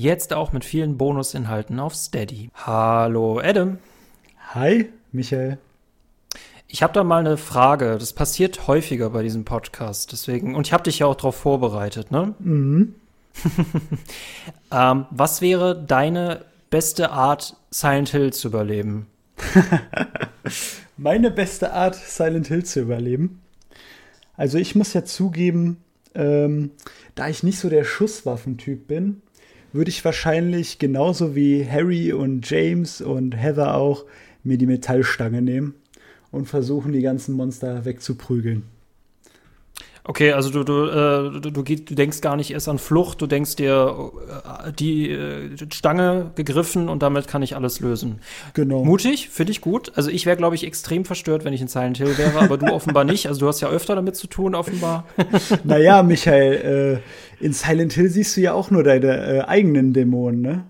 Jetzt auch mit vielen Bonusinhalten auf Steady. Hallo Adam. Hi, Michael. Ich habe da mal eine Frage. Das passiert häufiger bei diesem Podcast. Deswegen, und ich habe dich ja auch darauf vorbereitet, ne? Mhm. ähm, was wäre deine beste Art, Silent Hill zu überleben? Meine beste Art, Silent Hill zu überleben. Also ich muss ja zugeben, ähm, da ich nicht so der Schusswaffentyp bin, würde ich wahrscheinlich genauso wie Harry und James und Heather auch mir die Metallstange nehmen und versuchen, die ganzen Monster wegzuprügeln. Okay, also du, du, äh, du, du, du, denkst gar nicht erst an Flucht, du denkst dir äh, die äh, Stange gegriffen und damit kann ich alles lösen. Genau. Mutig, finde ich gut. Also ich wäre, glaube ich, extrem verstört, wenn ich in Silent Hill wäre, aber du offenbar nicht. Also du hast ja öfter damit zu tun, offenbar. naja, Michael, äh, in Silent Hill siehst du ja auch nur deine äh, eigenen Dämonen, ne?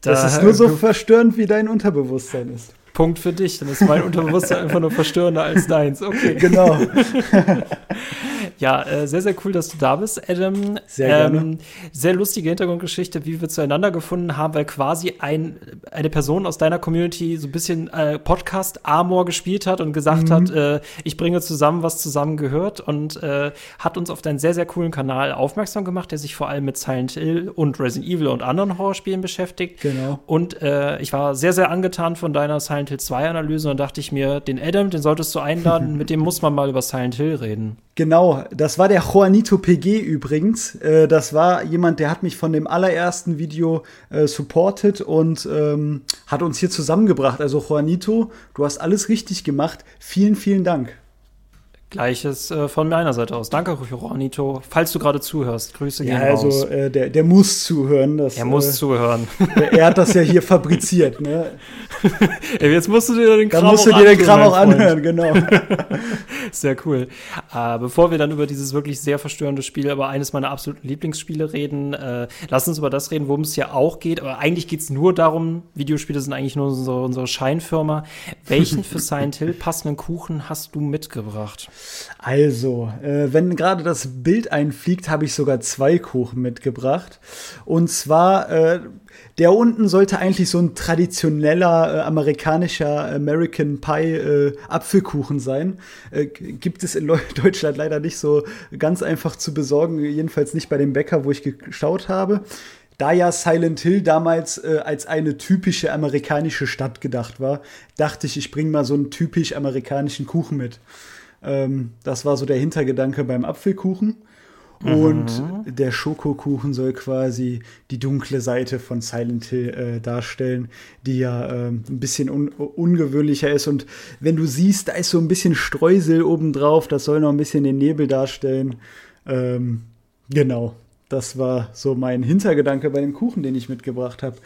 Das da, ist nur so verstörend, wie dein Unterbewusstsein ist. Punkt für dich. Dann ist mein Unterbewusstsein einfach nur verstörender als deins. Okay. Genau. ja, äh, sehr, sehr cool, dass du da bist, Adam. Sehr gerne. Ähm, sehr lustige Hintergrundgeschichte, wie wir zueinander gefunden haben, weil quasi ein, eine Person aus deiner Community so ein bisschen äh, Podcast Amor gespielt hat und gesagt mhm. hat, äh, ich bringe zusammen, was zusammen gehört und äh, hat uns auf deinen sehr, sehr coolen Kanal aufmerksam gemacht, der sich vor allem mit Silent Hill und Resident Evil und anderen Horrorspielen beschäftigt. Genau. Und äh, ich war sehr, sehr angetan von deiner Silent Hill 2 Analyse und dachte ich mir, den Adam, den solltest du einladen, mit dem muss man mal über Silent Hill reden. Genau, das war der Juanito PG übrigens. Äh, das war jemand, der hat mich von dem allerersten Video äh, supported und ähm, hat uns hier zusammengebracht. Also Juanito, du hast alles richtig gemacht. Vielen, vielen Dank. Gleiches äh, von meiner Seite aus. Danke, Juanito. Falls du gerade zuhörst, Grüße ja, also, raus. Äh, der, der muss zuhören. Das, er muss äh, zuhören. er hat das ja hier fabriziert. Ne? Jetzt musst du dir den Kram, dann musst du dir den Kram auch anhören, genau. sehr cool. Äh, bevor wir dann über dieses wirklich sehr verstörende Spiel, aber eines meiner absoluten Lieblingsspiele reden, äh, lass uns über das reden, worum es ja auch geht. Aber eigentlich geht es nur darum, Videospiele sind eigentlich nur unsere, unsere Scheinfirma. Welchen für Silent Hill passenden Kuchen hast du mitgebracht? Also, äh, wenn gerade das Bild einfliegt, habe ich sogar zwei Kuchen mitgebracht. Und zwar, äh, der unten sollte eigentlich so ein traditioneller äh, amerikanischer American Pie äh, Apfelkuchen sein. Äh, gibt es in Deutschland leider nicht so ganz einfach zu besorgen, jedenfalls nicht bei dem Bäcker, wo ich geschaut habe da ja Silent Hill damals äh, als eine typische amerikanische Stadt gedacht war, dachte ich, ich bringe mal so einen typisch amerikanischen Kuchen mit. Ähm, das war so der Hintergedanke beim Apfelkuchen. Und mhm. der Schokokuchen soll quasi die dunkle Seite von Silent Hill äh, darstellen, die ja äh, ein bisschen un ungewöhnlicher ist. Und wenn du siehst, da ist so ein bisschen Streusel obendrauf, das soll noch ein bisschen den Nebel darstellen. Ähm, genau, das war so mein Hintergedanke bei dem Kuchen, den ich mitgebracht habe.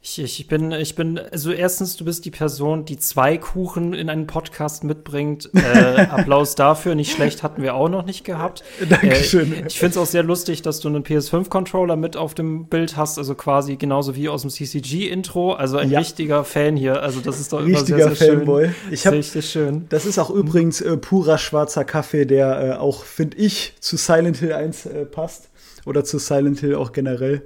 Ich, ich, bin, ich bin, also erstens, du bist die Person, die zwei Kuchen in einen Podcast mitbringt. Äh, Applaus dafür, nicht schlecht, hatten wir auch noch nicht gehabt. Dankeschön. Äh, ich finde es auch sehr lustig, dass du einen PS5-Controller mit auf dem Bild hast, also quasi genauso wie aus dem CCG-Intro. Also ein ja. richtiger Fan hier. Also das ist doch Richtiger immer sehr, sehr Fanboy. schön. Ich hab, richtig schön. Das ist auch übrigens äh, purer schwarzer Kaffee, der äh, auch, finde ich, zu Silent Hill 1 äh, passt. Oder zu Silent Hill auch generell.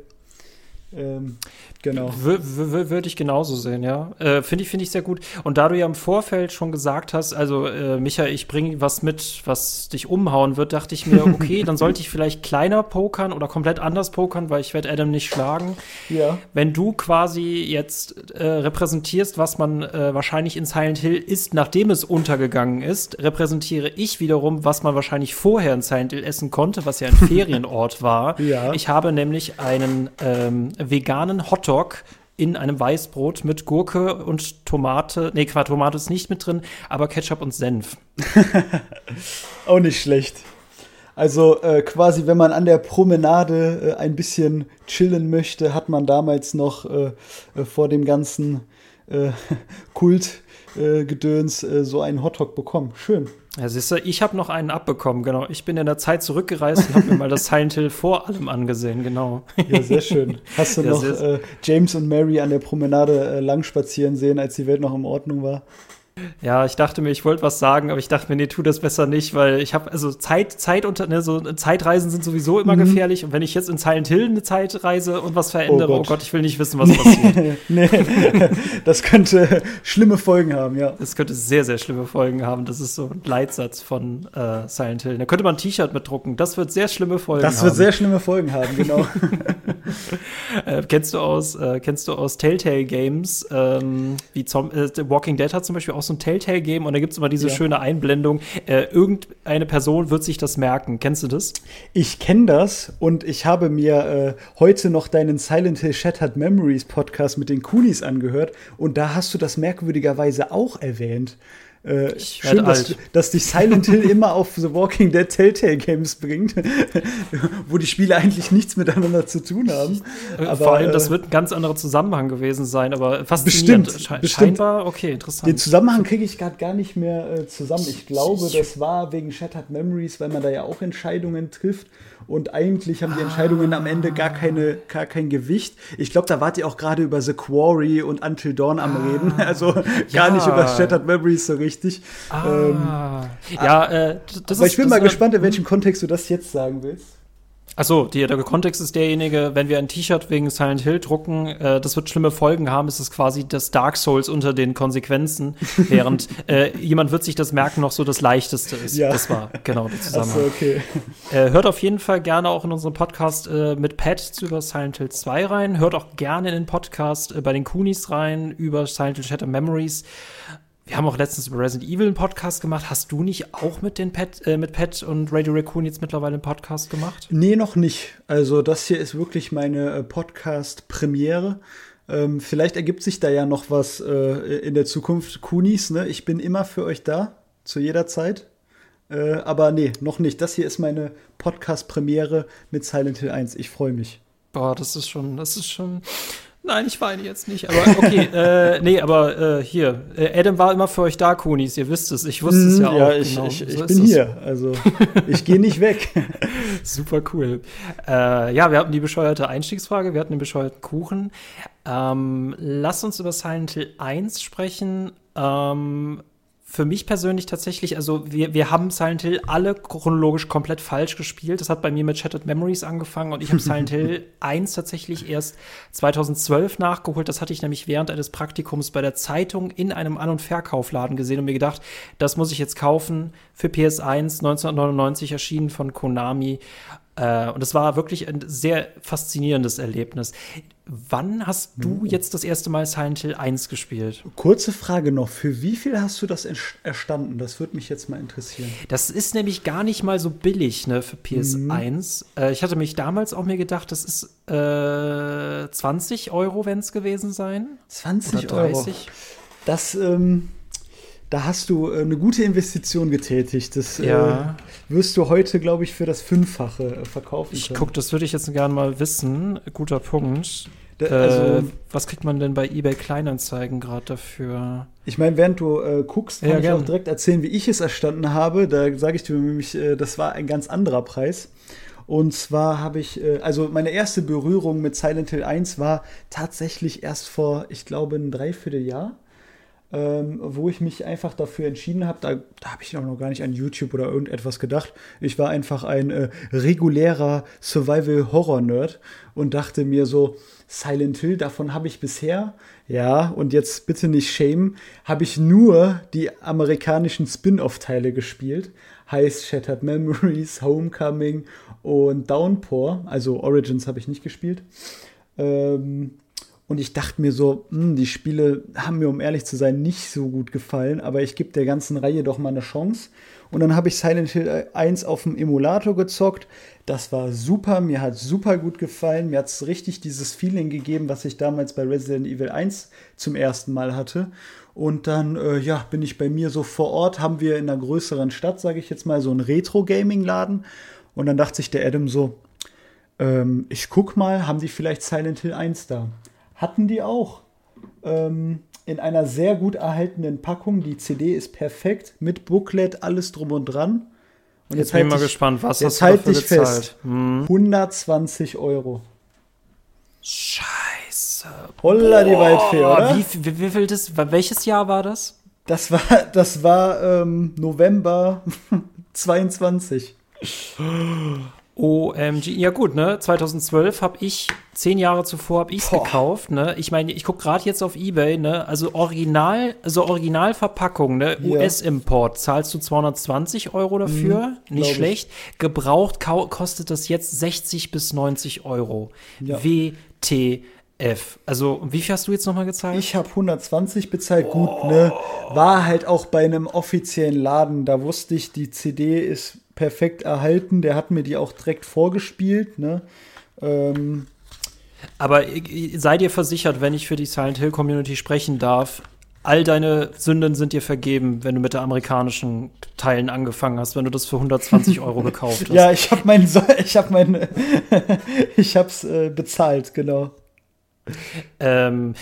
Ähm, Genau. Würde ich genauso sehen, ja. Äh, Finde ich, finde ich sehr gut. Und da du ja im Vorfeld schon gesagt hast, also äh, Micha, ich bringe was mit, was dich umhauen wird, dachte ich mir, okay, dann sollte ich vielleicht kleiner pokern oder komplett anders pokern, weil ich werde Adam nicht schlagen. Ja. Wenn du quasi jetzt äh, repräsentierst, was man äh, wahrscheinlich in Silent Hill ist, nachdem es untergegangen ist, repräsentiere ich wiederum, was man wahrscheinlich vorher in Silent Hill essen konnte, was ja ein Ferienort war. Ja. Ich habe nämlich einen ähm, veganen Hotdog in einem Weißbrot mit Gurke und Tomate. Nee, Quatsch, Tomate ist nicht mit drin, aber Ketchup und Senf. Auch nicht schlecht. Also äh, quasi, wenn man an der Promenade äh, ein bisschen chillen möchte, hat man damals noch äh, äh vor dem ganzen äh, Kultgedöns äh, so einen Hotdog bekommen. Schön. Ja, siehst du, ich habe noch einen abbekommen, genau. Ich bin in der Zeit zurückgereist und habe mir mal das Silent Hill vor allem angesehen, genau. Ja, sehr schön. Hast du ja, noch äh, James und Mary an der Promenade äh, lang spazieren sehen, als die Welt noch in Ordnung war? Ja, ich dachte mir, ich wollte was sagen, aber ich dachte mir, nee, tu das besser nicht, weil ich habe also Zeit, Zeit unter, ne, so Zeitreisen sind sowieso immer mhm. gefährlich. Und wenn ich jetzt in Silent Hill eine Zeitreise und was verändere, oh Gott, oh Gott ich will nicht wissen, was passiert. nee, das könnte schlimme Folgen haben, ja. Das könnte sehr, sehr schlimme Folgen haben. Das ist so ein Leitsatz von äh, Silent Hill. Da könnte man ein T-Shirt mitdrucken. Das wird sehr schlimme Folgen das haben. Das wird sehr schlimme Folgen haben, genau. äh, kennst du aus, äh, kennst du aus Telltale Games, ähm, wie Zom äh, Walking Dead hat zum Beispiel auch so ein Telltale-Game und da gibt es immer diese ja. schöne Einblendung. Äh, irgendeine Person wird sich das merken. Kennst du das? Ich kenne das und ich habe mir äh, heute noch deinen Silent Hill Shattered Memories Podcast mit den Kunis angehört und da hast du das merkwürdigerweise auch erwähnt. Äh, schön, dass, dass dich Silent Hill immer auf The Walking Dead Telltale Games bringt, wo die Spiele eigentlich nichts miteinander zu tun haben. Äh, aber, Vor allem, das äh, wird ein ganz anderer Zusammenhang gewesen sein, aber faszinierend. Bestimmt, Sche bestimmt. Scheinbar, okay, interessant. Den Zusammenhang kriege ich gerade gar nicht mehr äh, zusammen. Ich glaube, das war wegen Shattered Memories, weil man da ja auch Entscheidungen trifft und eigentlich haben die Entscheidungen am Ende gar, keine, gar kein Gewicht. Ich glaube, da wart ihr auch gerade über The Quarry und Until Dawn am ah, Reden, also gar ja. nicht über Shattered Memories so richtig. Ah. Ähm, ja, äh, das aber ist, ich bin mal gespannt, in welchem Kontext du das jetzt sagen willst. Achso, der Kontext ist derjenige, wenn wir ein T-Shirt wegen Silent Hill drucken, äh, das wird schlimme Folgen haben, ist es quasi das Dark Souls unter den Konsequenzen, während äh, jemand wird sich das merken, noch so das Leichteste ist. Ja. Das war genau der Zusammenhang. Achso, okay. Äh, hört auf jeden Fall gerne auch in unserem Podcast äh, mit Pat zu über Silent Hill 2 rein. Hört auch gerne in den Podcast äh, bei den Coonies rein über Silent Hill Shatter Memories. Wir haben auch letztens über Resident Evil einen Podcast gemacht. Hast du nicht auch mit den Pet, äh, mit Pet und Radio Raccoon jetzt mittlerweile einen Podcast gemacht? Nee, noch nicht. Also das hier ist wirklich meine äh, Podcast-Premiere. Ähm, vielleicht ergibt sich da ja noch was äh, in der Zukunft. Kunis, ne? Ich bin immer für euch da, zu jeder Zeit. Äh, aber nee, noch nicht. Das hier ist meine Podcast-Premiere mit Silent Hill 1. Ich freue mich. Boah, das ist schon, das ist schon. Nein, ich weine jetzt nicht. Aber okay, äh, nee, aber äh, hier, äh, Adam war immer für euch da, Kunis. Ihr wisst es. Ich wusste es ja, ja auch. Ich, genau. ich, ich so bin hier. Also ich gehe nicht weg. Super cool. Äh, ja, wir hatten die bescheuerte Einstiegsfrage, wir hatten den bescheuerten Kuchen. Ähm, lass uns über Silent Hill 1 sprechen. Ähm, für mich persönlich tatsächlich, also wir, wir haben Silent Hill alle chronologisch komplett falsch gespielt. Das hat bei mir mit Shattered Memories angefangen und ich habe Silent Hill 1 tatsächlich erst 2012 nachgeholt. Das hatte ich nämlich während eines Praktikums bei der Zeitung in einem An- und Verkaufladen gesehen und mir gedacht, das muss ich jetzt kaufen für PS1 1999 erschienen von Konami. Äh, und es war wirklich ein sehr faszinierendes Erlebnis. Wann hast du hm. jetzt das erste Mal Silent Hill 1 gespielt? Kurze Frage noch. Für wie viel hast du das erstanden? Das würde mich jetzt mal interessieren. Das ist nämlich gar nicht mal so billig ne, für PS1. Mhm. Äh, ich hatte mich damals auch mir gedacht, das ist äh, 20 Euro, wenn es gewesen sein. 20 Oder 30. Euro. Das, ähm, da hast du äh, eine gute Investition getätigt. Das äh, ja. äh, wirst du heute, glaube ich, für das Fünffache äh, verkaufen ich können. Guck, das würde ich jetzt gerne mal wissen. Guter Punkt. Da, also, äh, was kriegt man denn bei eBay Kleinanzeigen gerade dafür? Ich meine, während du äh, guckst, kann ja, ich gern. auch direkt erzählen, wie ich es erstanden habe. Da sage ich dir nämlich, das war ein ganz anderer Preis. Und zwar habe ich, also meine erste Berührung mit Silent Hill 1 war tatsächlich erst vor, ich glaube, ein Dreivierteljahr ähm, wo ich mich einfach dafür entschieden habe, da, da habe ich auch noch gar nicht an YouTube oder irgendetwas gedacht. Ich war einfach ein äh, regulärer Survival-Horror-Nerd und dachte mir so, Silent Hill, davon habe ich bisher, ja, und jetzt bitte nicht shame, habe ich nur die amerikanischen Spin-off-Teile gespielt. Heißt Shattered Memories, Homecoming und Downpour. Also Origins habe ich nicht gespielt. Ähm, und ich dachte mir so, hm, die Spiele haben mir, um ehrlich zu sein, nicht so gut gefallen, aber ich gebe der ganzen Reihe doch mal eine Chance. Und dann habe ich Silent Hill 1 auf dem Emulator gezockt. Das war super, mir hat super gut gefallen. Mir hat es richtig dieses Feeling gegeben, was ich damals bei Resident Evil 1 zum ersten Mal hatte. Und dann, äh, ja, bin ich bei mir so vor Ort, haben wir in einer größeren Stadt, sage ich jetzt mal, so einen Retro-Gaming-Laden. Und dann dachte sich der Adam so, ähm, ich guck mal, haben die vielleicht Silent Hill 1 da? Hatten die auch. Ähm, in einer sehr gut erhaltenen Packung. Die CD ist perfekt mit Booklet, alles drum und dran. Und jetzt, jetzt bin ich mal gespannt, was jetzt hast du halt dafür dich gezahlt? fest. Hm. 120 Euro. Scheiße. Holla die Waldfee, oder? Wie, wie, wie viel das, welches Jahr war das? Das war, das war ähm, November 22. OMG, ja gut, ne? 2012 habe ich, zehn Jahre zuvor habe ich es gekauft, ne? Ich meine, ich gucke gerade jetzt auf Ebay, ne? Also Original, also Originalverpackung, ne? Ja. US-Import, zahlst du 220 Euro dafür, mhm, nicht schlecht. Ich. Gebraucht kostet das jetzt 60 bis 90 Euro. Ja. WTF. Also, wie viel hast du jetzt nochmal gezahlt? Ich habe 120 bezahlt, oh. gut, ne? War halt auch bei einem offiziellen Laden, da wusste ich, die CD ist perfekt erhalten. Der hat mir die auch direkt vorgespielt. Ne? Ähm, Aber sei dir versichert, wenn ich für die Silent Hill Community sprechen darf, all deine Sünden sind dir vergeben, wenn du mit der amerikanischen Teilen angefangen hast, wenn du das für 120 Euro gekauft hast. Ja, ich habe mein, ich habe mein, ich habe es äh, bezahlt, genau. Ähm,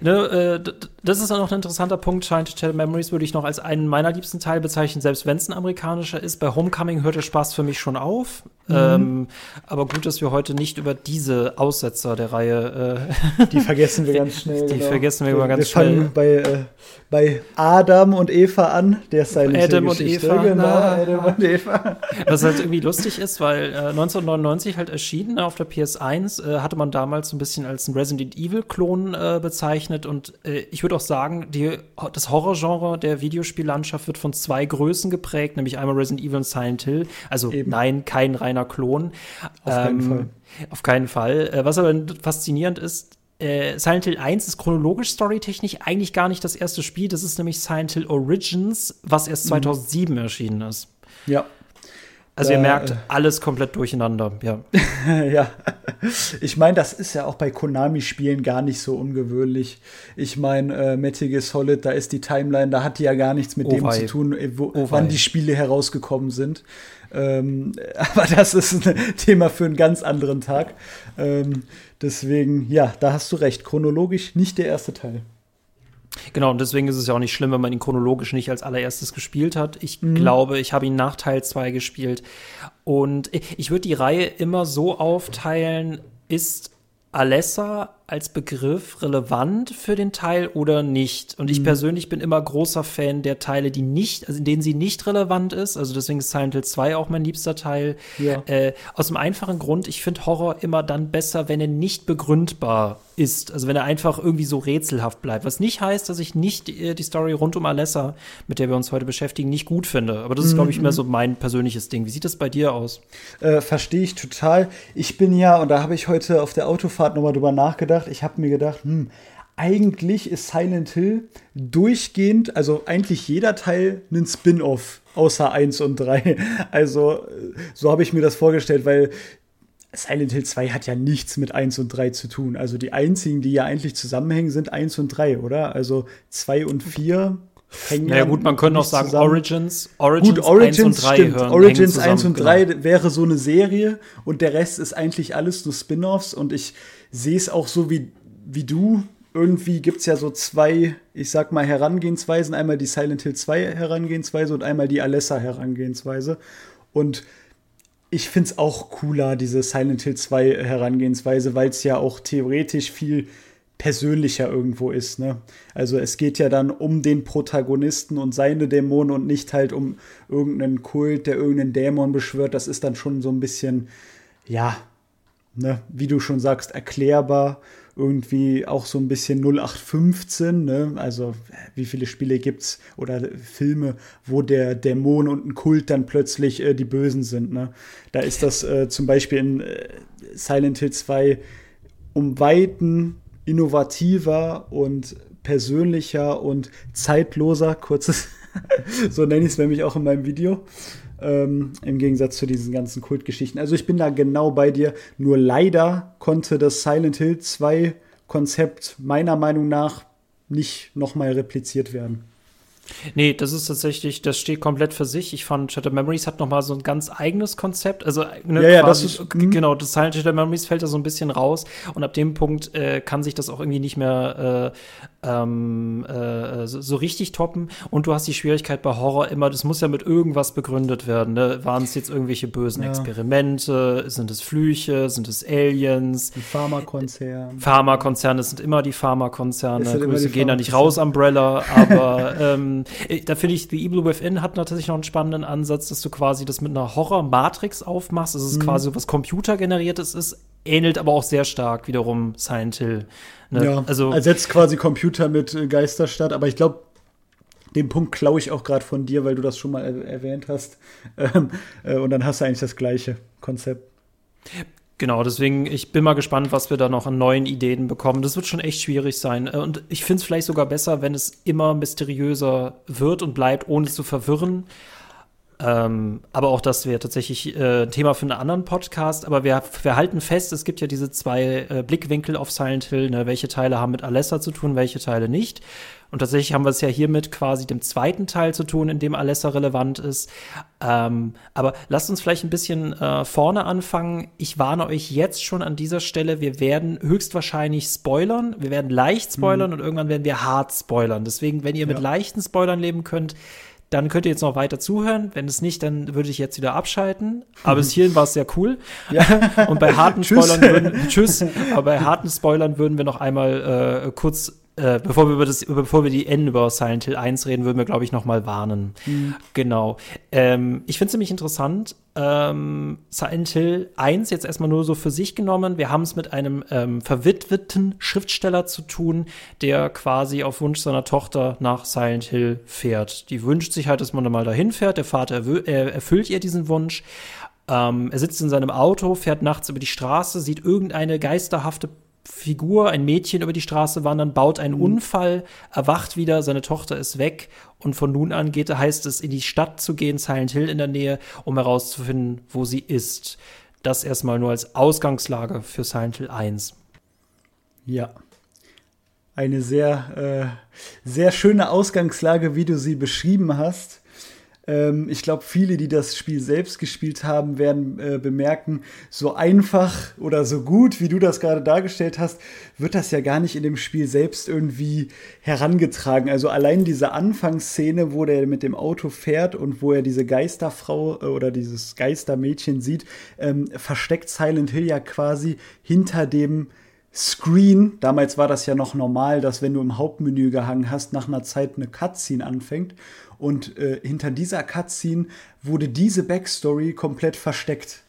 ne, äh, das ist auch noch ein interessanter Punkt. Shine to Tell Memories würde ich noch als einen meiner liebsten Teile bezeichnen, selbst wenn es ein amerikanischer ist. Bei Homecoming hört der Spaß für mich schon auf. Mhm. Ähm, aber gut, dass wir heute nicht über diese Aussetzer der Reihe. Äh, die vergessen wir ganz schnell. Die genau. vergessen wir, wir immer ganz wir schnell. Wir fangen bei, äh, bei Adam und Eva an, der Silent Adam und Eva. Genau, na, Adam und Eva. Was halt irgendwie lustig ist, weil äh, 1999 halt erschienen auf der PS1, äh, hatte man damals so ein bisschen als ein Resident Evil-Klon äh, bezeichnet. Und äh, ich würde auch sagen, die, das Horrorgenre der Videospiellandschaft wird von zwei Größen geprägt, nämlich einmal Resident Evil und Silent Hill. Also Eben. nein, kein reiner Klon. Auf ähm, keinen Fall. Auf keinen Fall. Äh, was aber faszinierend ist, äh, Silent Hill 1 ist chronologisch storytechnisch eigentlich gar nicht das erste Spiel. Das ist nämlich Silent Hill Origins, was erst 2007 mhm. erschienen ist. Ja. Also ihr merkt, äh, alles komplett durcheinander, ja. ja. Ich meine, das ist ja auch bei Konami-Spielen gar nicht so ungewöhnlich. Ich meine, äh, Metal Gear Solid, da ist die Timeline, da hat die ja gar nichts mit oh dem wei. zu tun, äh, wo, oh wann die Spiele herausgekommen sind. Ähm, aber das ist ein Thema für einen ganz anderen Tag. Ähm, deswegen, ja, da hast du recht. Chronologisch nicht der erste Teil. Genau, und deswegen ist es ja auch nicht schlimm, wenn man ihn chronologisch nicht als allererstes gespielt hat. Ich mhm. glaube, ich habe ihn nach Teil 2 gespielt. Und ich würde die Reihe immer so aufteilen, ist Alessa als Begriff relevant für den Teil oder nicht? Und ich mhm. persönlich bin immer großer Fan der Teile, die nicht, also in denen sie nicht relevant ist. Also deswegen ist Silent Hill 2 auch mein liebster Teil. Ja. Äh, aus dem einfachen Grund, ich finde Horror immer dann besser, wenn er nicht begründbar ist. Also wenn er einfach irgendwie so rätselhaft bleibt. Was nicht heißt, dass ich nicht die, äh, die Story rund um Alessa, mit der wir uns heute beschäftigen, nicht gut finde. Aber das ist, glaube ich, mehr mhm. so mein persönliches Ding. Wie sieht das bei dir aus? Äh, Verstehe ich total. Ich bin ja, und da habe ich heute auf der Autofahrt nochmal drüber nachgedacht, gedacht, ich habe mir gedacht, hm, eigentlich ist Silent Hill durchgehend, also eigentlich jeder Teil ein Spin-off, außer 1 und 3. Also so habe ich mir das vorgestellt, weil Silent Hill 2 hat ja nichts mit 1 und 3 zu tun. Also die einzigen, die ja eigentlich zusammenhängen, sind 1 und 3, oder? Also 2 und 4 hängen naja, gut, man könnte auch sagen zusammen. Origins. Origins, gut, Origins 1 und 3 stimmt. hören, Origins 1 und 3 genau. wäre so eine Serie und der Rest ist eigentlich alles nur Spin-offs und ich sehe es auch so wie, wie du. Irgendwie gibt es ja so zwei, ich sag mal, Herangehensweisen. Einmal die Silent Hill 2 Herangehensweise und einmal die Alessa Herangehensweise. Und ich finde es auch cooler, diese Silent Hill 2 Herangehensweise, weil es ja auch theoretisch viel persönlicher irgendwo ist. Ne? Also es geht ja dann um den Protagonisten und seine Dämonen und nicht halt um irgendeinen Kult, der irgendeinen Dämon beschwört. Das ist dann schon so ein bisschen, ja, ne, wie du schon sagst, erklärbar. Irgendwie auch so ein bisschen 0815, ne? Also, wie viele Spiele gibt's oder Filme, wo der Dämon und ein Kult dann plötzlich äh, die Bösen sind, ne? Da ist das äh, zum Beispiel in äh, Silent Hill 2 um Weiten innovativer und persönlicher und zeitloser, kurzes, so nenne ich es nämlich auch in meinem Video. Ähm, Im Gegensatz zu diesen ganzen Kultgeschichten. Also ich bin da genau bei dir. Nur leider konnte das Silent Hill 2 Konzept meiner Meinung nach nicht nochmal repliziert werden. Nee, das ist tatsächlich, das steht komplett für sich. Ich fand Shattered Memories hat noch mal so ein ganz eigenes Konzept. Also ne, ja, ja, quasi, das ist genau, das Silent Shattered Memories fällt da so ein bisschen raus und ab dem Punkt äh, kann sich das auch irgendwie nicht mehr äh, ähm, äh, so, so, richtig toppen. Und du hast die Schwierigkeit bei Horror immer, das muss ja mit irgendwas begründet werden. Ne? Waren es jetzt irgendwelche bösen ja. Experimente? Sind es Flüche? Sind es Aliens? Die Pharmakonzerne. Pharmakonzerne, das sind immer die Pharmakonzerne. Grüße gehen da nicht raus, Umbrella, aber ähm, äh, da finde ich, The Evil Within hat natürlich noch einen spannenden Ansatz, dass du quasi das mit einer Horror-Matrix aufmachst. Das ist mhm. quasi was computergeneriertes ist, ähnelt aber auch sehr stark wiederum Silent Hill. Ne? Ja, also ersetzt quasi Computer mit äh, Geisterstadt, aber ich glaube, den Punkt klaue ich auch gerade von dir, weil du das schon mal er erwähnt hast. Ähm, äh, und dann hast du eigentlich das gleiche Konzept. Genau, deswegen, ich bin mal gespannt, was wir da noch an neuen Ideen bekommen. Das wird schon echt schwierig sein. Äh, und ich finde es vielleicht sogar besser, wenn es immer mysteriöser wird und bleibt, ohne zu verwirren. Ähm, aber auch das wäre tatsächlich äh, Thema für einen anderen Podcast. Aber wir, wir halten fest, es gibt ja diese zwei äh, Blickwinkel auf Silent Hill. Ne? Welche Teile haben mit Alessa zu tun, welche Teile nicht. Und tatsächlich haben wir es ja hier mit quasi dem zweiten Teil zu tun, in dem Alessa relevant ist. Ähm, aber lasst uns vielleicht ein bisschen äh, vorne anfangen. Ich warne euch jetzt schon an dieser Stelle, wir werden höchstwahrscheinlich spoilern. Wir werden leicht spoilern mhm. und irgendwann werden wir hart spoilern. Deswegen, wenn ihr mit ja. leichten Spoilern leben könnt, dann könnt ihr jetzt noch weiter zuhören. Wenn es nicht, dann würde ich jetzt wieder abschalten. Aber bis hierhin war es sehr cool. Ja. Und bei harten Spoilern würden, tschüss, aber bei harten Spoilern würden wir noch einmal äh, kurz äh, bevor wir über das, bevor wir die Enden über Silent Hill 1 reden, würden wir, glaube ich, noch mal warnen. Mhm. Genau. Ähm, ich finde es nämlich interessant. Ähm, Silent Hill 1 jetzt erstmal nur so für sich genommen. Wir haben es mit einem ähm, verwitweten Schriftsteller zu tun, der quasi auf Wunsch seiner Tochter nach Silent Hill fährt. Die wünscht sich halt, dass man da mal dahin fährt. Der Vater erfüllt ihr diesen Wunsch. Ähm, er sitzt in seinem Auto, fährt nachts über die Straße, sieht irgendeine geisterhafte Figur, ein Mädchen über die Straße wandern, baut einen mhm. Unfall, erwacht wieder, seine Tochter ist weg und von nun an geht, heißt es, in die Stadt zu gehen, Silent Hill in der Nähe, um herauszufinden, wo sie ist. Das erstmal nur als Ausgangslage für Silent Hill 1. Ja. Eine sehr, äh, sehr schöne Ausgangslage, wie du sie beschrieben hast. Ähm, ich glaube, viele, die das Spiel selbst gespielt haben, werden äh, bemerken, so einfach oder so gut, wie du das gerade dargestellt hast, wird das ja gar nicht in dem Spiel selbst irgendwie herangetragen. Also allein diese Anfangsszene, wo der mit dem Auto fährt und wo er diese Geisterfrau äh, oder dieses Geistermädchen sieht, ähm, versteckt Silent Hill ja quasi hinter dem Screen. Damals war das ja noch normal, dass wenn du im Hauptmenü gehangen hast, nach einer Zeit eine Cutscene anfängt. Und äh, hinter dieser Cutscene wurde diese Backstory komplett versteckt.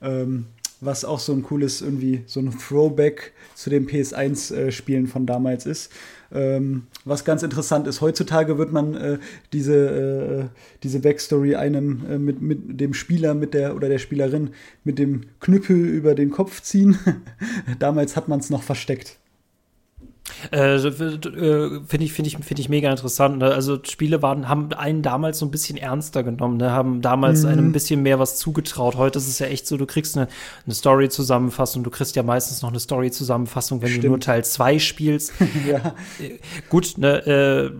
Ähm, was auch so ein cooles, irgendwie so ein Throwback zu den PS1-Spielen äh, von damals ist. Ähm, was ganz interessant ist, heutzutage wird man äh, diese, äh, diese Backstory einem äh, mit, mit dem Spieler mit der oder der Spielerin mit dem Knüppel über den Kopf ziehen. damals hat man es noch versteckt. Äh, Finde ich, finde ich, finde ich mega interessant. Ne? Also Spiele waren, haben einen damals so ein bisschen ernster genommen, ne? haben damals mhm. einem ein bisschen mehr was zugetraut. Heute ist es ja echt so, du kriegst eine, eine Story-Zusammenfassung, du kriegst ja meistens noch eine Story-Zusammenfassung, wenn Stimmt. du nur Teil 2 spielst. ja. Äh, gut, ne, äh,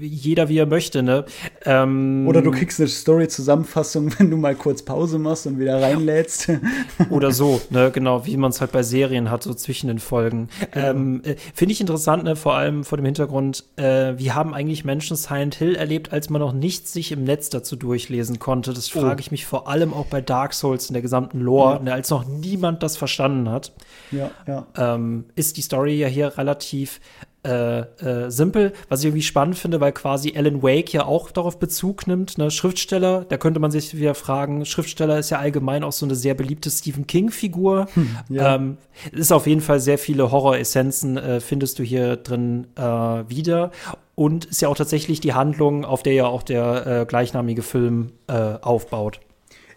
jeder wie er möchte, ne? Ähm, Oder du kriegst eine Story-Zusammenfassung, wenn du mal kurz Pause machst und wieder reinlädst. Oder so, ne, genau, wie man es halt bei Serien hat, so zwischen den Folgen. Genau. Ähm, äh, Finde ich interessant, ne, vor allem vor dem Hintergrund, äh, wie haben eigentlich Menschen Silent Hill erlebt, als man noch nichts sich im Netz dazu durchlesen konnte? Das oh. frage ich mich vor allem auch bei Dark Souls in der gesamten Lore, ja. ne, als noch niemand das verstanden hat. Ja, ja. Ähm, ist die Story ja hier relativ äh, äh, simpel, was ich irgendwie spannend finde, weil quasi Alan Wake ja auch darauf Bezug nimmt, ne, Schriftsteller, da könnte man sich wieder fragen, Schriftsteller ist ja allgemein auch so eine sehr beliebte Stephen King-Figur. Hm, ja. ähm, ist auf jeden Fall sehr viele Horror-Essenzen äh, findest du hier drin äh, wieder. Und ist ja auch tatsächlich die Handlung, auf der ja auch der äh, gleichnamige Film aufbaut.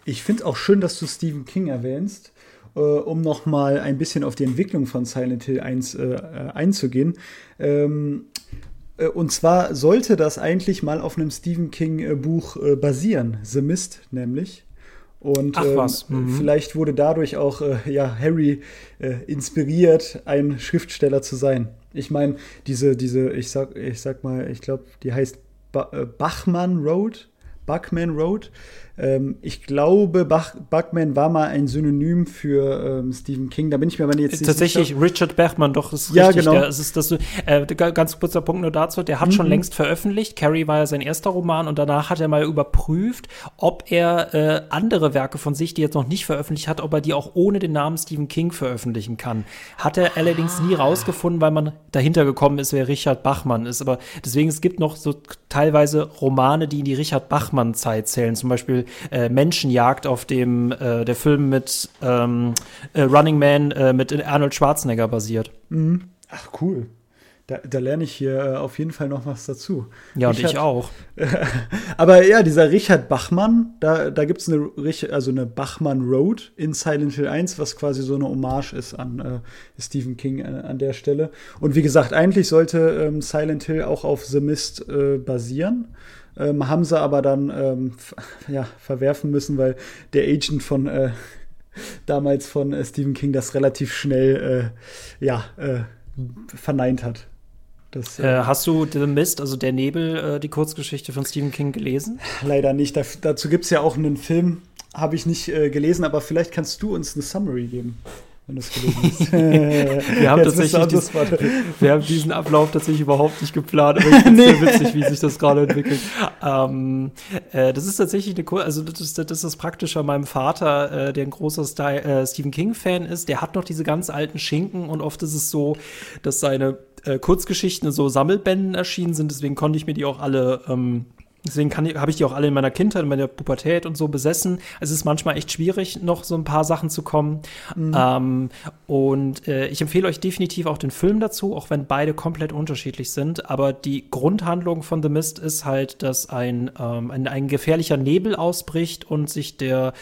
Ich finde auch schön, dass du Stephen King erwähnst äh, um noch mal ein bisschen auf die Entwicklung von Silent Hill 1 äh, äh, einzugehen. Ähm, äh, und zwar sollte das eigentlich mal auf einem Stephen King-Buch äh, basieren, The Mist nämlich. Und Ach, ähm, mhm. vielleicht wurde dadurch auch ja, Harry inspiriert, ein Schriftsteller zu sein. Ich meine, diese, diese, ich sag, ich sag mal, ich glaube, die heißt ba Bachmann Road, Buckman Road Ähm, ich glaube, Bach, Bachman war mal ein Synonym für ähm, Stephen King. Da bin ich mir aber jetzt nicht Tatsächlich, sicher. Richard Bachman, doch, ist ja, richtig. Genau. Der, ist das, äh, ganz kurzer Punkt nur dazu. Der hat mhm. schon längst veröffentlicht. Carrie war ja sein erster Roman und danach hat er mal überprüft, ob er äh, andere Werke von sich, die jetzt noch nicht veröffentlicht hat, ob er die auch ohne den Namen Stephen King veröffentlichen kann. Hat er allerdings nie rausgefunden, weil man dahinter gekommen ist, wer Richard Bachmann ist. Aber deswegen, es gibt noch so teilweise Romane, die in die Richard Bachmann-Zeit zählen. Zum Beispiel äh, Menschenjagd auf dem äh, der Film mit ähm, äh, Running Man äh, mit Arnold Schwarzenegger basiert. Mhm. Ach cool. Da, da, lerne ich hier äh, auf jeden Fall noch was dazu. Ja, Richard, und ich auch. aber ja, dieser Richard Bachmann, da, da gibt es eine, also eine Bachmann Road in Silent Hill 1, was quasi so eine Hommage ist an äh, Stephen King äh, an der Stelle. Und wie gesagt, eigentlich sollte ähm, Silent Hill auch auf The Mist äh, basieren ähm, haben sie aber dann ähm, ja, verwerfen müssen, weil der Agent von äh, damals von äh, Stephen King das relativ schnell äh, ja, äh, verneint hat. Das, äh, hast du The Mist, also der Nebel, äh, die Kurzgeschichte von Stephen King gelesen? Leider nicht. Da, dazu gibt es ja auch einen Film, habe ich nicht gelesen, aber vielleicht kannst du uns eine Summary geben wenn hast. wir, haben tatsächlich dies, wir haben diesen Ablauf tatsächlich überhaupt nicht geplant, aber ich finde es nee. sehr witzig, wie sich das gerade entwickelt. Ähm, äh, das ist tatsächlich eine, also das ist, das ist das Praktische an meinem Vater, äh, der ein großer Style, äh, Stephen King-Fan ist. Der hat noch diese ganz alten Schinken und oft ist es so, dass seine äh, Kurzgeschichten in so Sammelbänden erschienen sind. Deswegen konnte ich mir die auch alle ähm, Deswegen habe ich die auch alle in meiner Kindheit, in meiner Pubertät und so besessen. Es ist manchmal echt schwierig, noch so ein paar Sachen zu kommen. Mhm. Ähm, und äh, ich empfehle euch definitiv auch den Film dazu, auch wenn beide komplett unterschiedlich sind. Aber die Grundhandlung von The Mist ist halt, dass ein, ähm, ein, ein, gefährlicher Nebel ausbricht und sich der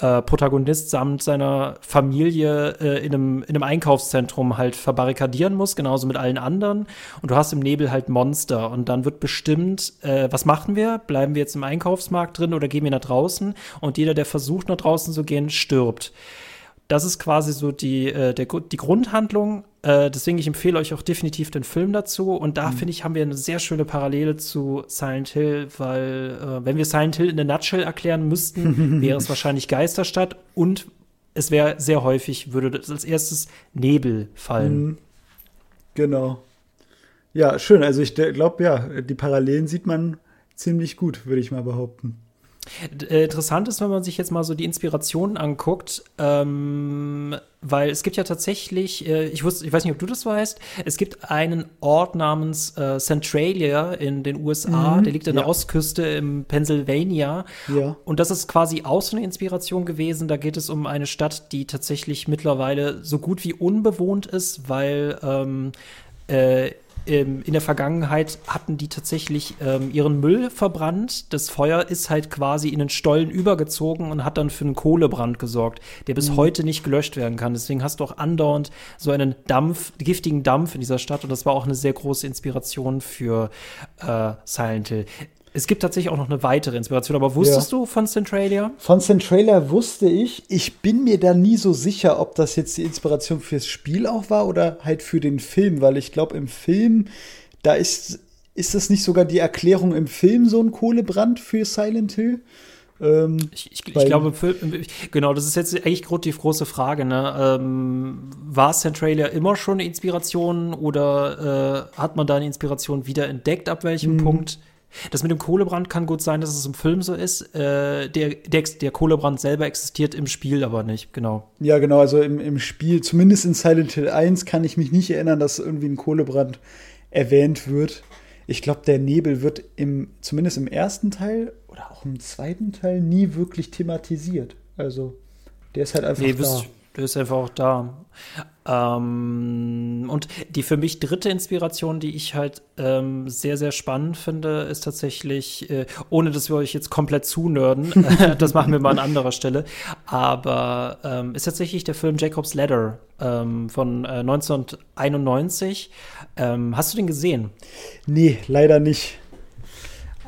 äh, Protagonist samt seiner Familie äh, in, einem, in einem Einkaufszentrum halt verbarrikadieren muss, genauso mit allen anderen. Und du hast im Nebel halt Monster. Und dann wird bestimmt, äh, was machen wir? Wir? Bleiben wir jetzt im Einkaufsmarkt drin oder gehen wir nach draußen? Und jeder, der versucht, nach draußen zu gehen, stirbt. Das ist quasi so die, äh, der, die Grundhandlung. Äh, deswegen, ich empfehle euch auch definitiv den Film dazu. Und da, mhm. finde ich, haben wir eine sehr schöne Parallele zu Silent Hill, weil, äh, wenn wir Silent Hill in der Nutshell erklären müssten, wäre es wahrscheinlich Geisterstadt und es wäre sehr häufig, würde als erstes Nebel fallen. Mhm. Genau. Ja, schön. Also ich glaube, ja, die Parallelen sieht man ziemlich gut, würde ich mal behaupten. Äh, interessant ist, wenn man sich jetzt mal so die Inspirationen anguckt, ähm, weil es gibt ja tatsächlich, äh, ich, wusste, ich weiß nicht, ob du das weißt, es gibt einen Ort namens äh, Centralia in den USA, mhm, der liegt an ja. der Ostküste im Pennsylvania. Ja. Und das ist quasi auch so eine Inspiration gewesen. Da geht es um eine Stadt, die tatsächlich mittlerweile so gut wie unbewohnt ist, weil ähm, äh, ähm, in der Vergangenheit hatten die tatsächlich ähm, ihren Müll verbrannt. Das Feuer ist halt quasi in den Stollen übergezogen und hat dann für einen Kohlebrand gesorgt, der bis mhm. heute nicht gelöscht werden kann. Deswegen hast du auch andauernd so einen Dampf, giftigen Dampf in dieser Stadt und das war auch eine sehr große Inspiration für äh, Silent Hill. Es gibt tatsächlich auch noch eine weitere Inspiration, aber wusstest ja. du von Centralia? Von Centralia wusste ich. Ich bin mir da nie so sicher, ob das jetzt die Inspiration fürs Spiel auch war oder halt für den Film, weil ich glaube, im Film, da ist, ist das nicht sogar die Erklärung im Film so ein Kohlebrand für Silent Hill? Ähm, ich, ich, ich glaube, genau, das ist jetzt eigentlich die große Frage. Ne? Ähm, war Centralia immer schon eine Inspiration oder äh, hat man da eine Inspiration wieder entdeckt? Ab welchem mhm. Punkt? Das mit dem Kohlebrand kann gut sein, dass es im Film so ist. Äh, der, der, der, Kohlebrand selber existiert im Spiel aber nicht, genau. Ja, genau, also im, im Spiel, zumindest in Silent Hill 1, kann ich mich nicht erinnern, dass irgendwie ein Kohlebrand erwähnt wird. Ich glaube, der Nebel wird im, zumindest im ersten Teil oder auch im zweiten Teil nie wirklich thematisiert. Also, der ist halt einfach nee, da. Der ist einfach auch da. Ähm, und die für mich dritte Inspiration, die ich halt ähm, sehr, sehr spannend finde, ist tatsächlich, äh, ohne dass wir euch jetzt komplett zunörden, das machen wir mal an anderer Stelle, aber ähm, ist tatsächlich der Film Jacob's Ladder ähm, von äh, 1991. Ähm, hast du den gesehen? Nee, leider nicht.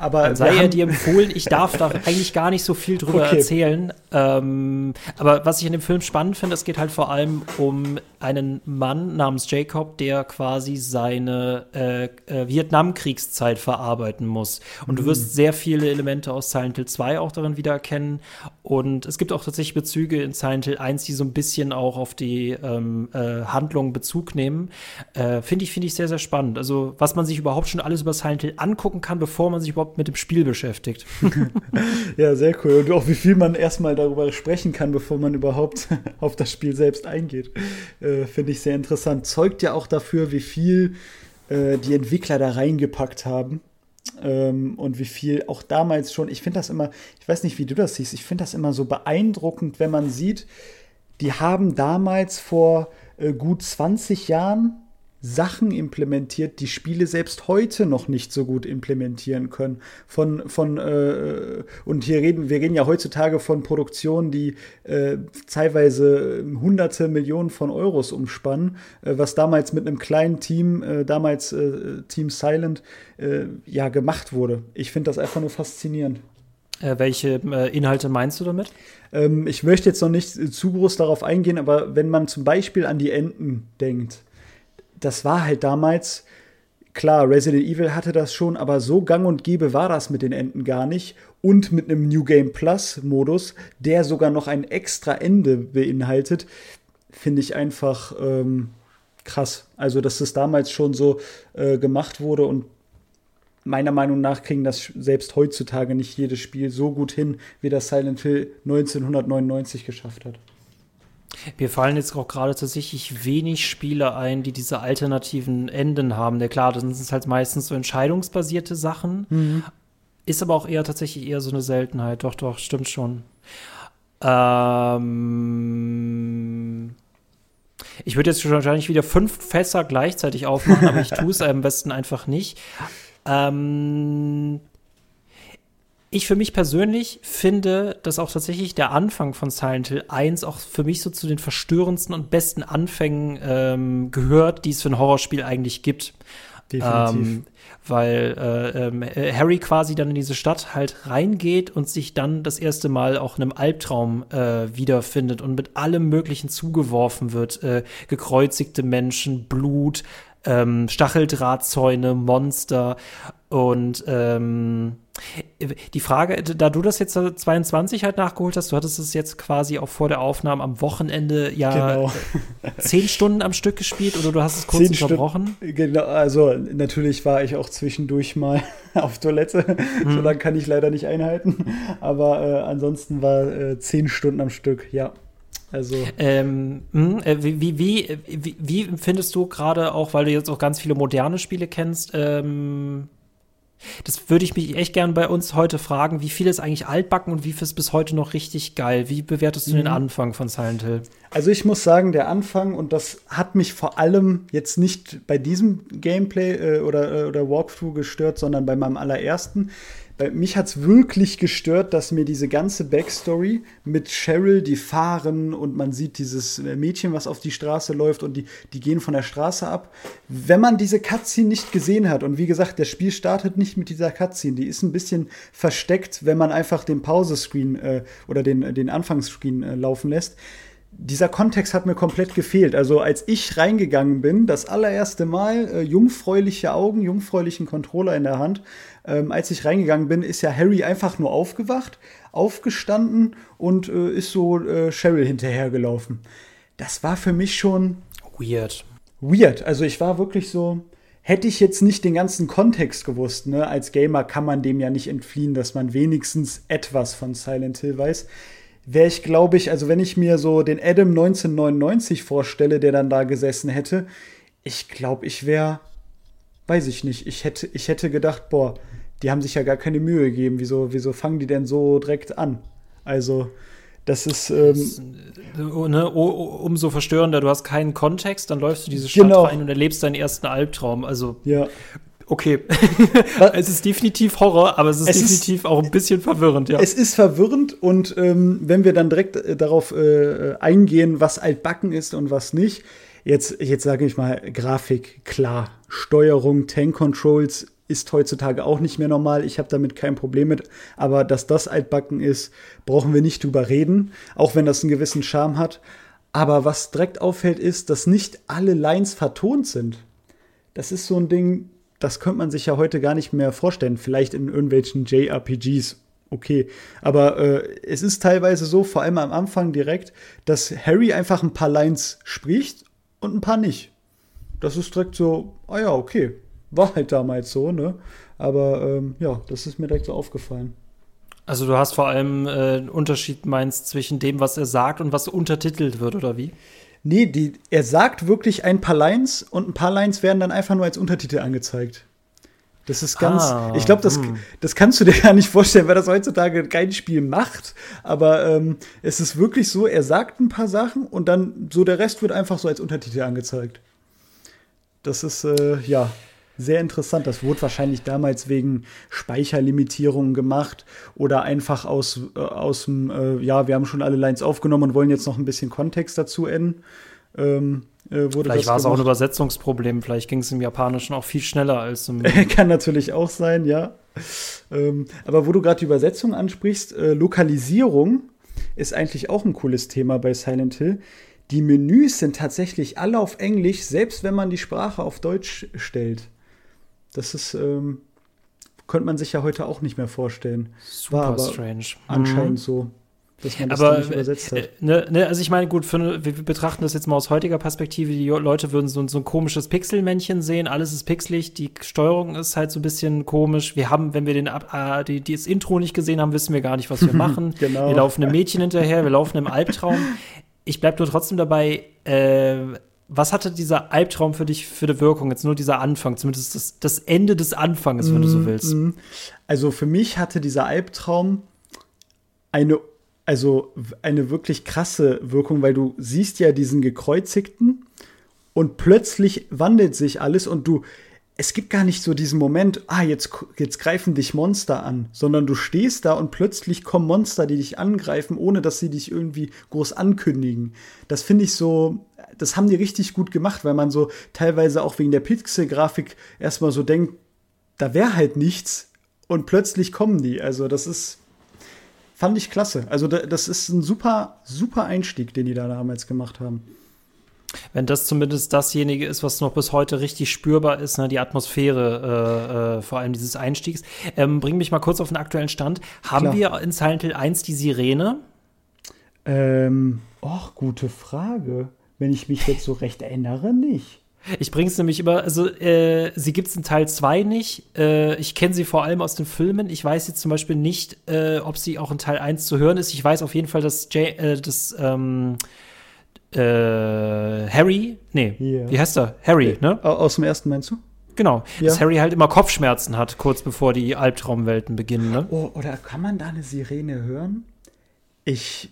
Aber Dann sei er dir empfohlen, ich darf da eigentlich gar nicht so viel drüber okay. erzählen. Ähm, aber was ich in dem Film spannend finde, es geht halt vor allem um einen Mann namens Jacob, der quasi seine äh, äh, Vietnamkriegszeit verarbeiten muss. Und mhm. du wirst sehr viele Elemente aus Silent Hill 2 auch darin wiedererkennen. Und es gibt auch tatsächlich Bezüge in Silent Hill 1, die so ein bisschen auch auf die ähm, äh, Handlung Bezug nehmen. Äh, finde ich, finde ich sehr, sehr spannend. Also, was man sich überhaupt schon alles über Silent Hill angucken kann, bevor man sich überhaupt mit dem Spiel beschäftigt. ja, sehr cool. Und auch wie viel man erstmal darüber sprechen kann, bevor man überhaupt auf das Spiel selbst eingeht. Äh, finde ich sehr interessant. Zeugt ja auch dafür, wie viel äh, die Entwickler da reingepackt haben. Ähm, und wie viel auch damals schon, ich finde das immer, ich weiß nicht, wie du das siehst, ich finde das immer so beeindruckend, wenn man sieht, die haben damals vor äh, gut 20 Jahren Sachen implementiert, die Spiele selbst heute noch nicht so gut implementieren können. Von, von äh, und hier reden, wir reden ja heutzutage von Produktionen, die äh, teilweise hunderte Millionen von Euros umspannen, äh, was damals mit einem kleinen Team, äh, damals äh, Team Silent, äh, ja, gemacht wurde. Ich finde das einfach nur faszinierend. welche Inhalte meinst du damit? Ähm, ich möchte jetzt noch nicht zu groß darauf eingehen, aber wenn man zum Beispiel an die Enten denkt, das war halt damals, klar, Resident Evil hatte das schon, aber so gang und gäbe war das mit den Enden gar nicht. Und mit einem New Game Plus Modus, der sogar noch ein extra Ende beinhaltet, finde ich einfach ähm, krass. Also, dass es damals schon so äh, gemacht wurde und meiner Meinung nach kriegen das selbst heutzutage nicht jedes Spiel so gut hin, wie das Silent Hill 1999 geschafft hat. Mir fallen jetzt auch gerade tatsächlich wenig Spiele ein, die diese alternativen Enden haben. Der klar, das sind halt meistens so entscheidungsbasierte Sachen. Mhm. Ist aber auch eher tatsächlich eher so eine Seltenheit. Doch, doch, stimmt schon. Ähm ich würde jetzt wahrscheinlich wieder fünf Fässer gleichzeitig aufmachen, aber ich tue es am besten einfach nicht. Ähm ich für mich persönlich finde, dass auch tatsächlich der Anfang von Silent Hill 1 auch für mich so zu den verstörendsten und besten Anfängen ähm, gehört, die es für ein Horrorspiel eigentlich gibt. Definitiv. Ähm, weil äh, ähm, äh, Harry quasi dann in diese Stadt halt reingeht und sich dann das erste Mal auch in einem Albtraum äh, wiederfindet und mit allem Möglichen zugeworfen wird. Äh, gekreuzigte Menschen, Blut, ähm, Stacheldrahtzäune, Monster und ähm, die Frage, da du das jetzt 22 halt nachgeholt hast, du hattest es jetzt quasi auch vor der Aufnahme am Wochenende ja genau. zehn Stunden am Stück gespielt oder du hast es kurz zehn unterbrochen? Stunden, genau, also natürlich war ich auch zwischendurch mal auf Toilette, hm. so lange kann ich leider nicht einhalten, aber äh, ansonsten war äh, zehn Stunden am Stück, ja. Also. Ähm, mh, äh, wie, wie, wie, wie, empfindest du gerade auch, weil du jetzt auch ganz viele moderne Spiele kennst, ähm, das würde ich mich echt gern bei uns heute fragen, wie viel ist eigentlich altbacken und wie viel ist bis heute noch richtig geil? Wie bewertest du mhm. den Anfang von Silent Hill? Also ich muss sagen, der Anfang, und das hat mich vor allem jetzt nicht bei diesem Gameplay äh, oder, äh, oder Walkthrough gestört, sondern bei meinem allerersten, mich hat es wirklich gestört, dass mir diese ganze Backstory mit Cheryl, die fahren und man sieht dieses äh, Mädchen, was auf die Straße läuft und die, die gehen von der Straße ab. Wenn man diese Cutscene nicht gesehen hat, und wie gesagt, das Spiel startet nicht mit dieser Cutscene, die ist ein bisschen versteckt, wenn man einfach den Pause-Screen äh, oder den, den Anfangsscreen äh, laufen lässt dieser Kontext hat mir komplett gefehlt. Also als ich reingegangen bin, das allererste Mal, äh, jungfräuliche Augen, jungfräulichen Controller in der Hand, ähm, als ich reingegangen bin, ist ja Harry einfach nur aufgewacht, aufgestanden und äh, ist so äh, Cheryl hinterhergelaufen. Das war für mich schon weird. Weird. Also ich war wirklich so, hätte ich jetzt nicht den ganzen Kontext gewusst, ne? Als Gamer kann man dem ja nicht entfliehen, dass man wenigstens etwas von Silent Hill weiß wäre ich, glaube ich, also wenn ich mir so den Adam 1999 vorstelle, der dann da gesessen hätte, ich glaube, ich wäre, weiß ich nicht, ich hätte, ich hätte gedacht, boah, die haben sich ja gar keine Mühe gegeben. Wieso, wieso fangen die denn so direkt an? Also, das ist. Ähm, äh, ne, umso verstörender, du hast keinen Kontext, dann läufst du diese Stadt genau. rein und erlebst deinen ersten Albtraum. Also, ja. Okay. es ist definitiv Horror, aber es ist es definitiv ist, auch ein bisschen verwirrend, ja. Es ist verwirrend und ähm, wenn wir dann direkt äh, darauf äh, eingehen, was altbacken ist und was nicht, jetzt, jetzt sage ich mal, Grafik, klar. Steuerung, Tank Controls ist heutzutage auch nicht mehr normal. Ich habe damit kein Problem mit. Aber dass das altbacken ist, brauchen wir nicht drüber reden, auch wenn das einen gewissen Charme hat. Aber was direkt auffällt, ist, dass nicht alle Lines vertont sind. Das ist so ein Ding, das könnte man sich ja heute gar nicht mehr vorstellen. Vielleicht in irgendwelchen JRPGs. Okay, aber äh, es ist teilweise so, vor allem am Anfang direkt, dass Harry einfach ein paar Lines spricht und ein paar nicht. Das ist direkt so, ah ja, okay, war halt damals so, ne? Aber ähm, ja, das ist mir direkt so aufgefallen. Also du hast vor allem äh, einen Unterschied meinst zwischen dem, was er sagt und was untertitelt wird, oder wie? Nee, die, er sagt wirklich ein paar Lines und ein paar Lines werden dann einfach nur als Untertitel angezeigt. Das ist ganz, ah, ich glaube, das, hm. das kannst du dir gar nicht vorstellen, weil das heutzutage kein Spiel macht. Aber ähm, es ist wirklich so, er sagt ein paar Sachen und dann so der Rest wird einfach so als Untertitel angezeigt. Das ist, äh, ja, sehr interessant. Das wurde wahrscheinlich damals wegen Speicherlimitierungen gemacht oder einfach aus, äh, aus dem, äh, ja, wir haben schon alle Lines aufgenommen und wollen jetzt noch ein bisschen Kontext dazu enden. Ähm, äh, vielleicht war es auch ein Übersetzungsproblem, vielleicht ging es im Japanischen auch viel schneller als im. Kann natürlich auch sein, ja. Ähm, aber wo du gerade die Übersetzung ansprichst, äh, Lokalisierung ist eigentlich auch ein cooles Thema bei Silent Hill. Die Menüs sind tatsächlich alle auf Englisch, selbst wenn man die Sprache auf Deutsch stellt. Das ist, ähm, könnte man sich ja heute auch nicht mehr vorstellen. Super War aber strange. Anscheinend mhm. so. Dass man das aber, nicht übersetzt hat. Äh, ne, ne, also ich meine, gut, für, wir betrachten das jetzt mal aus heutiger Perspektive. Die Leute würden so, so ein komisches Pixelmännchen sehen. Alles ist pixelig. Die Steuerung ist halt so ein bisschen komisch. Wir haben, wenn wir den, äh, die, die das Intro nicht gesehen haben, wissen wir gar nicht, was wir machen. genau. Wir laufen einem Mädchen hinterher, wir laufen im Albtraum. Ich bleib nur trotzdem dabei, äh, was hatte dieser Albtraum für dich für eine Wirkung? Jetzt nur dieser Anfang, zumindest das, das Ende des Anfangs, wenn mm, du so mhm, willst. Mm. Also für mich hatte dieser Albtraum eine, also eine wirklich krasse Wirkung, weil du siehst ja diesen gekreuzigten und plötzlich wandelt sich alles und du, es gibt gar nicht so diesen Moment, ah, jetzt, jetzt greifen dich Monster an, sondern du stehst da und plötzlich kommen Monster, die dich angreifen, ohne dass sie dich irgendwie groß ankündigen. Das finde ich so, das haben die richtig gut gemacht, weil man so teilweise auch wegen der Pixel-Grafik erstmal so denkt, da wäre halt nichts und plötzlich kommen die. Also das ist, fand ich klasse. Also das ist ein super, super Einstieg, den die da damals gemacht haben. Wenn das zumindest dasjenige ist, was noch bis heute richtig spürbar ist, ne, die Atmosphäre, äh, äh, vor allem dieses Einstiegs. Ähm, bring mich mal kurz auf den aktuellen Stand. Haben Klar. wir in Silent Hill 1 die Sirene? Ähm, och, gute Frage wenn ich mich jetzt so recht erinnere, nicht. Ich bringe es nämlich immer, also äh, sie gibt es in Teil 2 nicht. Äh, ich kenne sie vor allem aus den Filmen. Ich weiß jetzt zum Beispiel nicht, äh, ob sie auch in Teil 1 zu hören ist. Ich weiß auf jeden Fall, dass, Jay, äh, dass ähm, äh, Harry, nee, yeah. wie heißt er? Harry, ne? Aus dem ersten meinst du? Genau, ja. dass Harry halt immer Kopfschmerzen hat, kurz bevor die Albtraumwelten beginnen. Ne? Oh, oder kann man da eine Sirene hören? Ich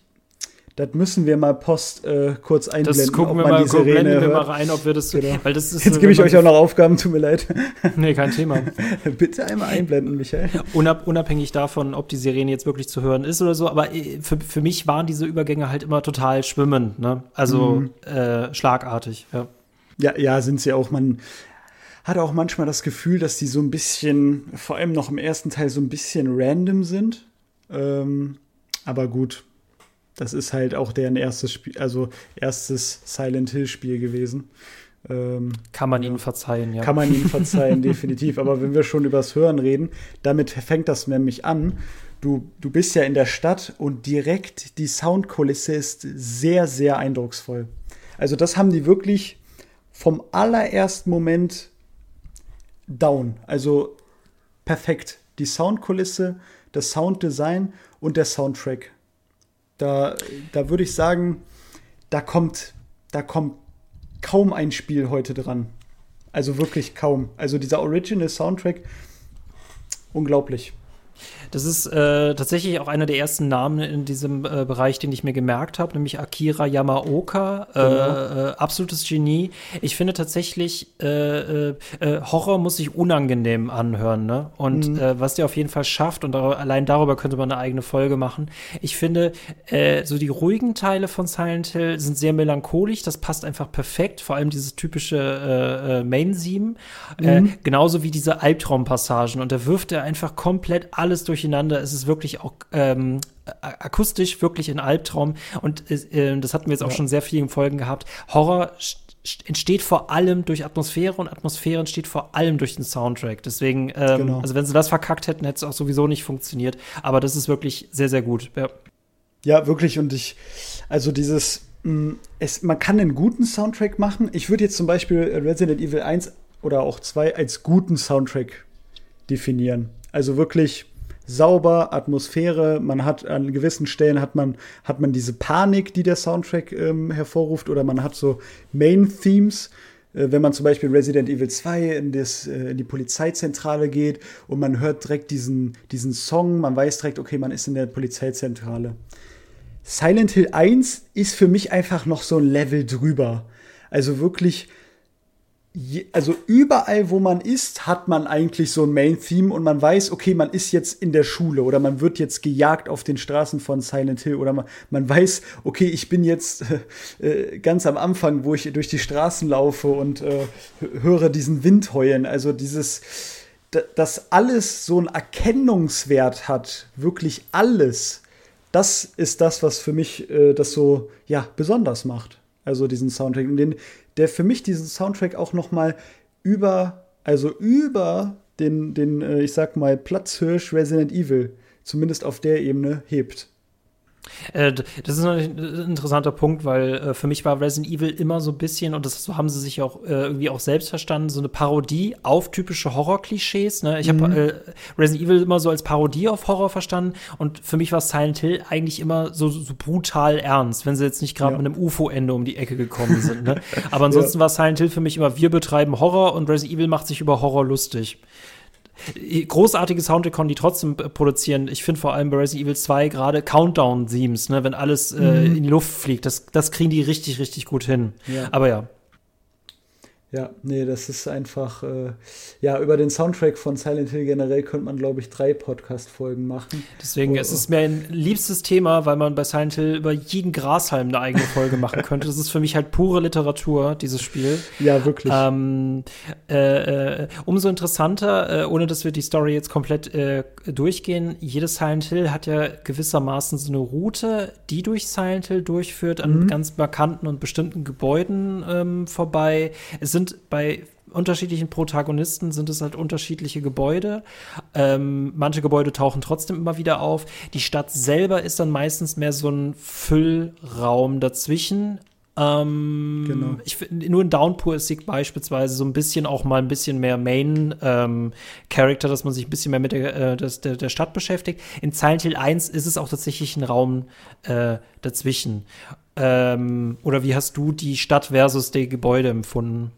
das müssen wir mal post äh, kurz einblenden. Das gucken wir mal, gucken, blenden wir mal rein, ob wir das. Genau. Weil das ist, Jetzt gebe ich euch auch noch Aufgaben, tut mir leid. Nee, kein Thema. Bitte einmal einblenden, Michael. Unab, unabhängig davon, ob die Sirene jetzt wirklich zu hören ist oder so, aber äh, für, für mich waren diese Übergänge halt immer total schwimmend, ne? Also mhm. äh, schlagartig, ja. Ja, ja, sind sie auch. Man hat auch manchmal das Gefühl, dass die so ein bisschen, vor allem noch im ersten Teil, so ein bisschen random sind. Ähm, aber gut, das ist halt auch deren erstes Spiel, also erstes Silent Hill Spiel gewesen. Ähm, kann man ihnen verzeihen, ja. Kann man ihnen verzeihen, definitiv. Aber wenn wir schon übers Hören reden, damit fängt das nämlich an. Du, du bist ja in der Stadt und direkt die Soundkulisse ist sehr, sehr eindrucksvoll. Also, das haben die wirklich vom allerersten Moment down. Also perfekt. Die Soundkulisse, das Sounddesign und der Soundtrack. Da, da würde ich sagen, da kommt, da kommt kaum ein Spiel heute dran. Also wirklich kaum. Also dieser Original Soundtrack, unglaublich. Das ist äh, tatsächlich auch einer der ersten Namen in diesem äh, Bereich, den ich mir gemerkt habe, nämlich Akira Yamaoka. Äh, genau. Äh, absolutes Genie. Ich finde tatsächlich, äh, äh, Horror muss sich unangenehm anhören. Ne? Und mhm. was der auf jeden Fall schafft, und allein darüber könnte man eine eigene Folge machen. Ich finde, so die ruhigen Teile von Silent Hill sind sehr melancholisch. Das passt einfach perfekt. Vor allem dieses typische Main-Theme. Mhm. genauso wie diese Albtraumpassagen. Und da wirft er einfach komplett alles durch durcheinander. Es ist wirklich auch ähm, akustisch wirklich ein Albtraum. Und äh, das hatten wir jetzt auch ja. schon sehr vielen Folgen gehabt. Horror entsteht vor allem durch Atmosphäre und Atmosphäre entsteht vor allem durch den Soundtrack. Deswegen, ähm, genau. also wenn sie das verkackt hätten, hätte es auch sowieso nicht funktioniert. Aber das ist wirklich sehr, sehr gut. Ja, ja wirklich. Und ich, also dieses, mh, mm, es, man kann einen guten Soundtrack machen. Ich würde jetzt zum Beispiel Resident Evil 1 oder auch 2 als guten Soundtrack definieren. Also wirklich sauber, Atmosphäre, man hat an gewissen Stellen hat man, hat man diese Panik, die der Soundtrack ähm, hervorruft, oder man hat so Main-Themes, äh, wenn man zum Beispiel Resident Evil 2 in, das, äh, in die Polizeizentrale geht und man hört direkt diesen, diesen Song, man weiß direkt, okay, man ist in der Polizeizentrale. Silent Hill 1 ist für mich einfach noch so ein Level drüber. Also wirklich also überall, wo man ist, hat man eigentlich so ein Main-Theme und man weiß, okay, man ist jetzt in der Schule oder man wird jetzt gejagt auf den Straßen von Silent Hill oder man, man weiß, okay, ich bin jetzt äh, ganz am Anfang, wo ich durch die Straßen laufe und äh, höre diesen Wind heulen. Also dieses, dass alles so einen Erkennungswert hat, wirklich alles, das ist das, was für mich äh, das so, ja, besonders macht. Also diesen Soundtrack. Und den, der für mich diesen Soundtrack auch noch mal über, also über den, den äh, ich sag mal, Platzhirsch Resident Evil, zumindest auf der Ebene, hebt. Äh, das ist ein interessanter Punkt, weil äh, für mich war Resident Evil immer so ein bisschen, und das haben sie sich auch äh, irgendwie auch selbst verstanden, so eine Parodie auf typische Horror-Klischees. Ne? Ich mhm. habe äh, Resident Evil immer so als Parodie auf Horror verstanden und für mich war Silent Hill eigentlich immer so, so brutal ernst, wenn sie jetzt nicht gerade ja. mit einem UFO-Ende um die Ecke gekommen sind. Ne? Aber ansonsten ja. war Silent Hill für mich immer, wir betreiben Horror und Resident Evil macht sich über Horror lustig großartige Soundtrack konnten die trotzdem produzieren. Ich finde vor allem bei Resident Evil 2 gerade Countdown-Themes, ne, wenn alles äh, mhm. in die Luft fliegt, das, das kriegen die richtig, richtig gut hin. Ja. Aber ja. Ja, nee, das ist einfach, äh, ja, über den Soundtrack von Silent Hill generell könnte man, glaube ich, drei Podcast-Folgen machen. Deswegen, oh, es ist mir ein liebstes Thema, weil man bei Silent Hill über jeden Grashalm eine eigene Folge machen könnte. Das ist für mich halt pure Literatur, dieses Spiel. Ja, wirklich. Ähm, äh, äh, umso interessanter, äh, ohne dass wir die Story jetzt komplett äh, durchgehen, jedes Silent Hill hat ja gewissermaßen so eine Route, die durch Silent Hill durchführt, an mhm. ganz markanten und bestimmten Gebäuden ähm, vorbei. Es sind sind bei unterschiedlichen Protagonisten sind es halt unterschiedliche Gebäude. Ähm, manche Gebäude tauchen trotzdem immer wieder auf. Die Stadt selber ist dann meistens mehr so ein Füllraum dazwischen. Ähm, genau. Ich nur in Downpour ist sie beispielsweise so ein bisschen auch mal ein bisschen mehr Main ähm, Character, dass man sich ein bisschen mehr mit der, äh, der, der Stadt beschäftigt. In Silent Hill 1 ist es auch tatsächlich ein Raum äh, dazwischen. Ähm, oder wie hast du die Stadt versus die Gebäude empfunden?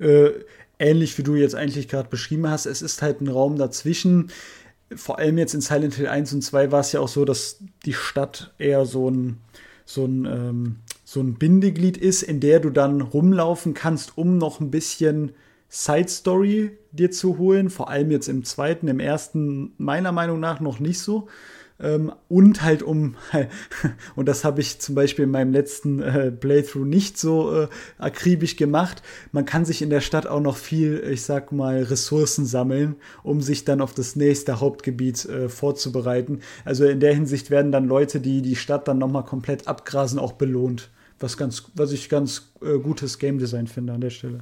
Äh, ähnlich wie du jetzt eigentlich gerade beschrieben hast. Es ist halt ein Raum dazwischen. Vor allem jetzt in Silent Hill 1 und 2 war es ja auch so, dass die Stadt eher so ein, so ein, ähm, so ein Bindeglied ist, in der du dann rumlaufen kannst, um noch ein bisschen Side Story dir zu holen. Vor allem jetzt im zweiten, im ersten meiner Meinung nach noch nicht so. Ähm, und halt um, und das habe ich zum Beispiel in meinem letzten äh, Playthrough nicht so äh, akribisch gemacht, man kann sich in der Stadt auch noch viel, ich sag mal, Ressourcen sammeln, um sich dann auf das nächste Hauptgebiet äh, vorzubereiten. Also in der Hinsicht werden dann Leute, die die Stadt dann nochmal komplett abgrasen, auch belohnt. Was, ganz, was ich ganz äh, gutes Game Design finde an der Stelle.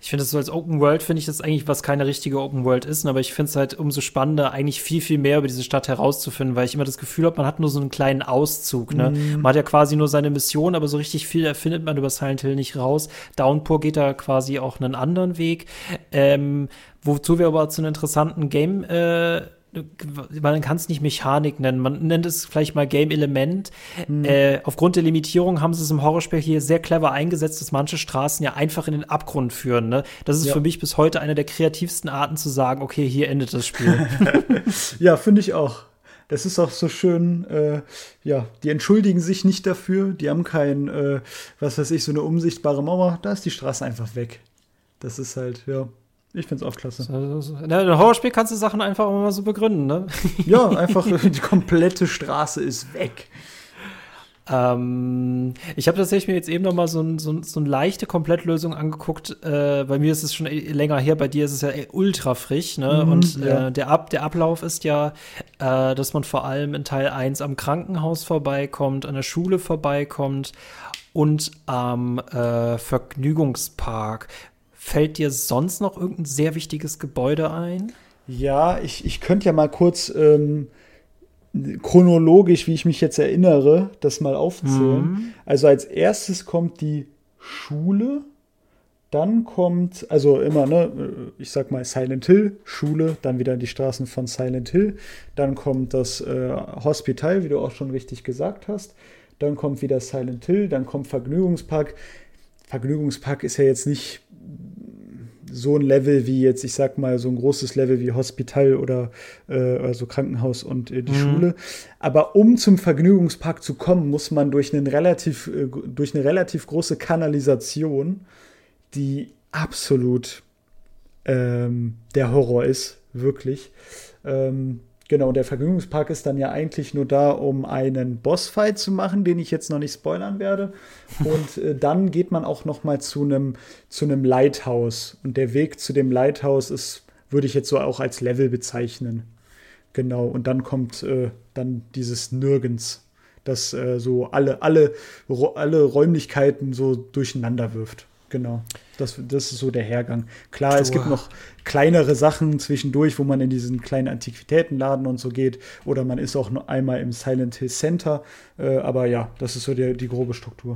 Ich finde es so als Open World, finde ich das eigentlich, was keine richtige Open World ist, aber ich finde es halt umso spannender, eigentlich viel, viel mehr über diese Stadt herauszufinden, weil ich immer das Gefühl habe, man hat nur so einen kleinen Auszug. Ne? Mm. Man hat ja quasi nur seine Mission, aber so richtig viel erfindet man über Silent Hill nicht raus. Downpour geht da quasi auch einen anderen Weg. Ähm, wozu wir aber zu einem interessanten Game äh, man kann es nicht Mechanik nennen, man nennt es vielleicht mal Game-Element. Mhm. Äh, aufgrund der Limitierung haben sie es im Horrorspiel hier sehr clever eingesetzt, dass manche Straßen ja einfach in den Abgrund führen. Ne? Das ist ja. für mich bis heute eine der kreativsten Arten zu sagen, okay, hier endet das Spiel. ja, finde ich auch. Das ist auch so schön, äh, ja, die entschuldigen sich nicht dafür, die haben kein, äh, was weiß ich, so eine unsichtbare Mauer, da ist die Straße einfach weg. Das ist halt, ja, ich finde es auch klasse. In einem Horrorspiel kannst du Sachen einfach mal so begründen, ne? Ja, einfach die komplette Straße ist weg. Ähm, ich habe tatsächlich mir jetzt eben noch mal so, ein, so, so eine leichte Komplettlösung angeguckt. Äh, bei mir ist es schon länger her, bei dir ist es ja ultra frisch. Ne? Mhm, und ja. äh, der, Ab der Ablauf ist ja, äh, dass man vor allem in Teil 1 am Krankenhaus vorbeikommt, an der Schule vorbeikommt und am äh, Vergnügungspark. Fällt dir sonst noch irgendein sehr wichtiges Gebäude ein? Ja, ich, ich könnte ja mal kurz ähm, chronologisch, wie ich mich jetzt erinnere, das mal aufzählen. Mhm. Also als erstes kommt die Schule, dann kommt, also immer, ne, ich sag mal Silent Hill, Schule, dann wieder die Straßen von Silent Hill, dann kommt das äh, Hospital, wie du auch schon richtig gesagt hast, dann kommt wieder Silent Hill, dann kommt Vergnügungspark. Vergnügungspark ist ja jetzt nicht so ein Level wie jetzt, ich sag mal, so ein großes Level wie Hospital oder äh, also Krankenhaus und äh, die mhm. Schule. Aber um zum Vergnügungspark zu kommen, muss man durch, einen relativ, äh, durch eine relativ große Kanalisation, die absolut ähm, der Horror ist, wirklich. Ähm, Genau, der Vergnügungspark ist dann ja eigentlich nur da, um einen Bossfight zu machen, den ich jetzt noch nicht spoilern werde. Und äh, dann geht man auch noch mal zu einem zu Lighthouse. Und der Weg zu dem Lighthouse ist, würde ich jetzt so auch als Level bezeichnen. Genau. Und dann kommt äh, dann dieses Nirgends, das äh, so alle alle alle Räumlichkeiten so durcheinander wirft. Genau. Das, das ist so der Hergang. Klar, Stur. es gibt noch kleinere Sachen zwischendurch, wo man in diesen kleinen Antiquitätenladen und so geht. Oder man ist auch nur einmal im Silent Hill Center. Äh, aber ja, das ist so die, die grobe Struktur.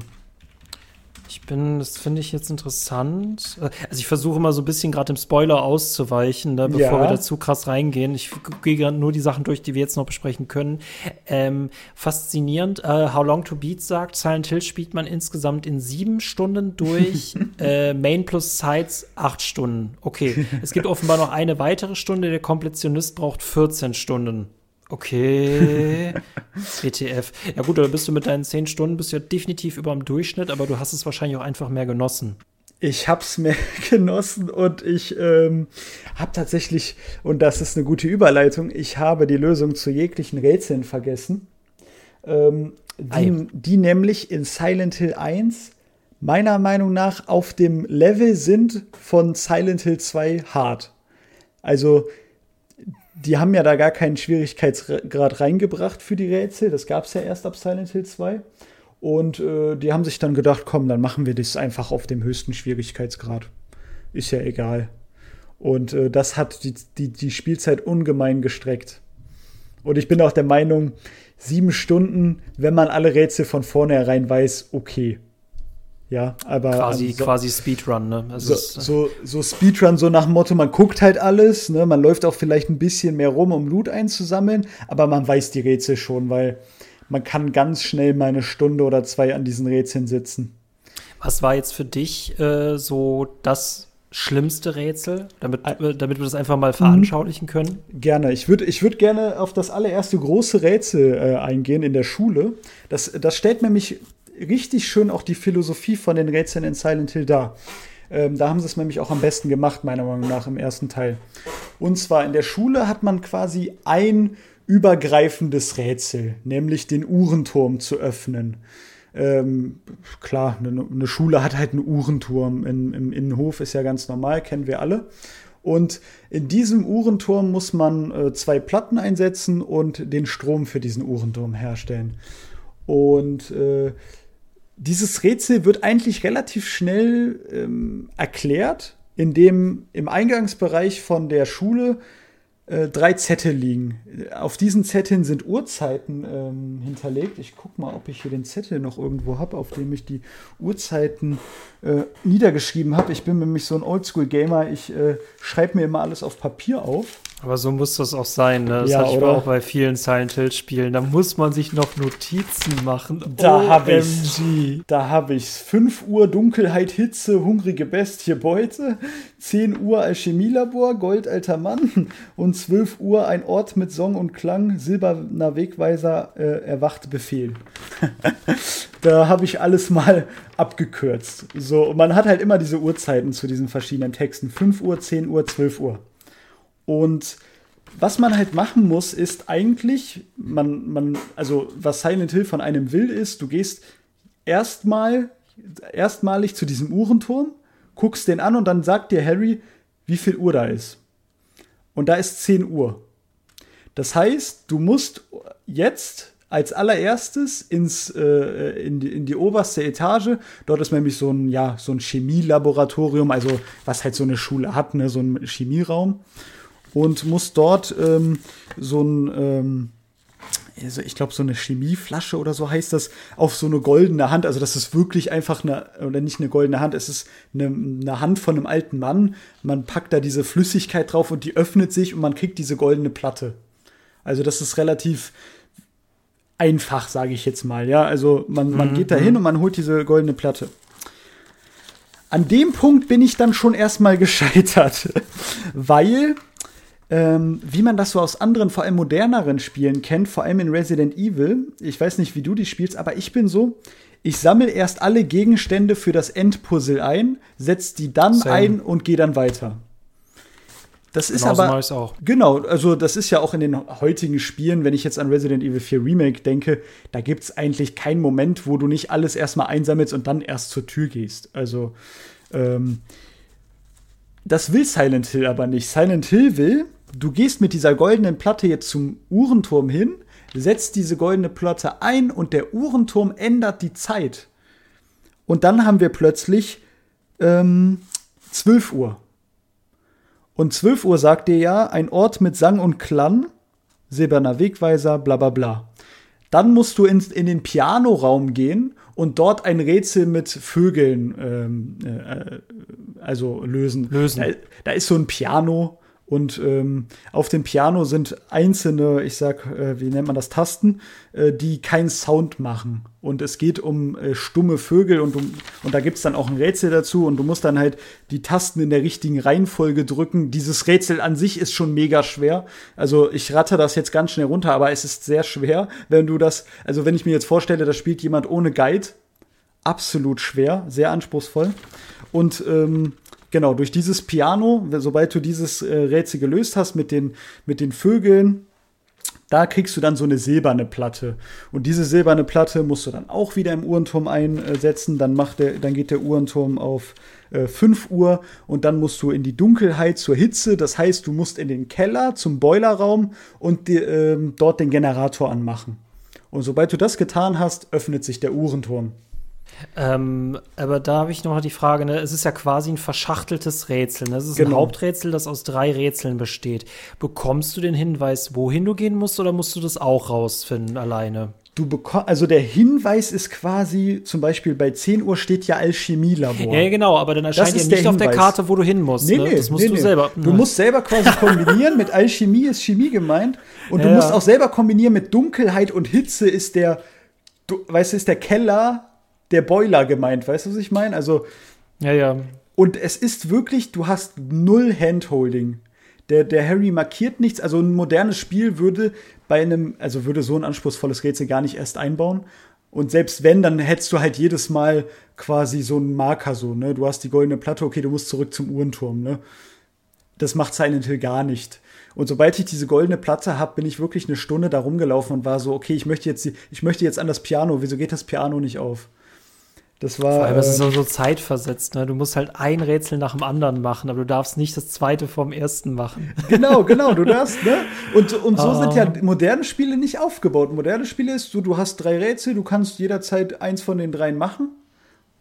Ich bin, das finde ich jetzt interessant. Also ich versuche mal so ein bisschen gerade im Spoiler auszuweichen, ne, bevor ja. wir da zu krass reingehen. Ich gehe gerade nur die Sachen durch, die wir jetzt noch besprechen können. Ähm, faszinierend. Äh, How Long to Beat sagt, Silent Hill spielt man insgesamt in sieben Stunden durch. äh, Main plus Sides acht Stunden. Okay. Es gibt offenbar noch eine weitere Stunde. Der Kompletionist braucht 14 Stunden. Okay. WTF. Ja gut, da bist du mit deinen zehn Stunden bist ja definitiv über dem Durchschnitt, aber du hast es wahrscheinlich auch einfach mehr genossen. Ich hab's mehr genossen und ich ähm, habe tatsächlich, und das ist eine gute Überleitung, ich habe die Lösung zu jeglichen Rätseln vergessen. Ähm, die, die nämlich in Silent Hill 1 meiner Meinung nach auf dem Level sind von Silent Hill 2 hart. Also die haben ja da gar keinen Schwierigkeitsgrad reingebracht für die Rätsel. Das gab es ja erst ab Silent Hill 2. Und äh, die haben sich dann gedacht, komm, dann machen wir das einfach auf dem höchsten Schwierigkeitsgrad. Ist ja egal. Und äh, das hat die, die, die Spielzeit ungemein gestreckt. Und ich bin auch der Meinung, sieben Stunden, wenn man alle Rätsel von vornherein weiß, okay. Ja, aber. Quasi, also, quasi Speedrun, ne? Also so, so, so, Speedrun, so nach dem Motto, man guckt halt alles, ne? Man läuft auch vielleicht ein bisschen mehr rum, um Loot einzusammeln, aber man weiß die Rätsel schon, weil man kann ganz schnell mal eine Stunde oder zwei an diesen Rätseln sitzen. Was war jetzt für dich äh, so das schlimmste Rätsel, damit, äh, damit wir das einfach mal veranschaulichen können? Gerne. Ich würde ich würd gerne auf das allererste große Rätsel äh, eingehen in der Schule. Das, das stellt nämlich richtig schön auch die Philosophie von den Rätseln in Silent Hill dar. Ähm, da haben sie es nämlich auch am besten gemacht, meiner Meinung nach, im ersten Teil. Und zwar in der Schule hat man quasi ein übergreifendes Rätsel, nämlich den Uhrenturm zu öffnen. Ähm, klar, eine, eine, Schule hat halt einen Uhrenturm. In, Im Innenhof ist ja ganz normal, kennen wir alle. Und in diesem Uhrenturm muss man äh, zwei Platten einsetzen und den Strom für diesen Uhrenturm herstellen. Und äh, dieses Rätsel wird eigentlich relativ schnell ähm, erklärt, indem im Eingangsbereich von der Schule äh, drei Zettel liegen. Auf diesen Zetteln sind Uhrzeiten ähm, hinterlegt. Ich gucke mal, ob ich hier den Zettel noch irgendwo habe, auf dem ich die Uhrzeiten äh, niedergeschrieben habe. Ich bin nämlich so ein Oldschool-Gamer. Ich äh, schreibe mir immer alles auf Papier auf. Aber so muss das auch sein, ne? Das Ja, hatte ich auch bei vielen Silent Hill Spielen. Da muss man sich noch Notizen machen. Da hab ich's. Da habe ich's. 5 Uhr Dunkelheit, Hitze, hungrige Bestie, Beute. 10 Uhr Alchemielabor, Gold, alter Mann. Und 12 Uhr ein Ort mit Song und Klang, silberner Wegweiser, äh, erwacht Befehl. da habe ich alles mal abgekürzt. So, und man hat halt immer diese Uhrzeiten zu diesen verschiedenen Texten. 5 Uhr, 10 Uhr, 12 Uhr. Und was man halt machen muss, ist eigentlich, man, man, also was Silent Hill von einem will, ist, du gehst erstmal, erstmalig zu diesem Uhrenturm, guckst den an und dann sagt dir Harry, wie viel Uhr da ist. Und da ist 10 Uhr. Das heißt, du musst jetzt als allererstes ins, äh, in, die, in die oberste Etage. Dort ist nämlich so ein, ja, so ein Chemielaboratorium, also was halt so eine Schule hat, ne, so ein Chemieraum und muss dort ähm, so ein, ähm, also ich glaube, so eine Chemieflasche oder so heißt das, auf so eine goldene Hand. Also, das ist wirklich einfach eine, oder nicht eine goldene Hand, es ist eine, eine Hand von einem alten Mann. Man packt da diese Flüssigkeit drauf und die öffnet sich und man kriegt diese goldene Platte. Also, das ist relativ einfach, sage ich jetzt mal. Ja, also man, man geht da hin und man holt diese goldene Platte. An dem Punkt bin ich dann schon erstmal gescheitert, weil ähm, wie man das so aus anderen, vor allem moderneren Spielen kennt, vor allem in Resident Evil. Ich weiß nicht, wie du die spielst, aber ich bin so, ich sammle erst alle Gegenstände für das Endpuzzle ein, setze die dann Same. ein und gehe dann weiter. Das ist Genauso aber ich's auch. Genau, also das ist ja auch in den heutigen Spielen, wenn ich jetzt an Resident Evil 4 Remake denke, da gibt es eigentlich keinen Moment, wo du nicht alles erstmal einsammelst und dann erst zur Tür gehst. Also, ähm, das will Silent Hill aber nicht. Silent Hill will, du gehst mit dieser goldenen Platte jetzt zum Uhrenturm hin, setzt diese goldene Platte ein und der Uhrenturm ändert die Zeit. Und dann haben wir plötzlich ähm, 12 Uhr. Und 12 Uhr sagt dir ja, ein Ort mit Sang und Klang, silberner Wegweiser, bla bla bla. Dann musst du ins, in den Pianoraum gehen und dort ein Rätsel mit Vögeln ähm, äh, also lösen. Lösen. Da, da ist so ein Piano und ähm, auf dem Piano sind einzelne, ich sag, äh, wie nennt man das, Tasten, äh, die keinen Sound machen. Und es geht um äh, stumme Vögel und, um, und da gibt's dann auch ein Rätsel dazu und du musst dann halt die Tasten in der richtigen Reihenfolge drücken. Dieses Rätsel an sich ist schon mega schwer. Also ich ratte das jetzt ganz schnell runter, aber es ist sehr schwer, wenn du das, also wenn ich mir jetzt vorstelle, da spielt jemand ohne Guide, absolut schwer, sehr anspruchsvoll. Und ähm, genau, durch dieses Piano, sobald du dieses äh, Rätsel gelöst hast mit den, mit den Vögeln, da kriegst du dann so eine silberne Platte. Und diese silberne Platte musst du dann auch wieder im Uhrenturm einsetzen. Dann, macht der, dann geht der Uhrenturm auf äh, 5 Uhr und dann musst du in die Dunkelheit zur Hitze. Das heißt, du musst in den Keller zum Boilerraum und die, ähm, dort den Generator anmachen. Und sobald du das getan hast, öffnet sich der Uhrenturm. Ähm, aber da habe ich noch die Frage, ne? es ist ja quasi ein verschachteltes Rätsel. Ne? Es ist ein Genau. Haupträtsel, das aus drei Rätseln besteht. Bekommst du den Hinweis, wohin du gehen musst, oder musst du das auch rausfinden alleine? Du bekommst, also der Hinweis ist quasi, zum Beispiel bei 10 Uhr steht ja Alchemielabor. Ja, genau, aber dann erscheint ja nicht der auf der. Karte, wo du hin musst. Nee, ne? nee, das musst nee, du nee. selber. Du musst selber quasi kombinieren. Mit Alchemie ist Chemie gemeint. Und du Ja, musst ja. auch selber kombinieren mit Dunkelheit und Hitze ist der, du, weißt du, ist der Keller, der Boiler gemeint. Weißt du, was ich meine? Also, Ja, ja. und es ist wirklich, du hast null Handholding. Der, der Harry markiert nichts. Also ein modernes Spiel würde bei einem, also würde so ein anspruchsvolles Rätsel gar nicht erst einbauen. Und selbst wenn, dann hättest du halt jedes Mal quasi so einen Marker so, ne? Du hast die goldene Platte, okay, du musst zurück zum Uhrenturm, ne? Das macht Silent Hill gar nicht. Und sobald ich diese goldene Platte habe, bin ich wirklich eine Stunde da rumgelaufen und war so, okay, ich möchte jetzt, ich möchte jetzt an das Piano. Wieso geht das Piano nicht auf? Das war. Vor allem, es ist äh, so, zeitversetzt. Ne? Du musst halt ein Rätsel nach dem anderen machen, aber du darfst nicht das zweite vom ersten machen. Genau, genau, du darfst, ne? Und, und so Ah. sind ja moderne Spiele nicht aufgebaut. Moderne Spiele ist, du, du hast drei Rätsel, du kannst jederzeit eins von den dreien machen.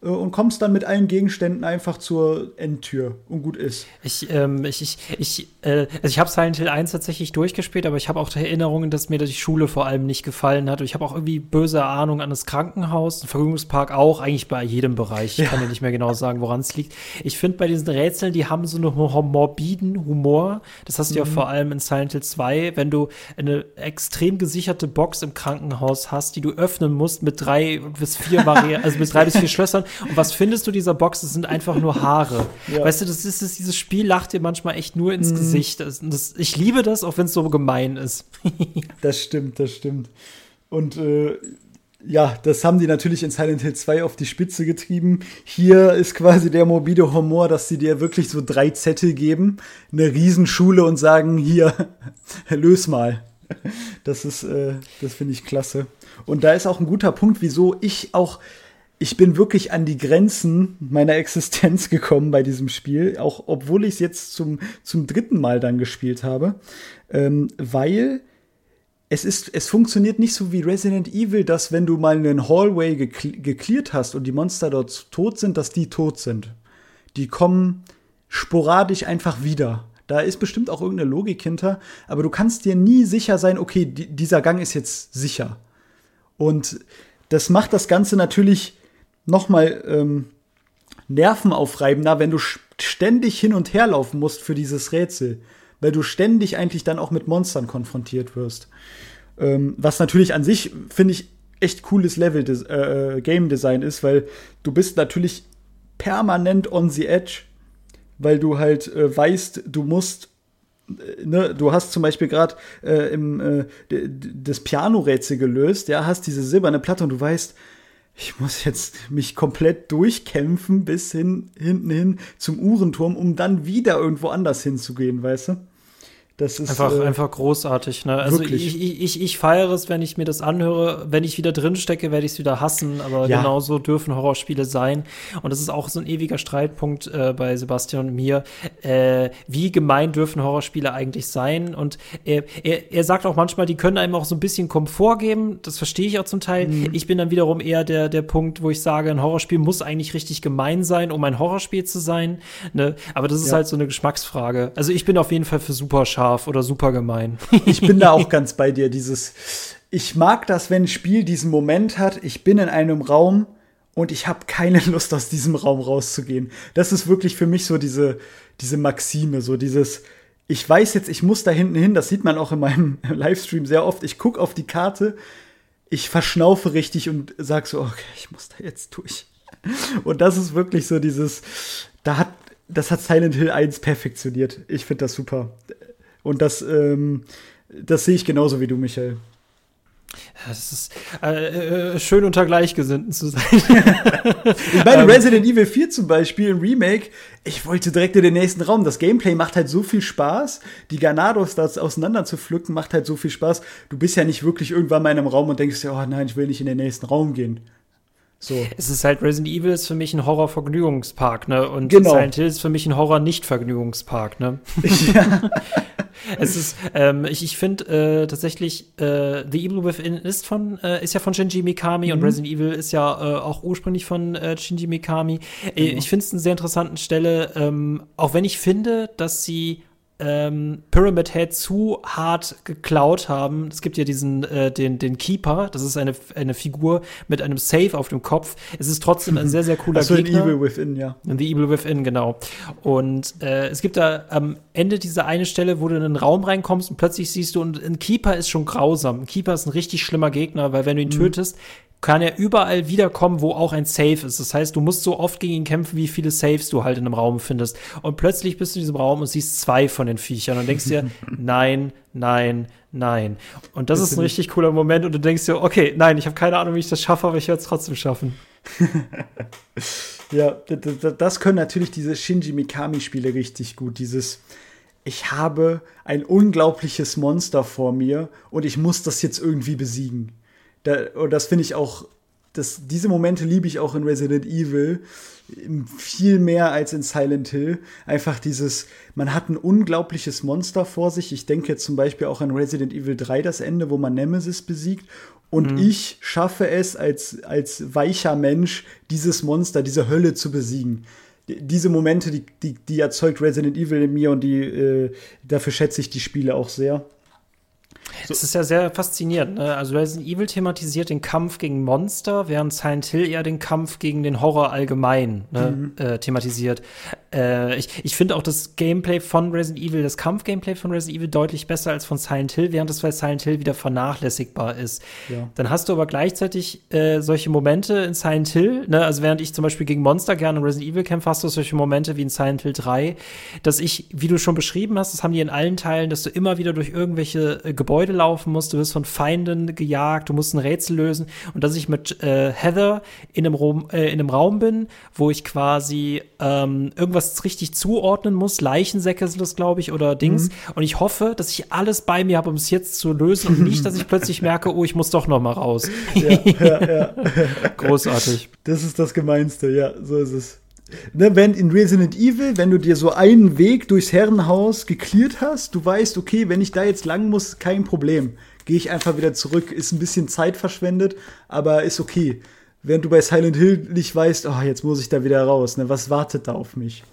Äh, und kommst dann mit allen Gegenständen einfach zur Endtür und gut ist. Ich, ähm, ich, ich, ich, äh, also ich habe Silent Hill 1 tatsächlich durchgespielt, aber ich habe auch Erinnerungen, dass mir die Schule vor allem nicht gefallen hat. Und ich habe auch irgendwie böse Ahnung an das Krankenhaus, den Vergnügungspark auch, eigentlich bei jedem Bereich. Ich ja. kann ja nicht mehr genau sagen, woran es liegt. Ich finde bei diesen Rätseln, die haben so einen morbiden Humor. Das hast du mhm. ja vor allem in Silent Hill 2, wenn du eine extrem gesicherte Box im Krankenhaus hast, die du öffnen musst mit drei bis vier Varianten, also mit drei bis vier Schlössern und was findest du dieser Box? Das sind einfach nur Haare. Ja. Weißt du, das ist, das, dieses Spiel lacht dir manchmal echt nur ins mhm. Gesicht. Das, das, ich liebe das, auch wenn es so gemein ist. das stimmt, das stimmt. Und äh, ja, das haben die natürlich in Silent Hill 2 auf die Spitze getrieben. Hier ist quasi der morbide Humor, dass sie dir wirklich so drei Zettel geben, eine Riesenschule und sagen, hier, löse mal. Das ist, äh, das finde ich klasse. Und da ist auch ein guter Punkt, wieso ich auch ich bin wirklich an die Grenzen meiner Existenz gekommen bei diesem Spiel, auch obwohl ich es jetzt zum, zum dritten Mal dann gespielt habe, ähm, weil es ist, es funktioniert nicht so wie Resident Evil, dass wenn du mal einen Hallway geklärt hast und die Monster dort tot sind, dass die tot sind. Die kommen sporadisch einfach wieder. Da ist bestimmt auch irgendeine Logik hinter, aber du kannst dir nie sicher sein, okay, dieser Gang ist jetzt sicher. Und das macht das Ganze natürlich nochmal ähm, nervenaufreibender, wenn du ständig hin und her laufen musst für dieses Rätsel. Weil du ständig eigentlich dann auch mit Monstern konfrontiert wirst. Ähm, was natürlich an sich, finde ich, echt cooles Level äh, äh, Game Design ist, weil du bist natürlich permanent on the edge, weil du halt äh, weißt, du musst äh, Ne, du hast zum Beispiel gerade äh, äh, das Piano-Rätsel gelöst, ja, hast diese silberne Platte und du weißt, ich muss jetzt mich komplett durchkämpfen bis hin, hinten hin zum Uhrenturm, um dann wieder irgendwo anders hinzugehen, weißt du? Das ist einfach, äh, einfach großartig. Ne? Also ich, ich, ich, ich feiere es, wenn ich mir das anhöre. Wenn ich wieder drin stecke, werde ich es wieder hassen. Aber ja. genauso dürfen Horrorspiele sein. Und das ist auch so ein ewiger Streitpunkt äh, bei Sebastian und mir. Äh, wie gemein dürfen Horrorspiele eigentlich sein? Und er, er, er sagt auch manchmal, die können einem auch so ein bisschen Komfort geben. Das verstehe ich auch zum Teil. Mhm. Ich bin dann wiederum eher der, der Punkt, wo ich sage, ein Horrorspiel muss eigentlich richtig gemein sein, um ein Horrorspiel zu sein. Ne? Aber das ist ja. halt so eine Geschmacksfrage. Also ich bin auf jeden Fall für super scharf scharf oder super gemein. ich bin da auch ganz bei dir. Dieses, ich mag das, wenn ein Spiel diesen Moment hat, ich bin in einem Raum und ich habe keine Lust, aus diesem Raum rauszugehen. Das ist wirklich für mich so diese, diese Maxime, so dieses, ich weiß jetzt, ich muss da hinten hin, das sieht man auch in meinem Livestream sehr oft. Ich gucke auf die Karte, ich verschnaufe richtig und sag so, okay, ich muss da jetzt durch. Und das ist wirklich so dieses, da hat, das hat Silent Hill 1 perfektioniert. Ich finde das super. Und das, ähm, das sehe ich genauso wie du, Michael. Das ist äh, äh, schön unter Gleichgesinnten zu sein. ich meine, ähm, Resident Evil 4 zum Beispiel, im Remake, ich wollte direkt in den nächsten Raum. Das Gameplay macht halt so viel Spaß. Die Ganados da auseinander zu pflücken, macht halt so viel Spaß. Du bist ja nicht wirklich irgendwann mal in einem Raum und denkst dir, oh nein, ich will nicht in den nächsten Raum gehen. So. Es ist halt Resident Evil ist für mich ein Horror-Vergnügungspark, ne? Und genau. Silent Hill ist für mich ein Horror-Nicht-Vergnügungspark, ne? Ja. es ist, ähm, ich, ich finde äh, tatsächlich, äh, The Evil Within ist von, äh, ist ja von Shinji Mikami mhm. und Resident Evil ist ja äh, auch ursprünglich von äh, Shinji Mikami. Genau. Ich finde es eine sehr interessante Stelle, ähm, auch wenn ich finde, dass sie ähm, Pyramid Head zu hart geklaut haben. Es gibt ja diesen, äh, den, den Keeper, das ist eine, eine Figur mit einem Safe auf dem Kopf. Es ist trotzdem ein sehr, sehr cooler also Gegner. Evil Within, ja. The Evil Within, genau. Und äh, es gibt da am Ende diese eine Stelle, wo du in einen Raum reinkommst und plötzlich siehst du, und ein Keeper ist schon grausam. Ein Keeper ist ein richtig schlimmer Gegner, weil wenn du ihn mhm. tötest, kann er überall wiederkommen, wo auch ein Safe ist. Das heißt, du musst so oft gegen ihn kämpfen, wie viele Saves du halt in einem Raum findest. Und plötzlich bist du in diesem Raum und siehst zwei von den Viechern und denkst dir, nein, nein, nein. Und das, das ist ein richtig cooler Moment und du denkst dir, okay, nein, ich habe keine Ahnung, wie ich das schaffe, aber ich werde es trotzdem schaffen. ja, das können natürlich diese Shinji Mikami-Spiele richtig gut. Dieses, ich habe ein unglaubliches Monster vor mir und ich muss das jetzt irgendwie besiegen. Da, und das finde ich auch, das, diese Momente liebe ich auch in Resident Evil viel mehr als in Silent Hill. Einfach dieses, man hat ein unglaubliches Monster vor sich. Ich denke jetzt zum Beispiel auch an Resident Evil 3 das Ende, wo man Nemesis besiegt. Und mhm. ich schaffe es als, als weicher Mensch, dieses Monster, diese Hölle zu besiegen. Diese Momente, die, die, die erzeugt Resident Evil in mir und die, äh, dafür schätze ich die Spiele auch sehr. So. Es ist ja sehr faszinierend. Ne? Also Resident Evil thematisiert den Kampf gegen Monster, während Silent Hill eher den Kampf gegen den Horror allgemein ne? mhm. äh, thematisiert. Äh, ich ich finde auch das Gameplay von Resident Evil, das Kampf-Gameplay von Resident Evil deutlich besser als von Silent Hill, während es bei Silent Hill wieder vernachlässigbar ist. Ja. Dann hast du aber gleichzeitig äh, solche Momente in Silent Hill, ne? also während ich zum Beispiel gegen Monster gerne in Resident Evil kämpfe, hast du solche Momente wie in Silent Hill 3, dass ich, wie du schon beschrieben hast, das haben die in allen Teilen, dass du immer wieder durch irgendwelche äh, Gebäude laufen musst, du wirst von Feinden gejagt, du musst ein Rätsel lösen und dass ich mit äh, Heather in einem, Raum, äh, in einem Raum bin, wo ich quasi ähm, irgendwas richtig zuordnen muss, Leichensäcke sind das, glaube ich, oder Dings. Mhm. Und ich hoffe, dass ich alles bei mir habe, um es jetzt zu lösen und nicht, dass ich plötzlich merke, oh, ich muss doch noch mal raus. ja, ja, ja. Großartig. Das ist das Gemeinste, ja, so ist es. Ne, wenn in Resident Evil, wenn du dir so einen Weg durchs Herrenhaus geklärt hast, du weißt, okay, wenn ich da jetzt lang muss, kein Problem. Gehe ich einfach wieder zurück. Ist ein bisschen Zeit verschwendet, aber ist okay. Während du bei Silent Hill nicht weißt, oh, jetzt muss ich da wieder raus. Ne? Was wartet da auf mich?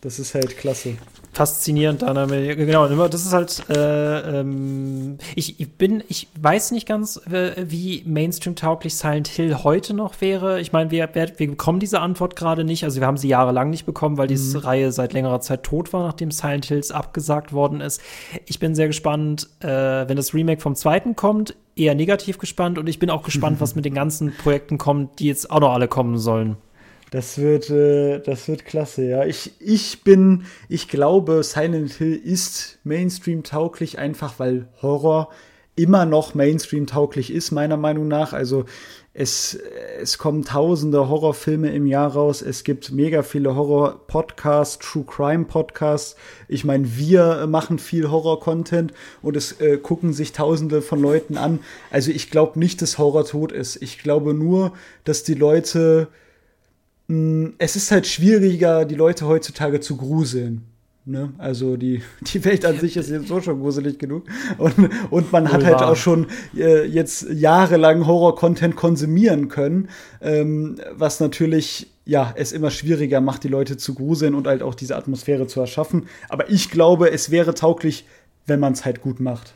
Das ist halt klasse. Faszinierend, Anna. Genau, das ist halt, äh, ähm, ich, ich, bin, ich weiß nicht ganz, wie Mainstream-tauglich Silent Hill heute noch wäre. Ich meine, wir, wir, bekommen diese Antwort gerade nicht. Also wir haben sie jahrelang nicht bekommen, weil diese mhm. Reihe seit längerer Zeit tot war, nachdem Silent Hills abgesagt worden ist. Ich bin sehr gespannt, äh, wenn das Remake vom zweiten kommt, eher negativ gespannt und ich bin auch gespannt, was mit den ganzen Projekten kommt, die jetzt auch noch alle kommen sollen. Das wird, äh, das wird klasse, ja. Ich, ich bin, ich glaube, Silent Hill ist Mainstream-tauglich, einfach weil Horror immer noch Mainstream-tauglich ist, meiner Meinung nach. Also es, es kommen tausende Horrorfilme im Jahr raus. Es gibt mega viele Horror-Podcasts, True Crime-Podcasts. Ich meine, wir machen viel Horror-Content und es äh, gucken sich tausende von Leuten an. Also ich glaube nicht, dass Horror tot ist. Ich glaube nur, dass die Leute es ist halt schwieriger, die Leute heutzutage zu gruseln. Ne? Also die, die Welt an sich ist jetzt so schon gruselig genug. Und, und man hat halt auch schon äh, jetzt jahrelang Horror-Content konsumieren können, ähm, was natürlich ja, es immer schwieriger macht, die Leute zu gruseln und halt auch diese Atmosphäre zu erschaffen. Aber ich glaube, es wäre tauglich, wenn man es halt gut macht.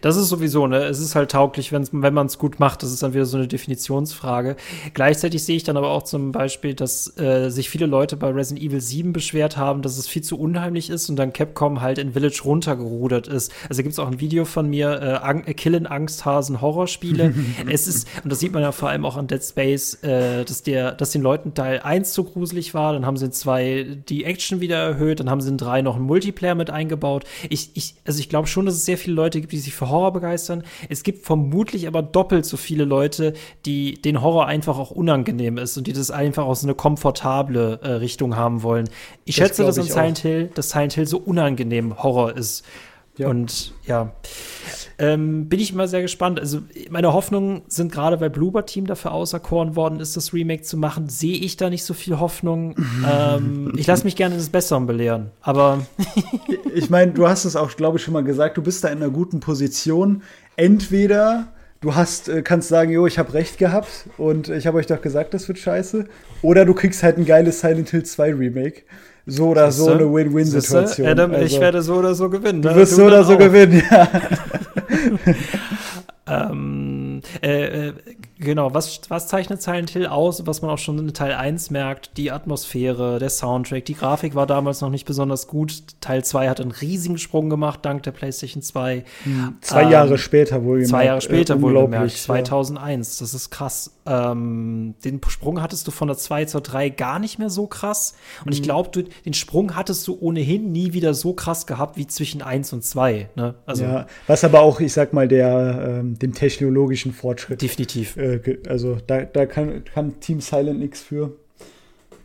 Das ist sowieso, ne? Es ist halt tauglich, wenn's, wenn man es gut macht. Das ist dann wieder so eine Definitionsfrage. Gleichzeitig sehe ich dann aber auch zum Beispiel, dass äh, sich viele Leute bei Resident Evil 7 beschwert haben, dass es viel zu unheimlich ist und dann Capcom halt in Village runtergerudert ist. Also gibt es auch ein Video von mir, äh, Killen Angsthasen Horrorspiele. es ist, und das sieht man ja vor allem auch an Dead Space, äh, dass, der, dass den Leuten Teil 1 zu gruselig war, dann haben sie in 2 die Action wieder erhöht, dann haben sie in 3 noch einen Multiplayer mit eingebaut. Ich, ich, also ich glaube schon, dass es sehr viele Leute gibt, die sich sich für Horror begeistern. Es gibt vermutlich aber doppelt so viele Leute, die den Horror einfach auch unangenehm ist und die das einfach aus eine komfortable äh, Richtung haben wollen. Ich das schätze das an Silent. Hill, dass Silent Hill so unangenehm Horror ist. Ja. Und ja, ähm, bin ich immer sehr gespannt. Also meine Hoffnungen sind gerade, weil Bluebird Team dafür auserkoren worden ist, das Remake zu machen, sehe ich da nicht so viel Hoffnung. ähm, ich lasse mich gerne des Besseren belehren, aber ich meine, du hast es auch, glaube ich, schon mal gesagt. Du bist da in einer guten Position. Entweder du hast, äh, kannst sagen, jo, ich habe recht gehabt und ich habe euch doch gesagt, das wird scheiße. Oder du kriegst halt ein geiles Silent Hill 2 Remake so oder so eine Win-Win-Situation. Adam, also, ich werde so oder so gewinnen. Du wirst du so oder so auch. gewinnen, ja. ähm, äh, äh, Genau, was, was zeichnet Silent Hill aus, was man auch schon in Teil 1 merkt? Die Atmosphäre, der Soundtrack, die Grafik war damals noch nicht besonders gut. Teil 2 hat einen riesigen Sprung gemacht, dank der PlayStation 2. Hm. Zwei ähm, Jahre später wohl Zwei Jahre später äh, wohl gemerkt, 2001, ja. das ist krass. Ähm, den Sprung hattest du von der 2 zur 3 gar nicht mehr so krass. Und ich hm. glaube, den Sprung hattest du ohnehin nie wieder so krass gehabt wie zwischen 1 und 2. Ne? Also, ja, was aber auch, ich sag mal, der, ähm, dem technologischen Fortschritt definitiv äh, also da, da kann, kann Team Silent nichts für.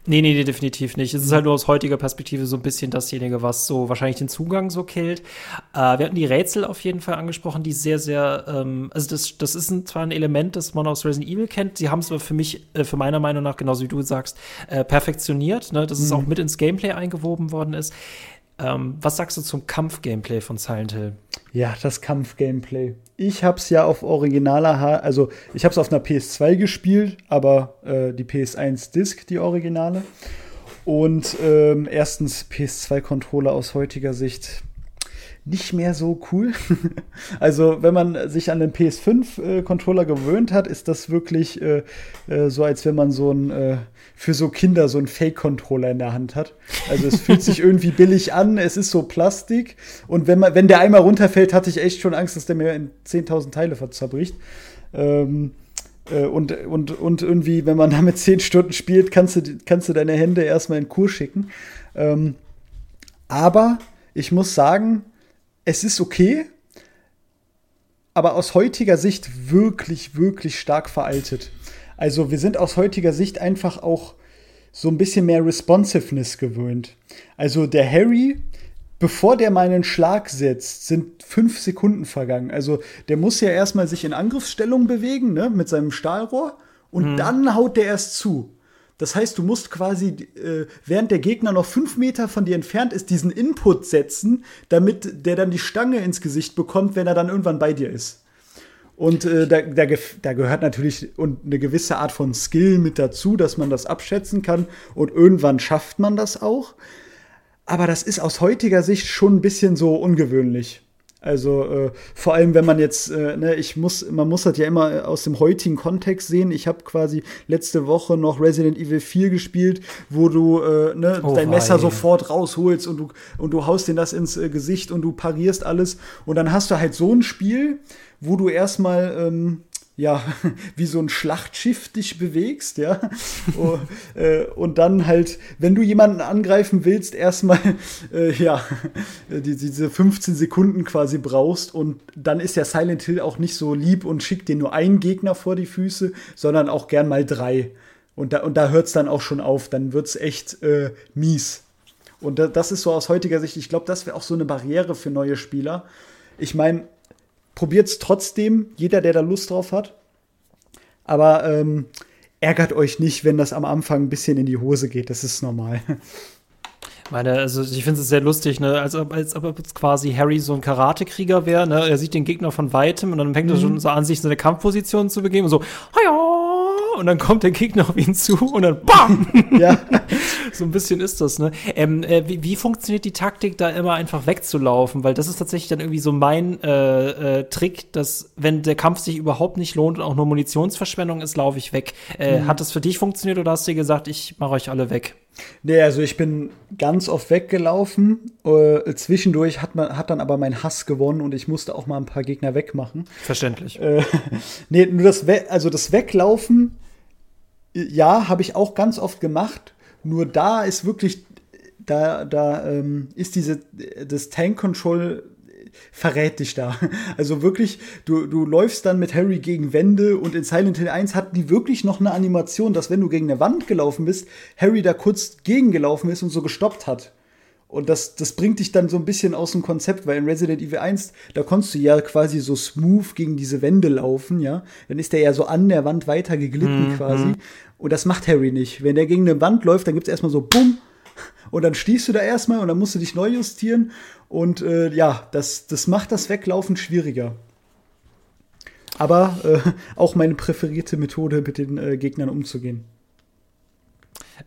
Nee, nee, nee, definitiv nicht. Es ist halt nur aus heutiger Perspektive so ein bisschen dasjenige, was so wahrscheinlich den Zugang so killt. Äh, wir hatten die Rätsel auf jeden Fall angesprochen, die sehr, sehr, ähm, also das, das ist ein, zwar ein Element, das man aus Resident Evil kennt, sie haben es aber für mich, äh, für meiner Meinung nach, genauso wie du sagst, äh, perfektioniert, ne, dass mhm. es auch mit ins Gameplay eingewoben worden ist. Ähm, was sagst du zum Kampf-Gameplay von Silent Hill? Ja, das Kampf-Gameplay. Ich hab's ja auf originaler, ha also ich hab's auf einer PS2 gespielt, aber äh, die PS1-Disc, die Originale. Und ähm, erstens PS2-Controller aus heutiger Sicht nicht mehr so cool. also, wenn man sich an den PS5-Controller äh, gewöhnt hat, ist das wirklich äh, äh, so, als wenn man so ein äh, für so Kinder so ein Fake-Controller in der Hand hat. Also es fühlt sich irgendwie billig an, es ist so Plastik und wenn, man, wenn der einmal runterfällt, hatte ich echt schon Angst, dass der mir in 10.000 Teile zerbricht. Ähm, äh, und, und, und irgendwie, wenn man damit 10 Stunden spielt, kannst du, kannst du deine Hände erstmal in Kur schicken. Ähm, aber ich muss sagen, es ist okay, aber aus heutiger Sicht wirklich, wirklich stark veraltet. Also wir sind aus heutiger Sicht einfach auch so ein bisschen mehr Responsiveness gewöhnt. Also der Harry, bevor der meinen Schlag setzt, sind fünf Sekunden vergangen. Also der muss ja erstmal sich in Angriffsstellung bewegen, ne, mit seinem Stahlrohr, und hm. dann haut der erst zu. Das heißt, du musst quasi, äh, während der Gegner noch fünf Meter von dir entfernt ist, diesen Input setzen, damit der dann die Stange ins Gesicht bekommt, wenn er dann irgendwann bei dir ist. Und äh, da, da, da, gehört natürlich und eine gewisse Art von Skill mit dazu, dass man das abschätzen kann. Und irgendwann schafft man das auch. Aber das ist aus heutiger Sicht schon ein bisschen so ungewöhnlich. Also äh, vor allem, wenn man jetzt, äh, ne, ich muss, man muss das ja immer aus dem heutigen Kontext sehen. Ich habe quasi letzte Woche noch Resident Evil 4 gespielt, wo du äh, ne, oh, dein Messer sofort rausholst und du und du haust dir das ins äh, Gesicht und du parierst alles und dann hast du halt so ein Spiel, wo du erstmal ähm, ja, wie so ein Schlachtschiff dich bewegst, ja. oh, äh, und dann halt, wenn du jemanden angreifen willst, erstmal, äh, ja, die, diese 15 Sekunden quasi brauchst. Und dann ist ja Silent Hill auch nicht so lieb und schickt dir nur einen Gegner vor die Füße, sondern auch gern mal drei. Und da, und da hört es dann auch schon auf. Dann wird es echt äh, mies. Und das ist so aus heutiger Sicht, ich glaube, das wäre auch so eine Barriere für neue Spieler. Ich meine, Probiert es trotzdem, jeder, der da Lust drauf hat. Aber ähm, ärgert euch nicht, wenn das am Anfang ein bisschen in die Hose geht. Das ist normal. meine, also ich finde es sehr lustig, ne? als, ob, als ob quasi Harry so ein Karatekrieger wäre. Ne? Er sieht den Gegner von weitem und dann fängt mhm. er schon so an, sich so eine Kampfposition zu begeben und so, Hiya! und dann kommt der Gegner auf ihn zu und dann BAM! Ja. so ein bisschen ist das, ne? Ähm, äh, wie, wie, funktioniert die Taktik, da immer einfach wegzulaufen? Weil das ist tatsächlich dann irgendwie so mein äh, äh, Trick, dass wenn der Kampf sich überhaupt nicht lohnt und auch nur Munitionsverschwendung ist, laufe ich weg. Äh, mhm. Hat das für dich funktioniert oder hast du dir gesagt, ich mache euch alle weg? Nee, also ich bin ganz oft weggelaufen. Äh, zwischendurch hat, man, hat dann aber mein Hass gewonnen und ich musste auch mal ein paar Gegner wegmachen. Verständlich. Äh, nee, nur das, We also das Weglaufen, ja, habe ich auch ganz oft gemacht. Nur da ist wirklich, da, da ähm, ist diese, das Tank Control verrät dich da. Also wirklich, du, du läufst dann mit Harry gegen Wände und in Silent Hill 1 hatten die wirklich noch eine Animation, dass wenn du gegen eine Wand gelaufen bist, Harry da kurz gegengelaufen ist und so gestoppt hat. Und das, das bringt dich dann so ein bisschen aus dem Konzept, weil in Resident Evil 1, da konntest du ja quasi so smooth gegen diese Wände laufen, ja. Dann ist der ja so an der Wand weiter geglitten mhm. quasi. Und das macht Harry nicht. Wenn der gegen eine Wand läuft, dann gibt es erstmal so Bumm und dann stehst du da erstmal und dann musst du dich neu justieren. Und äh, ja, das, das macht das Weglaufen schwieriger. Aber äh, auch meine präferierte Methode, mit den äh, Gegnern umzugehen.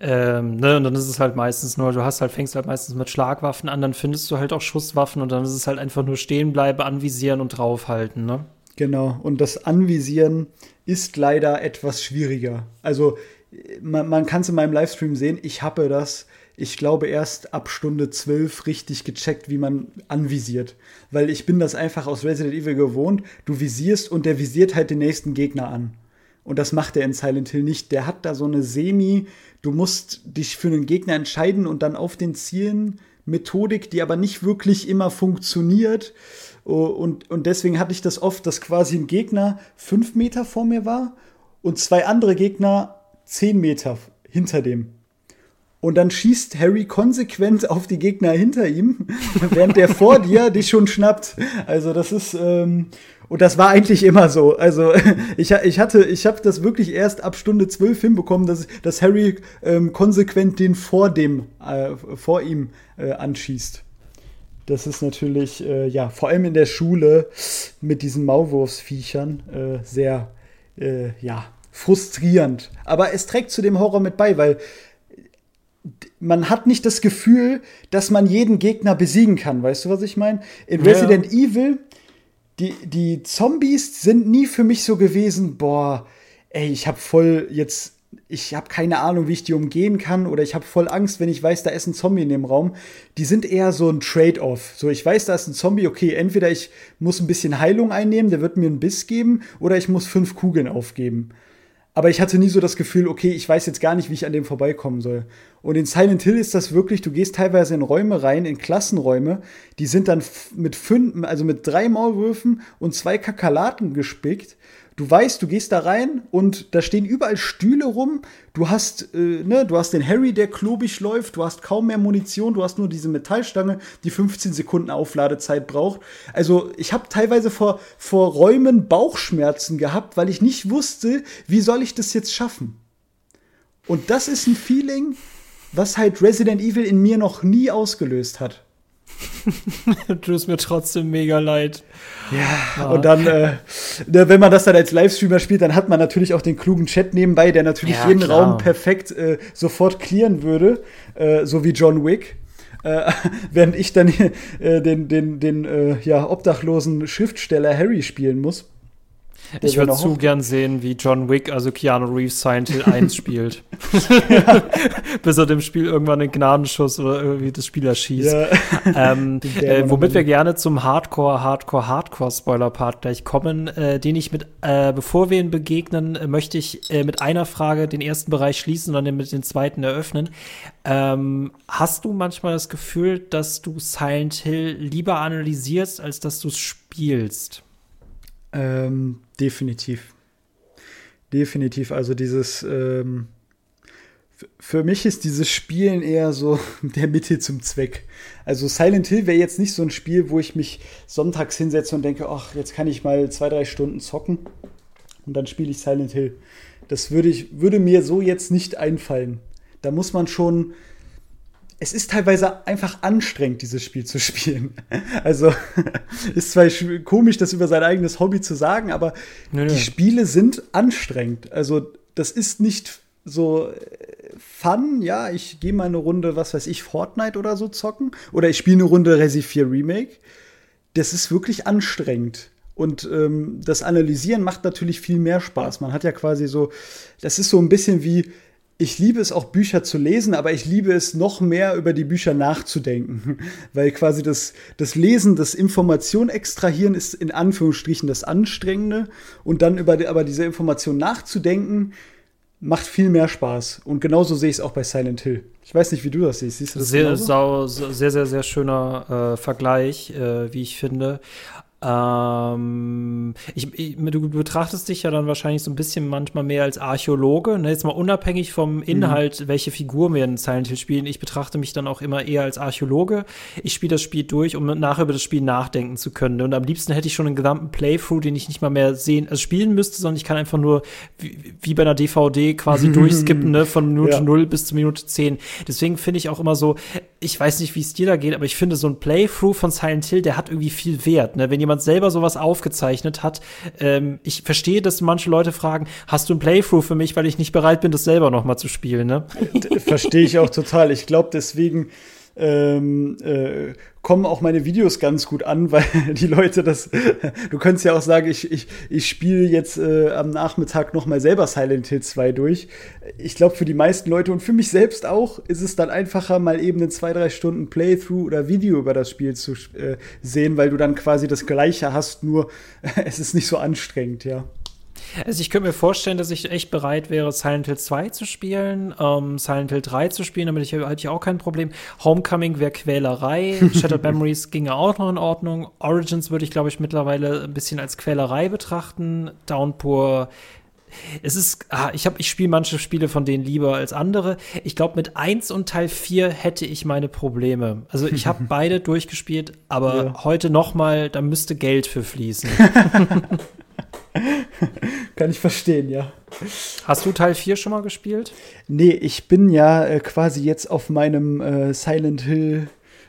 Ähm, ne, und dann ist es halt meistens nur, du hast halt, fängst halt meistens mit Schlagwaffen an, dann findest du halt auch Schusswaffen und dann ist es halt einfach nur stehen bleiben, anvisieren und draufhalten, ne? Genau, und das Anvisieren ist leider etwas schwieriger. Also, man, man kann es in meinem Livestream sehen, ich habe das ich glaube, erst ab Stunde 12 richtig gecheckt, wie man anvisiert. Weil ich bin das einfach aus Resident Evil gewohnt. Du visierst und der visiert halt den nächsten Gegner an. Und das macht er in Silent Hill nicht. Der hat da so eine Semi, du musst dich für einen Gegner entscheiden und dann auf den Zielen Methodik, die aber nicht wirklich immer funktioniert. Und, und deswegen hatte ich das oft, dass quasi ein Gegner fünf Meter vor mir war und zwei andere Gegner zehn Meter hinter dem. Und dann schießt Harry konsequent auf die Gegner hinter ihm, während der vor dir dich schon schnappt. Also das ist ähm, und das war eigentlich immer so. Also ich, ich hatte, ich habe das wirklich erst ab Stunde zwölf hinbekommen, dass, dass Harry ähm, konsequent den vor dem, äh, vor ihm äh, anschießt. Das ist natürlich, äh, ja, vor allem in der Schule mit diesen Maulwurfsviechern äh, sehr, äh, ja, frustrierend. Aber es trägt zu dem Horror mit bei, weil man hat nicht das Gefühl, dass man jeden Gegner besiegen kann. Weißt du, was ich meine? In ja. Resident Evil, die, die Zombies sind nie für mich so gewesen, boah, ey, ich hab voll jetzt ich habe keine Ahnung, wie ich die umgehen kann oder ich habe voll Angst, wenn ich weiß, da ist ein Zombie in dem Raum. Die sind eher so ein Trade-off. So, ich weiß, da ist ein Zombie, okay, entweder ich muss ein bisschen Heilung einnehmen, der wird mir einen Biss geben, oder ich muss fünf Kugeln aufgeben. Aber ich hatte nie so das Gefühl, okay, ich weiß jetzt gar nicht, wie ich an dem vorbeikommen soll. Und in Silent Hill ist das wirklich, du gehst teilweise in Räume rein, in Klassenräume, die sind dann mit fünf, also mit drei Maulwürfen und zwei Kakerlaken gespickt du weißt, du gehst da rein und da stehen überall Stühle rum. Du hast, äh, ne, du hast den Harry, der klobig läuft. Du hast kaum mehr Munition. Du hast nur diese Metallstange, die 15 Sekunden Aufladezeit braucht. Also ich habe teilweise vor, vor Räumen Bauchschmerzen gehabt, weil ich nicht wusste, wie soll ich das jetzt schaffen. Und das ist ein Feeling, was halt Resident Evil in mir noch nie ausgelöst hat. Tut mir trotzdem mega leid. Ja, ja. und dann, äh, ne, wenn man das dann als Livestreamer spielt, dann hat man natürlich auch den klugen Chat nebenbei, der natürlich ja, jeden klar. Raum perfekt äh, sofort clearen würde, äh, so wie John Wick. Äh, während ich dann äh, den, den, den äh, ja, obdachlosen Schriftsteller Harry spielen muss. Ich würde zu gern sehen, wie John Wick, also Keanu Reeves, Silent Hill 1 spielt. Bis er dem Spiel irgendwann einen Gnadenschuss oder irgendwie das Spiel erschießt. Ja. Ähm, äh, womit wir gerne zum Hardcore, Hardcore, Hardcore-Spoiler-Part gleich kommen, äh, den ich mit, äh, bevor wir ihn begegnen, äh, möchte ich äh, mit einer Frage den ersten Bereich schließen und dann mit den zweiten eröffnen. Ähm, hast du manchmal das Gefühl, dass du Silent Hill lieber analysierst, als dass du es spielst? Ähm, definitiv. Definitiv. Also dieses, ähm, für mich ist dieses Spielen eher so der Mittel zum Zweck. Also Silent Hill wäre jetzt nicht so ein Spiel, wo ich mich sonntags hinsetze und denke, ach, jetzt kann ich mal zwei, drei Stunden zocken und dann spiele ich Silent Hill. Das würde ich, würde mir so jetzt nicht einfallen. Da muss man schon es ist teilweise einfach anstrengend, dieses Spiel zu spielen. Also ist zwar komisch, das über sein eigenes Hobby zu sagen, aber nee, die Spiele sind anstrengend. Also das ist nicht so äh, Fun, ja, ich gehe mal eine Runde, was weiß ich, Fortnite oder so zocken oder ich spiele eine Runde Resi 4 Remake. Das ist wirklich anstrengend. Und ähm, das Analysieren macht natürlich viel mehr Spaß. Man hat ja quasi so, das ist so ein bisschen wie, ich liebe es auch Bücher zu lesen, aber ich liebe es noch mehr über die Bücher nachzudenken, weil quasi das, das Lesen, das Information extrahieren ist in Anführungsstrichen das Anstrengende und dann über die, aber diese Information nachzudenken macht viel mehr Spaß und genauso sehe ich es auch bei Silent Hill. Ich weiß nicht, wie du das siehst. Siehst du das sehr, sau, sehr, sehr, sehr schöner äh, Vergleich, äh, wie ich finde. Ähm, ich, ich, du betrachtest dich ja dann wahrscheinlich so ein bisschen manchmal mehr als Archäologe. Ne? Jetzt mal unabhängig vom Inhalt, mhm. welche Figur wir in Silent Hill spielen. Ich betrachte mich dann auch immer eher als Archäologe. Ich spiele das Spiel durch, um nachher über das Spiel nachdenken zu können. Und am liebsten hätte ich schon einen gesamten Playthrough, den ich nicht mal mehr sehen, also spielen müsste, sondern ich kann einfach nur wie, wie bei einer DVD quasi durchskippen, ne? von Minute ja. 0 bis zur Minute 10. Deswegen finde ich auch immer so, ich weiß nicht, wie es dir da geht, aber ich finde so ein Playthrough von Silent Hill, der hat irgendwie viel Wert. Ne? Wenn jemand selber sowas aufgezeichnet hat. Ähm, ich verstehe, dass manche Leute fragen, hast du ein Playthrough für mich, weil ich nicht bereit bin, das selber noch mal zu spielen. Ne? Verstehe ich auch total. Ich glaube, deswegen ähm, äh, kommen auch meine Videos ganz gut an, weil die Leute das, du könntest ja auch sagen, ich, ich, ich spiele jetzt äh, am Nachmittag noch mal selber Silent Hill 2 durch. Ich glaube, für die meisten Leute und für mich selbst auch ist es dann einfacher, mal eben einen zwei, drei Stunden Playthrough oder Video über das Spiel zu äh, sehen, weil du dann quasi das Gleiche hast, nur es ist nicht so anstrengend, ja. Also ich könnte mir vorstellen, dass ich echt bereit wäre, Silent Hill 2 zu spielen, ähm, Silent Hill 3 zu spielen, damit ich hätte ich auch kein Problem. Homecoming wäre Quälerei, Shattered Memories ginge auch noch in Ordnung. Origins würde ich, glaube ich, mittlerweile ein bisschen als Quälerei betrachten. Downpour es ist, ah, ich habe, ich spiele manche Spiele von denen lieber als andere. Ich glaube, mit 1 und Teil 4 hätte ich meine Probleme. Also ich habe beide durchgespielt, aber ja. heute noch mal, da müsste Geld für fließen. Kann ich verstehen, ja. Hast du Teil 4 schon mal gespielt? Nee, ich bin ja äh, quasi jetzt auf meinem äh, Silent Hill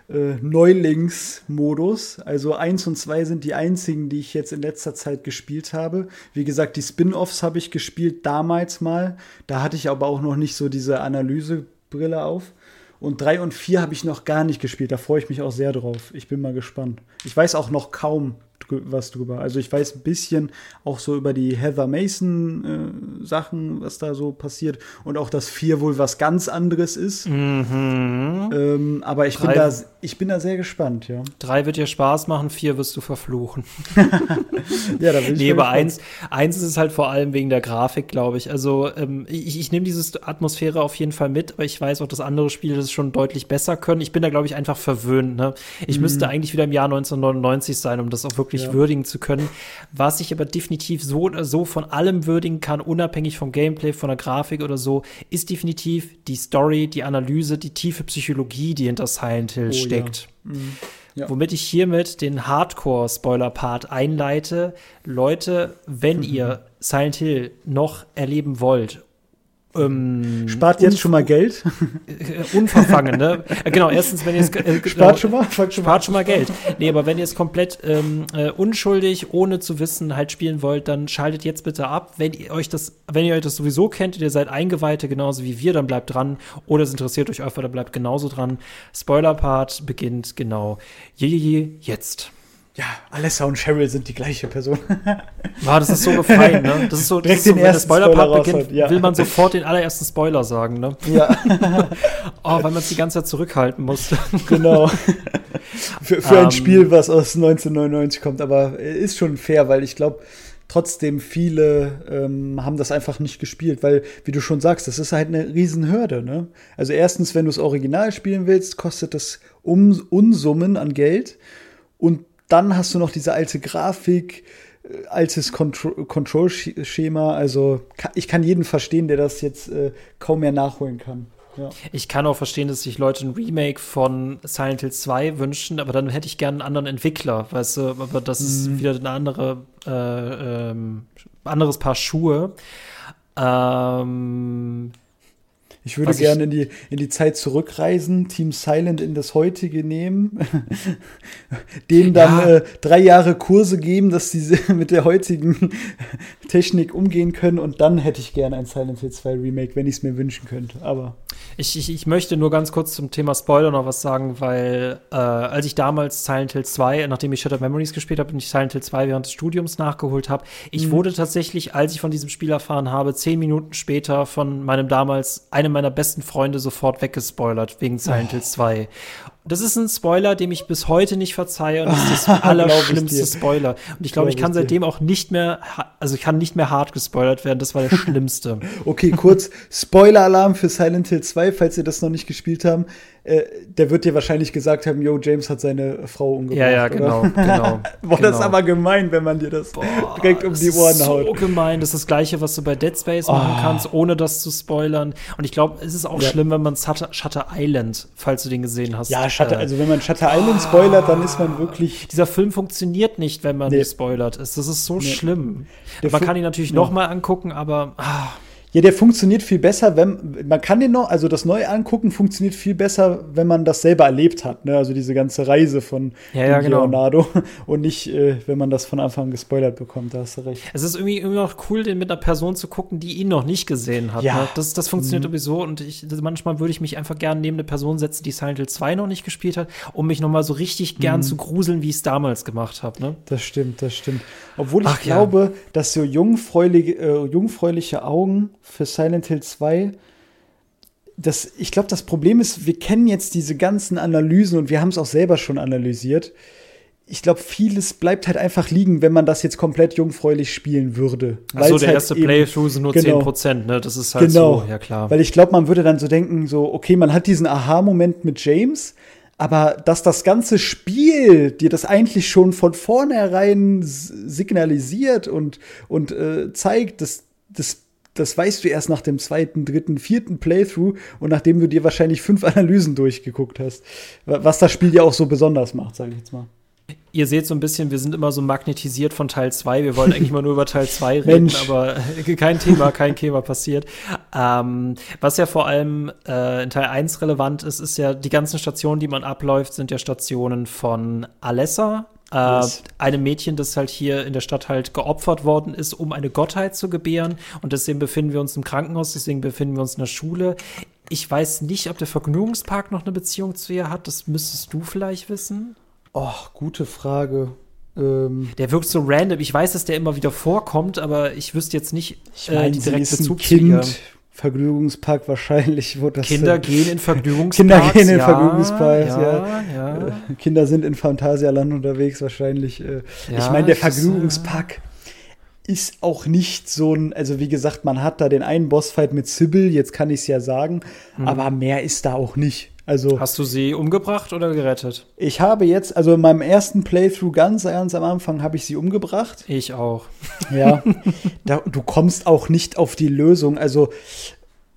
äh, Neulingsmodus. Also eins und zwei sind die einzigen, die ich jetzt in letzter Zeit gespielt habe. Wie gesagt, die Spin-offs habe ich gespielt damals mal. Da hatte ich aber auch noch nicht so diese Analysebrille auf. Und drei und vier habe ich noch gar nicht gespielt. Da freue ich mich auch sehr drauf. Ich bin mal gespannt. Ich weiß auch noch kaum was drüber. Also ich weiß ein bisschen auch so über die Heather Mason äh, Sachen, was da so passiert und auch, dass vier wohl was ganz anderes ist. Mhm. Ähm, aber ich bin, da, ich bin da sehr gespannt, ja. Drei wird dir Spaß machen, vier wirst du verfluchen. ja, da bin ich Nee, aber eins, eins ist es halt vor allem wegen der Grafik, glaube ich. Also ähm, ich, ich nehme diese Atmosphäre auf jeden Fall mit, aber ich weiß auch, dass andere Spiele das schon deutlich besser können. Ich bin da, glaube ich, einfach verwöhnt. Ne? Ich mhm. müsste eigentlich wieder im Jahr 1999 sein, um das auch wirklich wirklich ja. würdigen zu können. Was ich aber definitiv so oder so von allem würdigen kann, unabhängig vom Gameplay, von der Grafik oder so, ist definitiv die Story, die Analyse, die tiefe Psychologie, die hinter Silent Hill oh, steckt. Ja. Mhm. Ja. Womit ich hiermit den Hardcore-Spoiler-Part einleite. Leute, wenn mhm. ihr Silent Hill noch erleben wollt ähm, Spart jetzt schon mal Geld. Äh, unverfangen, ne? Äh, genau, erstens, wenn ihr es. Äh, spart schon mal? Spart schon mal, schon mal Geld. Nee, aber wenn ihr es komplett ähm, äh, unschuldig, ohne zu wissen, halt spielen wollt, dann schaltet jetzt bitte ab. Wenn ihr euch das, wenn ihr euch das sowieso kennt, ihr seid Eingeweihte genauso wie wir, dann bleibt dran. Oder es interessiert euch einfach, dann bleibt genauso dran. Spoiler-Part beginnt genau. Je, je, je, jetzt ja, Alessa und Cheryl sind die gleiche Person. War, das ist so befreiend, ne? Das ist so, das ist so wenn der Spoiler-Part beginnt, hat, ja. will man sofort den allerersten Spoiler sagen, ne? Ja. oh, weil man es die ganze Zeit zurückhalten musste. genau. Für, für um, ein ähm. Spiel, was aus 1999 kommt, aber ist schon fair, weil ich glaube, trotzdem viele ähm, haben das einfach nicht gespielt, weil, wie du schon sagst, das ist halt eine Riesenhürde, ne? Also erstens, wenn du es original spielen willst, kostet das um Unsummen an Geld und dann hast du noch diese alte Grafik, äh, altes Control-Schema. Also ich kann jeden verstehen, der das jetzt äh, kaum mehr nachholen kann. Ja. Ich kann auch verstehen, dass sich Leute ein Remake von Silent Hill 2 wünschen, aber dann hätte ich gerne einen anderen Entwickler, weißt du, aber das ist mhm. wieder eine andere, äh, ähm, anderes Paar Schuhe. Ähm, ich würde gerne in die, in die Zeit zurückreisen, Team Silent in das heutige nehmen, denen dann ja. äh, drei Jahre Kurse geben, dass sie mit der heutigen Technik umgehen können und dann hätte ich gerne ein Silent Hill 2 Remake, wenn ich es mir wünschen könnte. Aber ich, ich, ich möchte nur ganz kurz zum Thema Spoiler noch was sagen, weil äh, als ich damals Silent Hill 2, nachdem ich Shattered Memories gespielt habe und ich Silent Hill 2 während des Studiums nachgeholt habe, ich mhm. wurde tatsächlich, als ich von diesem Spiel erfahren habe, zehn Minuten später von meinem damals, einem meiner besten Freunde sofort weggespoilert wegen Silent Hill 2. Das ist ein Spoiler, dem ich bis heute nicht verzeihe und das ist das allerschlimmste Spoiler. Und ich glaube, ich kann seitdem auch nicht mehr, also ich kann nicht mehr hart gespoilert werden. Das war der schlimmste. okay, kurz Spoiler-Alarm für Silent Hill 2, falls ihr das noch nicht gespielt haben. Äh, der wird dir wahrscheinlich gesagt haben, yo, James hat seine Frau umgebracht. Ja, ja, genau, oder? genau. Boah, genau. das ist aber gemein, wenn man dir das Boah, direkt um die Ohren haut. so gemein. Das ist das Gleiche, was du bei Dead Space oh. machen kannst, ohne das zu spoilern. Und ich glaube, es ist auch ja. schlimm, wenn man Shutter, Shutter Island, falls du den gesehen hast. Ja, Shutter, äh, also wenn man Shutter Island spoilert, dann ist man wirklich. Dieser Film funktioniert nicht, wenn man nee. gespoilert ist. Das ist so nee. schlimm. man kann ihn natürlich ja. noch mal angucken, aber. Ah. Ja, der funktioniert viel besser, wenn man kann den noch, also das neu angucken funktioniert viel besser, wenn man das selber erlebt hat, ne? Also diese ganze Reise von ja, ja, genau. Leonardo und nicht, äh, wenn man das von Anfang an gespoilert bekommt. Da hast du recht. Es ist irgendwie immer noch cool, den mit einer Person zu gucken, die ihn noch nicht gesehen hat. Ja. Ne? Das, das funktioniert mhm. sowieso und ich, manchmal würde ich mich einfach gerne neben eine Person setzen, die Silent Hill 2 noch nicht gespielt hat, um mich noch mal so richtig gern mhm. zu gruseln, wie ich es damals gemacht habe. Ne? Das stimmt, das stimmt. Obwohl ich Ach, glaube, ja. dass so jungfräuliche, äh, jungfräuliche Augen für Silent Hill 2 das, ich glaube, das Problem ist, wir kennen jetzt diese ganzen Analysen und wir haben es auch selber schon analysiert. Ich glaube, vieles bleibt halt einfach liegen, wenn man das jetzt komplett jungfräulich spielen würde. Also der halt erste Playthrough sind nur genau, 10%, ne? Das ist halt genau, so, ja klar. Weil ich glaube, man würde dann so denken, so, okay, man hat diesen Aha-Moment mit James, aber dass das ganze Spiel dir das eigentlich schon von vornherein signalisiert und, und äh, zeigt, dass das das weißt du erst nach dem zweiten, dritten, vierten Playthrough und nachdem du dir wahrscheinlich fünf Analysen durchgeguckt hast. Was das Spiel ja auch so besonders macht, sage ich jetzt mal. Ihr seht so ein bisschen, wir sind immer so magnetisiert von Teil 2. Wir wollen eigentlich mal nur über Teil 2 reden, Mensch. aber kein Thema, kein Thema passiert. Ähm, was ja vor allem äh, in Teil 1 relevant ist, ist ja, die ganzen Stationen, die man abläuft, sind ja Stationen von Alessa, äh, einem Mädchen, das halt hier in der Stadt halt geopfert worden ist, um eine Gottheit zu gebären. Und deswegen befinden wir uns im Krankenhaus, deswegen befinden wir uns in der Schule. Ich weiß nicht, ob der Vergnügungspark noch eine Beziehung zu ihr hat. Das müsstest du vielleicht wissen. Oh, gute Frage. Ähm, der wirkt so random. Ich weiß, dass der immer wieder vorkommt, aber ich wüsste jetzt nicht ich mein, äh, die direkte Bezug kind. zu ihr. Vergnügungspark wahrscheinlich, wo das. Kinder äh, gehen in Vergnügungsparks. Kinder gehen in ja, Vergnügungsparks, ja, ja. ja. Äh, Kinder sind in Phantasialand unterwegs, wahrscheinlich. Äh. Ich meine, der Vergnügungspark ist auch nicht so ein, also wie gesagt, man hat da den einen Bossfight mit Sybil, jetzt kann ich es ja sagen, mhm. aber mehr ist da auch nicht. Also, Hast du sie umgebracht oder gerettet? Ich habe jetzt, also in meinem ersten Playthrough ganz, ganz am Anfang habe ich sie umgebracht. Ich auch. Ja. da, du kommst auch nicht auf die Lösung. Also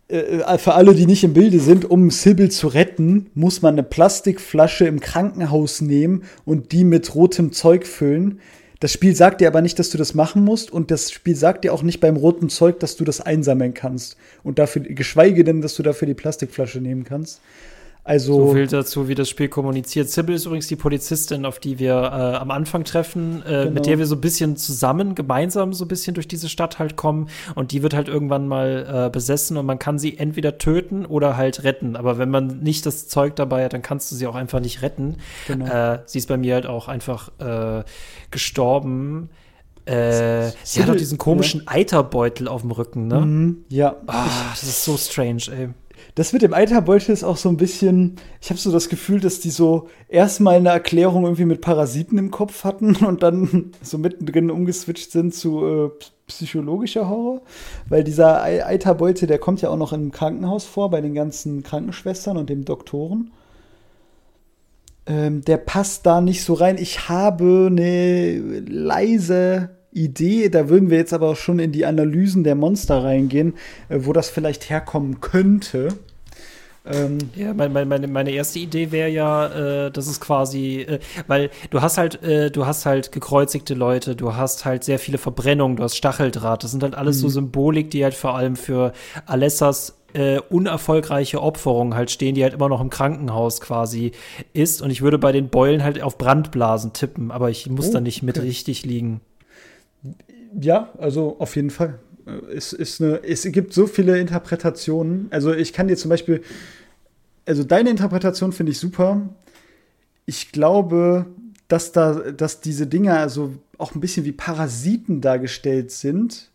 äh, für alle, die nicht im Bilde sind, um Sybil zu retten, muss man eine Plastikflasche im Krankenhaus nehmen und die mit rotem Zeug füllen. Das Spiel sagt dir aber nicht, dass du das machen musst und das Spiel sagt dir auch nicht beim roten Zeug, dass du das einsammeln kannst und dafür, geschweige denn, dass du dafür die Plastikflasche nehmen kannst. Also so viel dazu, wie das Spiel kommuniziert. Sybil ist übrigens die Polizistin, auf die wir äh, am Anfang treffen, äh, genau. mit der wir so ein bisschen zusammen, gemeinsam so ein bisschen durch diese Stadt halt kommen. Und die wird halt irgendwann mal äh, besessen und man kann sie entweder töten oder halt retten. Aber wenn man nicht das Zeug dabei hat, dann kannst du sie auch einfach nicht retten. Genau. Äh, sie ist bei mir halt auch einfach äh, gestorben. Äh, sie hat auch diesen komischen ja. Eiterbeutel auf dem Rücken, ne? Mhm, ja. Oh, das ist so strange, ey das mit dem Eiterbeutel ist auch so ein bisschen, ich habe so das Gefühl, dass die so erstmal eine Erklärung irgendwie mit Parasiten im Kopf hatten und dann so mittendrin umgeswitcht sind zu äh, psychologischer Horror. Weil dieser Eiterbeutel, der kommt ja auch noch im Krankenhaus vor, bei den ganzen Krankenschwestern und dem Doktoren. Ähm, der passt da nicht so rein. Ich habe eine leise Idee, da würden wir jetzt aber auch schon in die Analysen der Monster reingehen, äh, wo das vielleicht herkommen könnte. Ähm ja, meine, meine, meine erste Idee wäre ja, äh, das ist quasi, äh, weil du hast halt, äh, du hast halt gekreuzigte Leute, du hast halt sehr viele Verbrennungen, du hast Stacheldraht, das sind halt alles mhm. so Symbolik, die halt vor allem für Alessas äh, unerfolgreiche Opferung halt stehen, die halt immer noch im Krankenhaus quasi ist. Und ich würde bei den Beulen halt auf Brandblasen tippen, aber ich muss oh, da nicht mit okay. richtig liegen. Ja, also auf jeden Fall. Es, ist eine, es gibt so viele Interpretationen. Also ich kann dir zum Beispiel, also deine Interpretation finde ich super. Ich glaube, dass da, dass diese Dinger also auch ein bisschen wie Parasiten dargestellt sind.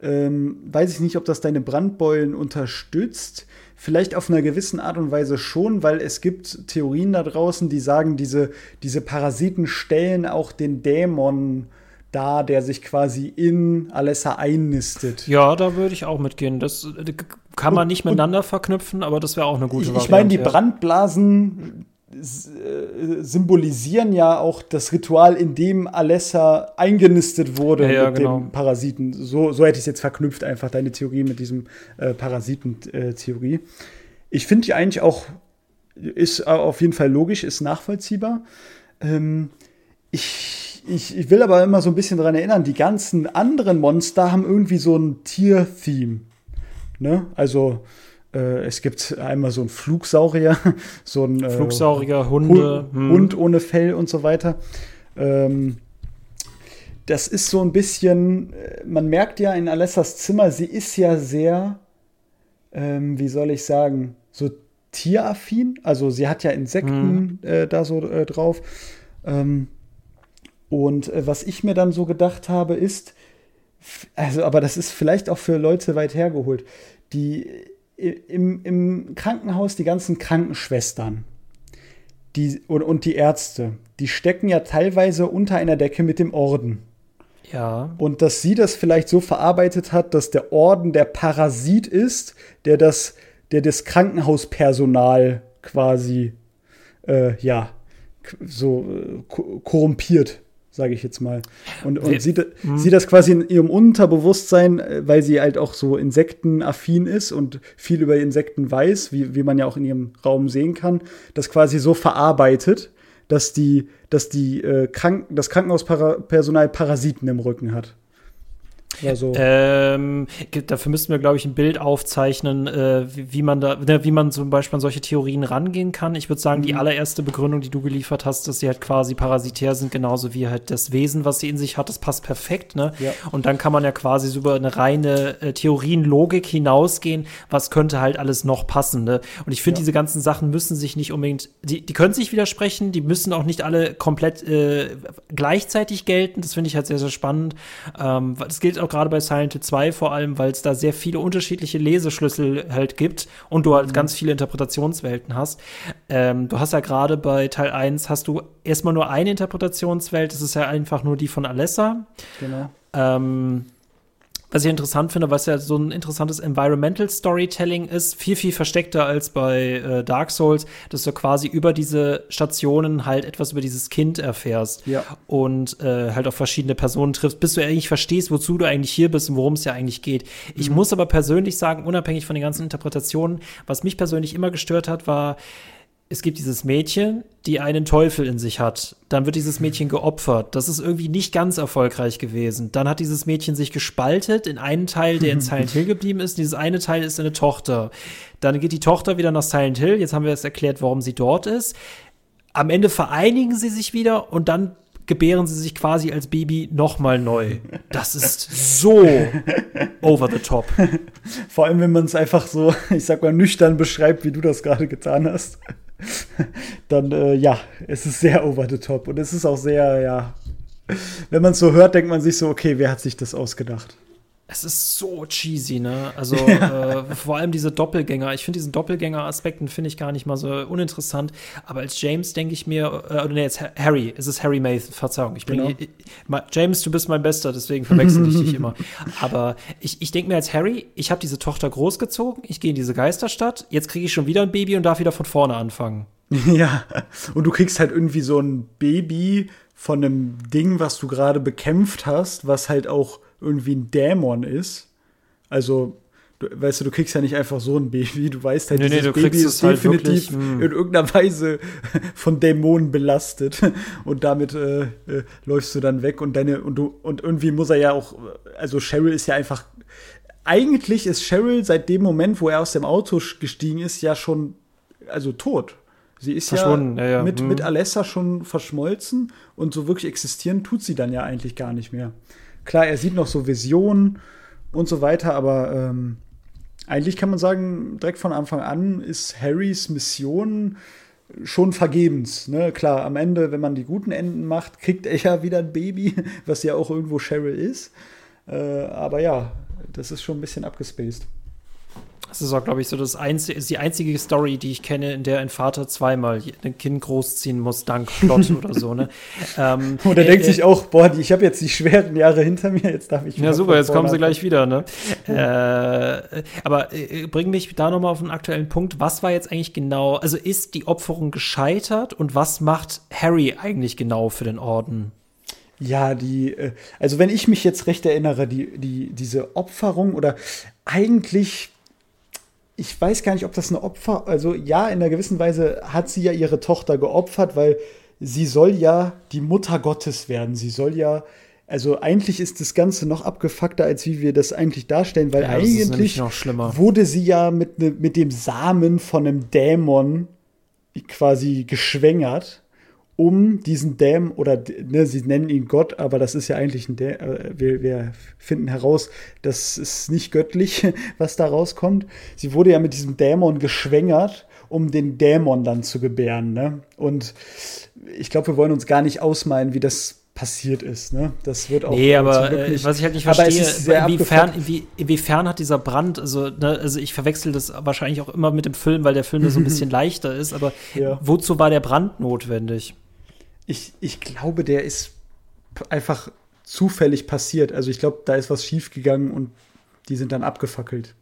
Ähm, weiß ich nicht, ob das deine Brandbeulen unterstützt. Vielleicht auf einer gewissen Art und Weise schon, weil es gibt Theorien da draußen, die sagen, diese, diese Parasiten stellen auch den Dämon da, der sich quasi in Alessa einnistet. Ja, da würde ich auch mitgehen. Das äh, kann man nicht miteinander verknüpfen, aber das wäre auch eine gute ich, Variante. Ich meine, die Brandblasen äh, symbolisieren ja auch das Ritual, in dem Alessa eingenistet wurde ja, ja, mit genau. dem Parasiten. So, so hätte ich es jetzt verknüpft, einfach deine Theorie mit diesem äh, Parasitentheorie. Äh, ich finde die eigentlich auch, ist auf jeden Fall logisch, ist nachvollziehbar. Ähm, ich ich, ich will aber immer so ein bisschen daran erinnern, die ganzen anderen Monster haben irgendwie so ein Tier-Theme. Ne? Also äh, es gibt einmal so ein Flugsaurier, so ein äh, Flugsaurier, Hunde, Hund, hm. Hund, ohne Fell und so weiter. Ähm, das ist so ein bisschen, äh, man merkt ja in Alessas Zimmer, sie ist ja sehr, ähm, wie soll ich sagen, so tieraffin. Also sie hat ja Insekten hm. äh, da so äh, drauf. Ähm, und äh, was ich mir dann so gedacht habe, ist, also, aber das ist vielleicht auch für Leute weit hergeholt, die im, im Krankenhaus, die ganzen Krankenschwestern die, und, und die Ärzte, die stecken ja teilweise unter einer Decke mit dem Orden. Ja. Und dass sie das vielleicht so verarbeitet hat, dass der Orden der Parasit ist, der das, der das Krankenhauspersonal quasi, äh, ja, so äh, korrumpiert sage ich jetzt mal. Und, und sieht, mhm. sieht das quasi in ihrem Unterbewusstsein, äh, weil sie halt auch so insektenaffin ist und viel über Insekten weiß, wie, wie man ja auch in ihrem Raum sehen kann, das quasi so verarbeitet, dass die, dass die äh, Krank das Krankenhauspersonal Parasiten im Rücken hat. So. Ähm, dafür müssten wir, glaube ich, ein Bild aufzeichnen, äh, wie, wie, man da, ne, wie man zum Beispiel an solche Theorien rangehen kann. Ich würde sagen, mhm. die allererste Begründung, die du geliefert hast, dass sie halt quasi parasitär sind, genauso wie halt das Wesen, was sie in sich hat, das passt perfekt, ne? Ja. Und dann kann man ja quasi so über eine reine äh, Theorienlogik hinausgehen, was könnte halt alles noch passen, ne? Und ich finde, ja. diese ganzen Sachen müssen sich nicht unbedingt, die, die können sich widersprechen, die müssen auch nicht alle komplett äh, gleichzeitig gelten. Das finde ich halt sehr, sehr spannend. Ähm, das gilt auch gerade bei Silent Hill 2 vor allem, weil es da sehr viele unterschiedliche Leseschlüssel halt gibt und du halt mhm. ganz viele Interpretationswelten hast. Ähm, du hast ja gerade bei Teil 1 hast du erstmal nur eine Interpretationswelt, das ist ja einfach nur die von Alessa. Genau. Ähm, was ich interessant finde, was ja so ein interessantes Environmental Storytelling ist, viel, viel versteckter als bei äh, Dark Souls, dass du quasi über diese Stationen halt etwas über dieses Kind erfährst ja. und äh, halt auf verschiedene Personen triffst, bis du eigentlich verstehst, wozu du eigentlich hier bist und worum es ja eigentlich geht. Ich mhm. muss aber persönlich sagen, unabhängig von den ganzen Interpretationen, was mich persönlich immer gestört hat, war, es gibt dieses Mädchen, die einen Teufel in sich hat. Dann wird dieses Mädchen geopfert. Das ist irgendwie nicht ganz erfolgreich gewesen. Dann hat dieses Mädchen sich gespaltet in einen Teil, der in Silent Hill geblieben ist. Dieses eine Teil ist eine Tochter. Dann geht die Tochter wieder nach Silent Hill. Jetzt haben wir es erklärt, warum sie dort ist. Am Ende vereinigen sie sich wieder und dann gebären sie sich quasi als Baby nochmal neu. Das ist so over the top. Vor allem, wenn man es einfach so, ich sag mal, nüchtern beschreibt, wie du das gerade getan hast. dann äh, ja, es ist sehr over the top und es ist auch sehr, ja, wenn man es so hört, denkt man sich so, okay, wer hat sich das ausgedacht? Es ist so cheesy, ne? Also äh, vor allem diese Doppelgänger. Ich finde diesen Doppelgänger-Aspekten finde ich gar nicht mal so uninteressant. Aber als James denke ich mir, äh, oder nee, jetzt Harry, es ist Harry May, Verzeihung. Ich bringe genau. James, du bist mein Bester, deswegen verwechsel ich dich immer. Aber ich, ich denke mir als Harry, ich habe diese Tochter großgezogen, ich gehe in diese Geisterstadt, jetzt kriege ich schon wieder ein Baby und darf wieder von vorne anfangen. Ja, und du kriegst halt irgendwie so ein Baby von einem Ding, was du gerade bekämpft hast, was halt auch irgendwie ein Dämon ist. Also, du, weißt du, du kriegst ja nicht einfach so ein Baby, du weißt halt, nee, dieses nee, Baby ist halt definitiv wirklich, hm. in irgendeiner Weise von Dämonen belastet und damit äh, äh, läufst du dann weg und deine und du und irgendwie muss er ja auch, also Cheryl ist ja einfach eigentlich ist Cheryl seit dem Moment, wo er aus dem Auto gestiegen ist, ja schon also tot. Sie ist ja, ja, ja. Mit, hm. mit Alessa schon verschmolzen und so wirklich existieren tut sie dann ja eigentlich gar nicht mehr. Klar, er sieht noch so Visionen und so weiter, aber ähm, eigentlich kann man sagen, direkt von Anfang an ist Harrys Mission schon vergebens. Ne? Klar, am Ende, wenn man die guten Enden macht, kriegt er ja wieder ein Baby, was ja auch irgendwo Cheryl ist. Äh, aber ja, das ist schon ein bisschen abgespaced. Das ist auch, glaube ich, so das einzige, ist die einzige Story, die ich kenne, in der ein Vater zweimal ein Kind großziehen muss, dank Plot oder so, ne? Ähm, und er äh, denkt äh, sich auch, boah, ich habe jetzt die schweren Jahre hinter mir, jetzt darf ich. Ja, super, jetzt kommen sie gleich wieder, ne? äh, aber äh, bring mich da nochmal auf einen aktuellen Punkt. Was war jetzt eigentlich genau, also ist die Opferung gescheitert und was macht Harry eigentlich genau für den Orden? Ja, die, äh, also wenn ich mich jetzt recht erinnere, die, die, diese Opferung oder eigentlich ich weiß gar nicht, ob das eine Opfer, also ja, in einer gewissen Weise hat sie ja ihre Tochter geopfert, weil sie soll ja die Mutter Gottes werden. Sie soll ja, also eigentlich ist das Ganze noch abgefuckter, als wie wir das eigentlich darstellen, weil ja, eigentlich wurde sie ja mit, ne, mit dem Samen von einem Dämon quasi geschwängert um diesen Dämon, oder ne, sie nennen ihn Gott, aber das ist ja eigentlich ein Dämon, äh, wir, wir, finden heraus, das ist nicht göttlich, was da rauskommt. Sie wurde ja mit diesem Dämon geschwängert, um den Dämon dann zu gebären. Ne? Und ich glaube, wir wollen uns gar nicht ausmalen, wie das passiert ist. Ne? Das wird auch. Nee, aber äh, was ich halt nicht verstehe, inwiefern, inwie, inwiefern hat dieser Brand, also, ne, also ich verwechsel das wahrscheinlich auch immer mit dem Film, weil der Film da so ein bisschen leichter ist, aber ja. wozu war der Brand notwendig? Ich, ich glaube, der ist einfach zufällig passiert. Also ich glaube, da ist was schiefgegangen und die sind dann abgefackelt.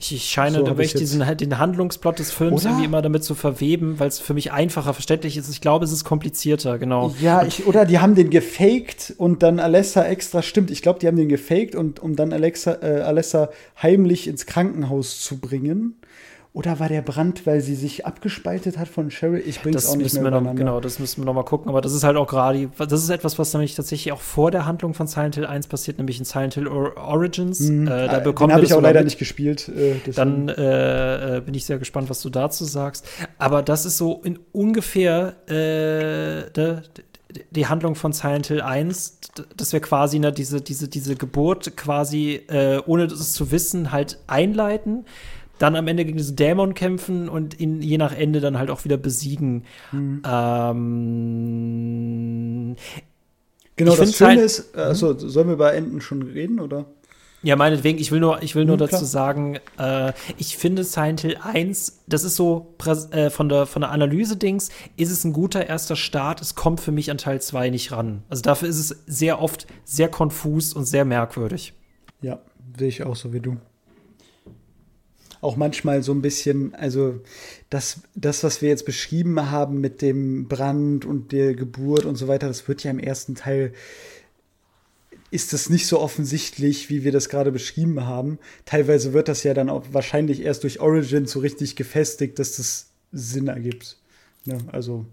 Ich, ich scheine so da wirklich diesen, den Handlungsplot des Films oder? irgendwie immer damit zu verweben, weil es für mich einfacher verständlich ist. Ich glaube, es ist komplizierter, genau. Ja, ich, oder die haben den gefaked und dann Alessa extra, stimmt, ich glaube, die haben den gefaked und um dann Alexa, äh, Alessa heimlich ins Krankenhaus zu bringen Oder war der Brand, weil sie sich abgespaltet hat von Cheryl? Ich das auch nicht mehr wir noch, Genau, das müssen wir noch mal gucken. Aber das ist halt auch gerade, das ist etwas, was nämlich tatsächlich auch vor der Handlung von Silent Hill 1 passiert, nämlich in Silent Hill Origins. Mhm. Äh, da bekommen Den habe ich auch leider mit. nicht gespielt. Äh, Dann äh, äh, bin ich sehr gespannt, was du dazu sagst. Aber das ist so in ungefähr äh, de, die Handlung von Silent Hill 1, dass wir quasi ne, diese, diese, diese Geburt quasi, äh, ohne es zu wissen, halt einleiten dann am Ende gegen diesen Dämon kämpfen und ihn je nach Ende dann halt auch wieder besiegen. Mhm. Ähm, genau, das Schöne halt, ist, also sollen wir über Enden schon reden, oder? Ja, meinetwegen, ich will nur, ich will nur mhm, dazu sagen, äh, ich finde Silent Hill 1, das ist so äh, von der, von der Analyse-Dings, ist es ein guter erster Start. Es kommt für mich an Teil 2 nicht ran. Also dafür ist es sehr oft sehr konfus und sehr merkwürdig. Ja, sehe ich auch so wie du auch manchmal so ein bisschen, also das, das, was wir jetzt beschrieben haben mit dem Brand und der Geburt und so weiter, das wird ja im ersten Teil ist das nicht so offensichtlich, wie wir das gerade beschrieben haben. Teilweise wird das ja dann auch wahrscheinlich erst durch Origin so richtig gefestigt, dass das Sinn ergibt. Ne? Also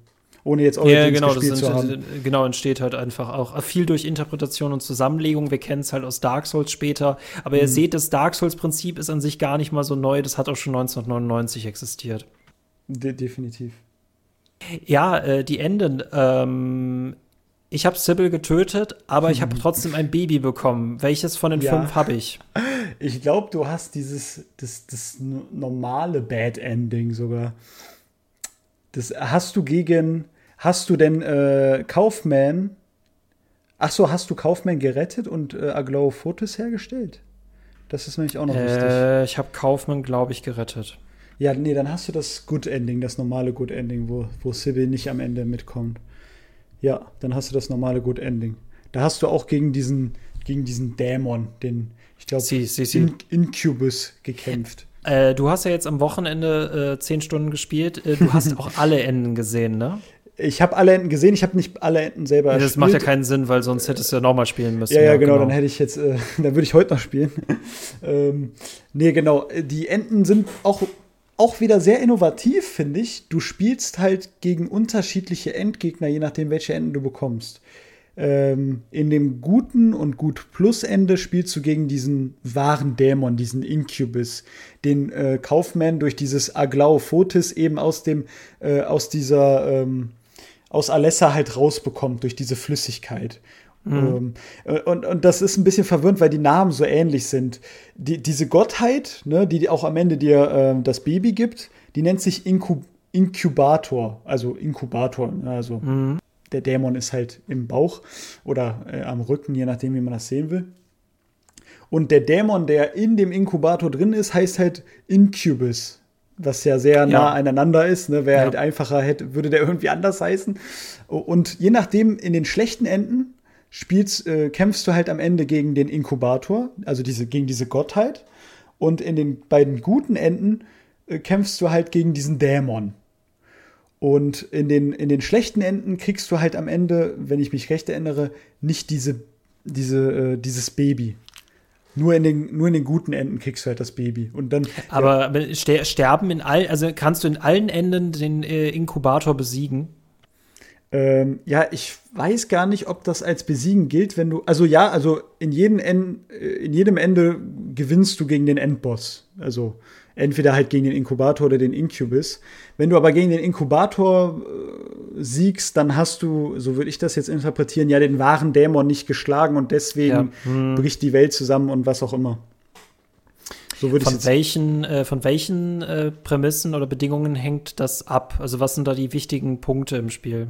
ohne jetzt Origins ja, genau, gespielt zu haben. Genau, entsteht halt einfach auch viel durch Interpretation und Zusammenlegung. Wir kennen es halt aus Dark Souls später. Aber mhm. ihr seht, das Dark Souls-Prinzip ist an sich gar nicht mal so neu. Das hat auch schon 1999 existiert. De definitiv. Ja, äh, die Enden. Ähm, ich habe Sybil getötet, aber ich habe trotzdem ein Baby bekommen. Welches von den ja. fünf habe ich? Ich glaube, du hast dieses das, das normale Bad Ending sogar. Das hast du gegen Hast du denn äh, Kaufman? Ach so, hast du Kaufman gerettet und äh, Aglow Fotos hergestellt? Das ist nämlich auch noch äh, wichtig. Ich habe Kaufman, glaube ich, gerettet. Ja, nee, dann hast du das Good Ending, das normale Good Ending, wo, wo Sybil nicht am Ende mitkommt. Ja, dann hast du das normale Good Ending. Da hast du auch gegen diesen, gegen diesen Dämon, den, ich glaube, In Incubus gekämpft. Äh, du hast ja jetzt am Wochenende äh, zehn Stunden gespielt. Äh, du hast auch alle Enden gesehen, ne? Ich habe alle Enden gesehen, ich habe nicht alle Enden selber nee, Das macht ja keinen Sinn, weil sonst hättest du ja nochmal spielen müssen. Ja, ja, genau, genau, dann hätte ich jetzt, äh, dann würde ich heute noch spielen. ähm, nee, genau, die Enden sind auch, auch wieder sehr innovativ, finde ich. Du spielst halt gegen unterschiedliche Endgegner, je nachdem, welche Enden du bekommst. Ähm, in dem guten und gut plus Ende spielst du gegen diesen wahren Dämon, diesen Incubus, den äh, Kaufman durch dieses Aglau Fotis eben aus dem, äh, aus dieser, ähm, aus Alessa halt rausbekommt durch diese Flüssigkeit. Mhm. Ähm, und, und das ist ein bisschen verwirrend, weil die Namen so ähnlich sind. Die, diese Gottheit, ne, die auch am Ende dir äh, das Baby gibt, die nennt sich Inkub Inkubator, also Inkubator, ne, also mhm. der Dämon ist halt im Bauch oder äh, am Rücken, je nachdem, wie man das sehen will. Und der Dämon, der in dem Inkubator drin ist, heißt halt Incubus was ja sehr nah ja. aneinander ist. Ne? Wäre ja. halt einfacher, hätte, würde der irgendwie anders heißen. Und je nachdem, in den schlechten Enden spielst, äh, kämpfst du halt am Ende gegen den Inkubator, also diese, gegen diese Gottheit. Und in den beiden guten Enden äh, kämpfst du halt gegen diesen Dämon. Und in den, in den schlechten Enden kriegst du halt am Ende, wenn ich mich recht erinnere, nicht diese, diese, äh, dieses Baby. Nur in, den, nur in den guten Enden kriegst du halt das Baby. Und dann. Aber ja. sterben in all, also kannst du in allen Enden den äh, Inkubator besiegen? Ähm, ja, ich weiß gar nicht, ob das als Besiegen gilt, wenn du. Also ja, also in jedem, End, äh, in jedem Ende gewinnst du gegen den Endboss. Also entweder halt gegen den Inkubator oder den Incubus. Wenn du aber gegen den Inkubator äh, siegst, dann hast du, so würde ich das jetzt interpretieren, ja den wahren Dämon nicht geschlagen und deswegen ja. hm. bricht die Welt zusammen und was auch immer. So würde von, welchen, äh, von welchen äh, Prämissen oder Bedingungen hängt das ab? Also was sind da die wichtigen Punkte im Spiel?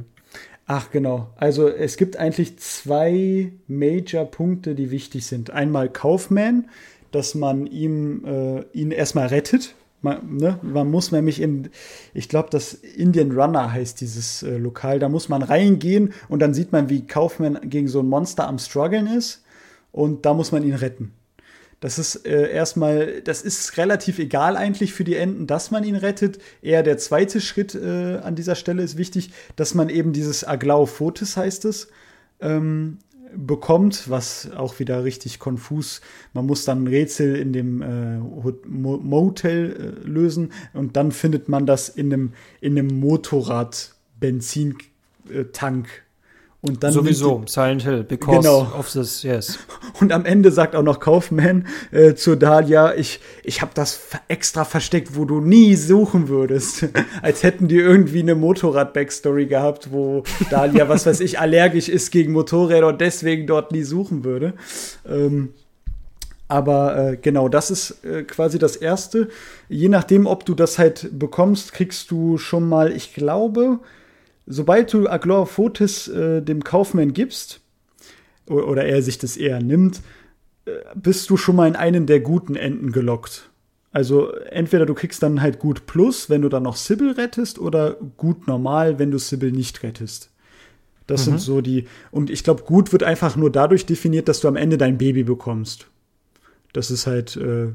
Ach genau. Also es gibt eigentlich zwei Major-Punkte, die wichtig sind. Einmal Kaufman, dass man ihm äh, ihn erstmal rettet. Man, ne? man muss nämlich in, ich glaube, das Indian Runner heißt dieses äh, Lokal. Da muss man reingehen und dann sieht man, wie Kaufman gegen so ein Monster am struggeln ist und da muss man ihn retten. Das ist äh, erstmal, das ist relativ egal eigentlich für die Enden, dass man ihn rettet. Eher der zweite Schritt äh, an dieser Stelle ist wichtig, dass man eben dieses Aglau Fotis heißt es, ähm, bekommt, was auch wieder richtig konfus. Man muss dann ein Rätsel in dem äh, Motel äh, lösen und dann findet man das in einem, in einem Motorrad-Benzintank und dann Sowieso, Silent Hill, because genau. of this, yes. Und am Ende sagt auch noch Kaufman äh, zu Dahlia, ich, ich habe das extra versteckt, wo du nie suchen würdest. Als hätten die irgendwie eine Motorrad-Backstory gehabt, wo Dahlia, was weiß ich, allergisch ist gegen Motorräder und deswegen dort nie suchen würde. Ähm, aber äh, genau, das ist äh, quasi das Erste. Je nachdem, ob du das halt bekommst, kriegst du schon mal, ich glaube, sobald du Aglorphotis äh, dem Kaufmann gibst, oder, oder er sich das eher nimmt, äh, bist du schon mal in einen der guten Enden gelockt. Also entweder du kriegst dann halt gut plus, wenn du dann noch Sybil rettest, oder gut normal, wenn du Sybil nicht rettest. Das mhm. sind so die. Und ich glaube, gut wird einfach nur dadurch definiert, dass du am Ende dein Baby bekommst. Das ist halt. Äh,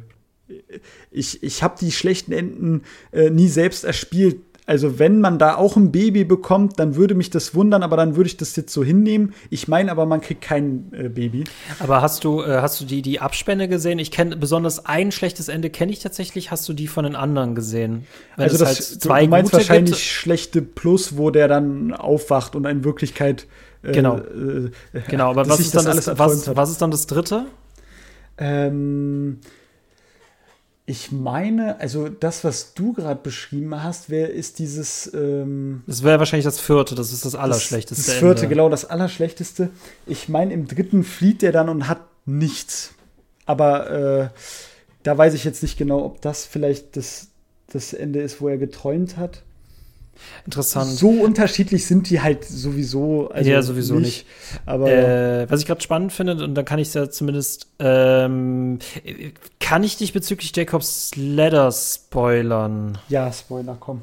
ich ich habe die schlechten Enden äh, nie selbst erspielt also wenn man da auch ein Baby bekommt, dann würde mich das wundern, aber dann würde ich das jetzt so hinnehmen. Ich meine aber, man kriegt kein äh, Baby. Aber hast du, äh, hast du die, die Abspende gesehen? Ich kenne besonders ein schlechtes Ende kenne ich tatsächlich. Hast du die von den anderen gesehen? Wenn also das, halt zwei du meinst wahrscheinlich gibt? schlechte Plus, wo der dann aufwacht und in Wirklichkeit äh, Genau. Äh, genau, aber was ist, dann das, was, was ist dann das dritte? Ähm ich meine, also das, was du gerade beschrieben hast, wer ist dieses. Ähm, das wäre wahrscheinlich das vierte, das ist das Allerschlechteste. Das, das vierte, Ende. genau, das Allerschlechteste. Ich meine, im dritten flieht er dann und hat nichts. Aber äh, da weiß ich jetzt nicht genau, ob das vielleicht das, das Ende ist, wo er geträumt hat. Interessant. So unterschiedlich sind die halt sowieso. Also ja, sowieso nicht. nicht. Aber äh, was ich gerade spannend finde, und dann kann ich es ja zumindest, ähm, kann ich dich bezüglich Jacobs Ladder spoilern? Ja, Spoiler, komm.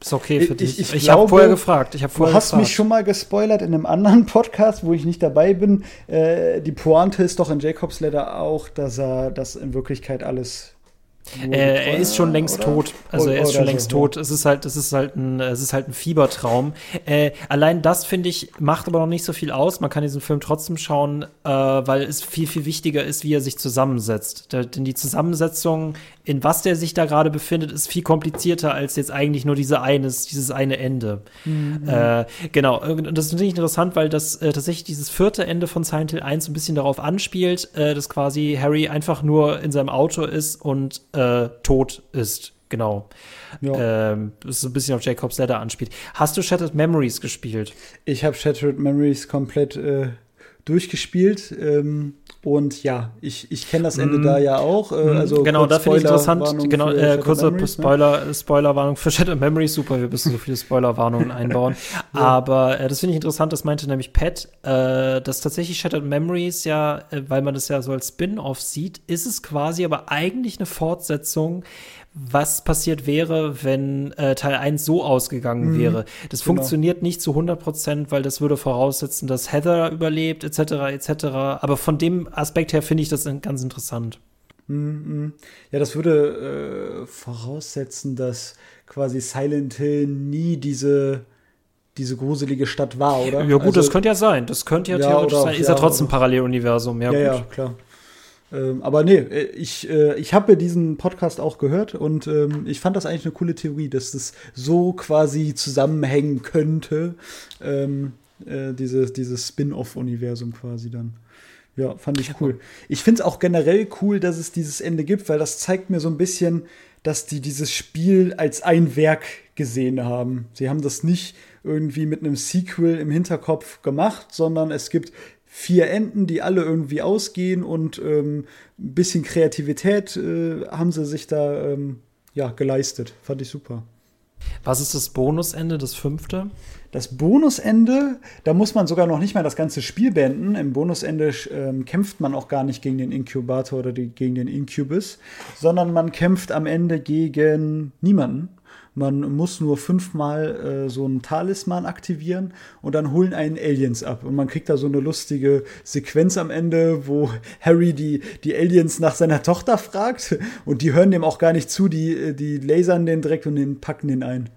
Ist okay für dich. Ich, ich, ich habe vorher gefragt. Ich vorher du hast gefragt. mich schon mal gespoilert in einem anderen Podcast, wo ich nicht dabei bin. Äh, die Pointe ist doch in Jacobs Ladder auch, dass er das in Wirklichkeit alles äh, er ist schon längst oder? tot. Also er ist schon längst so, tot. Es ist halt, es ist halt ein, es ist halt ein Fiebertraum. Äh, allein das finde ich macht aber noch nicht so viel aus. Man kann diesen Film trotzdem schauen, äh, weil es viel viel wichtiger ist, wie er sich zusammensetzt. Denn die Zusammensetzung, in was der sich da gerade befindet, ist viel komplizierter als jetzt eigentlich nur diese eines, dieses eine Ende. Mhm. Äh, genau. Und das finde ich interessant, weil das äh, tatsächlich dieses vierte Ende von Silent Hill 1 ein bisschen darauf anspielt, äh, dass quasi Harry einfach nur in seinem Auto ist und äh, tot ist. Genau. Ja. Ähm, das so ein bisschen auf Jacob's Ladder anspielt. Hast du Shattered Memories gespielt? Ich habe Shattered Memories komplett äh, durchgespielt. Ähm, und ja, ich, ich kenne das Ende mm. da ja auch. Äh, mhm. also genau, da finde ich interessant. Genau, äh, kurze Memories, ne? Spoiler, ne? Spoilerwarnung für Shattered Memories. Super, wir müssen so viele Spoilerwarnungen einbauen. ja. Aber äh, das finde ich interessant. Das meinte nämlich Pat, äh, dass tatsächlich Shattered Memories ja, äh, weil man das ja so als Spin-off sieht, ist es quasi aber eigentlich eine Fortsetzung was passiert wäre, wenn äh, Teil 1 so ausgegangen mhm, wäre. Das genau. funktioniert nicht zu 100 Prozent, weil das würde voraussetzen, dass Heather überlebt, etc., etc. Aber von dem Aspekt her finde ich das ganz interessant. Mhm. Ja, das würde äh, voraussetzen, dass quasi Silent Hill nie diese diese gruselige Stadt war, oder? Ja gut, also, das könnte ja sein. Das könnte ja, ja theoretisch sein. Ist ja, ja trotzdem Paralleluniversum. Ja, ja, ja, klar. Ähm, aber nee, äh, ich, äh, ich habe diesen Podcast auch gehört und ähm, ich fand das eigentlich eine coole Theorie, dass das so quasi zusammenhängen könnte, ähm, äh, dieses, dieses Spin-off-Universum quasi dann. Ja, fand ich cool. Ich finde es auch generell cool, dass es dieses Ende gibt, weil das zeigt mir so ein bisschen, dass die dieses Spiel als ein Werk gesehen haben. Sie haben das nicht irgendwie mit einem Sequel im Hinterkopf gemacht, sondern es gibt vier Enden, die alle irgendwie ausgehen und ähm, ein bisschen Kreativität äh, haben sie sich da ähm, ja, geleistet. Fand ich super. Was ist das Bonusende, das fünfte? Das Bonusende, da muss man sogar noch nicht mal das ganze Spiel beenden. Im Bonusende ähm, kämpft man auch gar nicht gegen den Inkubator oder die, gegen den Incubus, sondern man kämpft am Ende gegen niemanden. Man muss nur fünfmal äh, so einen Talisman aktivieren und dann holen einen Aliens ab. Und man kriegt da so eine lustige Sequenz am Ende, wo Harry die, die Aliens nach seiner Tochter fragt. Und die hören dem auch gar nicht zu, die, die lasern den direkt und den packen den ein.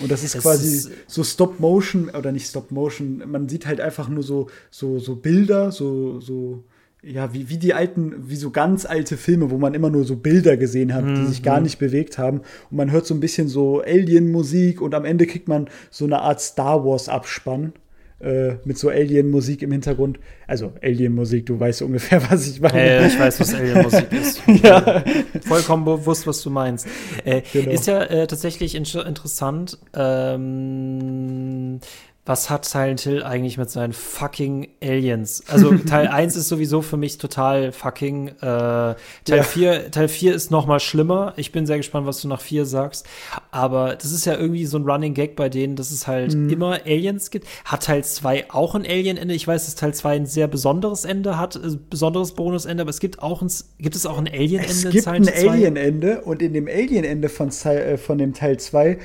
Und das ist Es quasi ist- so Stop Motion oder nicht Stop Motion. Man sieht halt einfach nur so, so, so Bilder, so, so, ja, wie, wie die alten, wie so ganz alte Filme, wo man immer nur so Bilder gesehen hat, die sich gar nicht bewegt haben. Und man hört so ein bisschen so Alien-Musik und am Ende kriegt man so eine Art Star Wars-Abspann. Äh, mit so Alien-Musik im Hintergrund. Also Alien-Musik, du weißt ungefähr, was ich meine. Äh, ich weiß, was Alien-Musik ist. ja. Vollkommen bewusst, was du meinst. Äh, Genau. Ist ja äh, tatsächlich in interessant. Ähm, was hat Silent Hill eigentlich mit seinen fucking Aliens? Also Teil 1 ist sowieso für mich total fucking. Äh, Teil, Ja. 4, Teil 4 ist noch mal schlimmer. Ich bin sehr gespannt, was du nach 4 sagst. Aber das ist ja irgendwie so ein Running Gag bei denen, dass es halt Mhm. immer Aliens gibt. Hat Teil 2 auch ein Alien-Ende? Ich weiß, dass Teil 2 ein sehr besonderes Ende hat, äh, besonderes Bonusende, aber es gibt auch ein, gibt es auch ein Alien-Ende Es in gibt ein Silent 2? Alien-Ende und in dem Alien-Ende von, äh, von dem Teil 2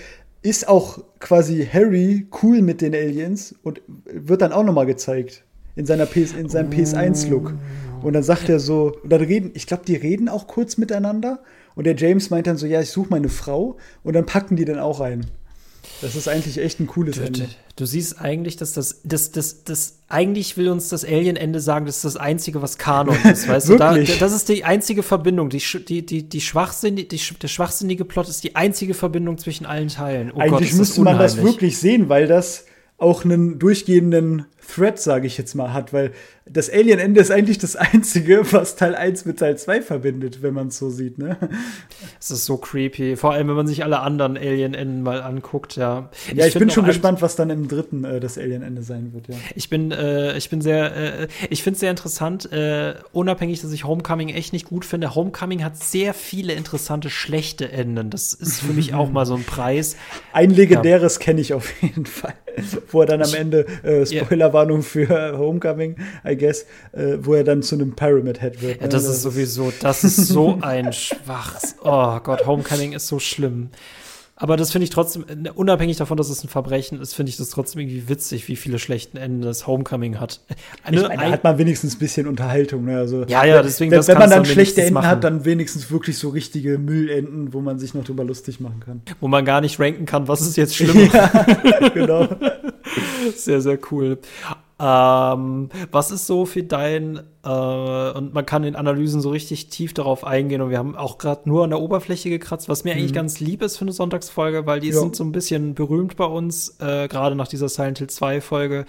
ist auch quasi Harry cool mit den Aliens und wird dann auch nochmal gezeigt. In, seiner PS, in seinem PS1-Look. Und dann sagt er so, und dann reden, ich glaube, die reden auch kurz miteinander. Und der James meint dann so, ja, ich suche meine Frau. Und dann packen die dann auch ein. Das ist eigentlich echt ein cooles Du, Ende. du, siehst eigentlich, dass das, das, das, das, eigentlich will uns das Alien-Ende sagen, das ist das Einzige, was Kanon ist, weißt du? Da, das ist die einzige Verbindung. Die, die, die, die Schwachsinn, die, der schwachsinnige Plot ist die einzige Verbindung zwischen allen Teilen. Oh Gott, Eigentlich ist müsste man das wirklich sehen, weil das auch einen durchgehenden Thread, sage ich jetzt mal, hat, weil das Alien-Ende ist eigentlich das Einzige, was Teil 1 mit Teil 2 verbindet, wenn man es so sieht, ne? Es ist so creepy. Vor allem, wenn man sich alle anderen Alien-Enden mal anguckt, ja. Ja, ich, bin find schon ein- gespannt, was dann im dritten äh, das Alien-Ende sein wird, ja. Ich bin, äh, ich bin sehr, äh, ich finde es sehr interessant, äh, unabhängig, dass ich Homecoming echt nicht gut finde. Homecoming hat sehr viele interessante schlechte Enden. Das ist für mich auch mal so ein Preis. Ein legendäres kenne ich auf jeden Fall, wo er dann am Ich- Ende, äh, Ja. Spoilerwarnung für Homecoming, I guess, äh, wo er dann zu einem Pyramid Head wird. Ja, ne? das ist sowieso, das ist so ein schwaches. Oh Gott, Homecoming ist so schlimm. Aber das finde ich trotzdem, äh, unabhängig davon, dass es ein Verbrechen ist, finde ich das trotzdem irgendwie witzig, wie viele schlechten Enden das Homecoming hat. Ich Ne, meine, ein- hat man wenigstens ein bisschen Unterhaltung. Ne? Also, Ja, ja, deswegen, wenn, wenn man dann dann schlechte Enden machen. hat, dann wenigstens wirklich so richtige Müllenden, wo man sich noch drüber lustig machen kann. wo man gar nicht ranken kann, was ist jetzt schlimmer. Ja, genau. Sehr, sehr cool. Ähm, was ist so für dein, äh, und man kann in Analysen so richtig tief darauf eingehen und wir haben auch gerade nur an der Oberfläche gekratzt, was mir eigentlich ganz lieb ist für eine Sonntagsfolge, weil die Ja. sind so ein bisschen berühmt bei uns, äh, gerade nach dieser Silent Hill 2 Folge.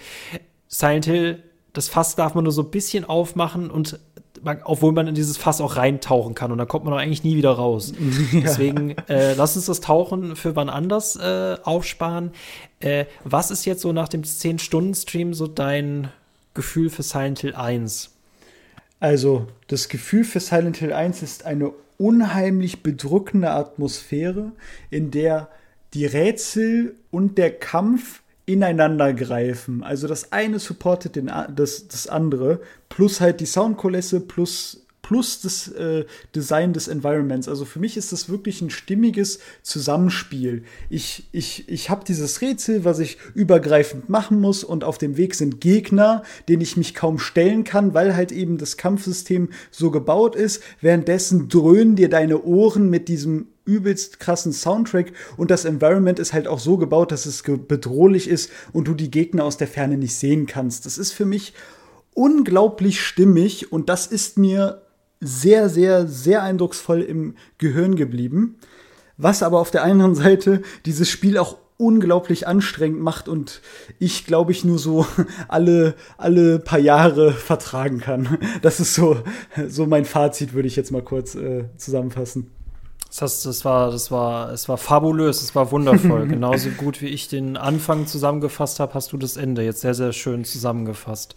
Silent Hill, das Fass darf man nur so ein bisschen aufmachen und man, obwohl man in dieses Fass auch reintauchen kann und da kommt man auch eigentlich nie wieder raus. Deswegen äh, lass uns das Tauchen für wann anders äh, aufsparen. Äh, was ist jetzt so nach dem 10-Stunden-Stream so dein Gefühl für Silent Hill 1? Also, das Gefühl für Silent Hill 1 ist eine unheimlich bedrückende Atmosphäre, in der die Rätsel und der Kampf ineinander greifen. Also das eine supportet den, das, das andere, plus halt die Soundkulisse, plus, plus das äh, Design des Environments. Also für mich ist das wirklich ein stimmiges Zusammenspiel. Ich, ich, ich habe dieses Rätsel, was ich übergreifend machen muss und auf dem Weg sind Gegner, denen ich mich kaum stellen kann, weil halt eben das Kampfsystem so gebaut ist. Währenddessen dröhnen dir deine Ohren mit diesem übelst krassen Soundtrack und das Environment ist halt auch so gebaut, dass es bedrohlich ist und du die Gegner aus der Ferne nicht sehen kannst. Das ist für mich unglaublich stimmig und das ist mir sehr, sehr, sehr eindrucksvoll im Gehirn geblieben. Was aber auf der anderen Seite dieses Spiel auch unglaublich anstrengend macht und ich glaube ich nur so alle alle paar Jahre vertragen kann. Das ist so so mein Fazit, würde ich jetzt mal kurz äh, zusammenfassen. Das, das war, das war, es war fabulös, es war wundervoll. Genauso gut wie ich den Anfang zusammengefasst habe, hast du das Ende jetzt sehr, sehr schön zusammengefasst.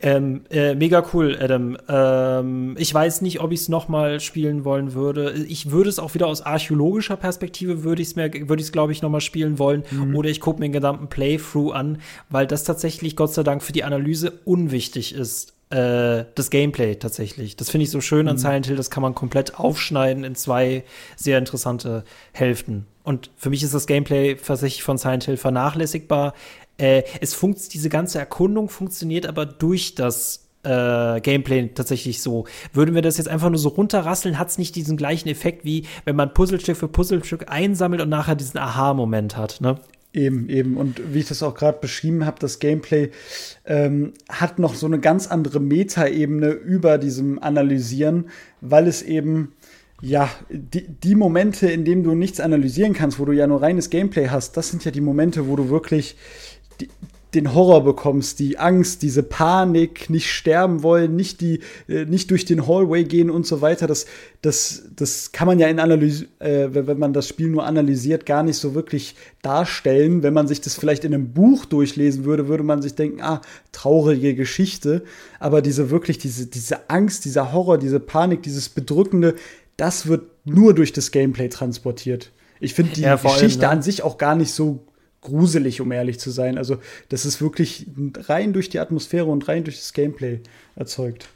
Ähm, äh, mega cool, Adam. Ähm, ich weiß nicht, ob ich es noch mal spielen wollen würde. Ich würde es auch wieder aus archäologischer Perspektive würde ich es mir, würde ich es glaube ich noch mal spielen wollen. Oder ich gucke mir den gesamten Playthrough an, weil das tatsächlich Gott sei Dank für die Analyse unwichtig ist äh, das Gameplay tatsächlich. Das finde ich so schön an Silent Hill, das kann man komplett aufschneiden in zwei sehr interessante Hälften. Und für mich ist das Gameplay tatsächlich von Silent Hill vernachlässigbar. Äh, es funkt, diese ganze Erkundung funktioniert aber durch das äh, Gameplay tatsächlich so. Würden wir das jetzt einfach nur so runterrasseln, hat es nicht diesen gleichen Effekt, wie wenn man Puzzlestück für Puzzlestück einsammelt und nachher diesen Aha-Moment hat, ne? Eben, eben. Und wie ich das auch gerade beschrieben habe, das Gameplay ähm, hat noch so eine ganz andere Metaebene über diesem Analysieren, weil es eben ja, die, die Momente, in denen du nichts analysieren kannst, wo du ja nur reines Gameplay hast, das sind ja die Momente, wo du wirklich die, den Horror bekommst, die Angst, diese Panik, nicht sterben wollen, nicht die, äh, nicht durch den Hallway gehen und so weiter. Das, das, das kann man ja in Analyse, äh, wenn man das Spiel nur analysiert, gar nicht so wirklich darstellen. Wenn man sich das vielleicht in einem Buch durchlesen würde, würde man sich denken, ah, traurige Geschichte. Aber diese wirklich, diese, diese Angst, dieser Horror, diese Panik, dieses Bedrückende, das wird nur durch das Gameplay transportiert. Ich finde die ja, Geschichte allem, ne? an sich auch gar nicht so gruselig, um ehrlich zu sein. Also, das ist wirklich rein durch die Atmosphäre und rein durch das Gameplay erzeugt.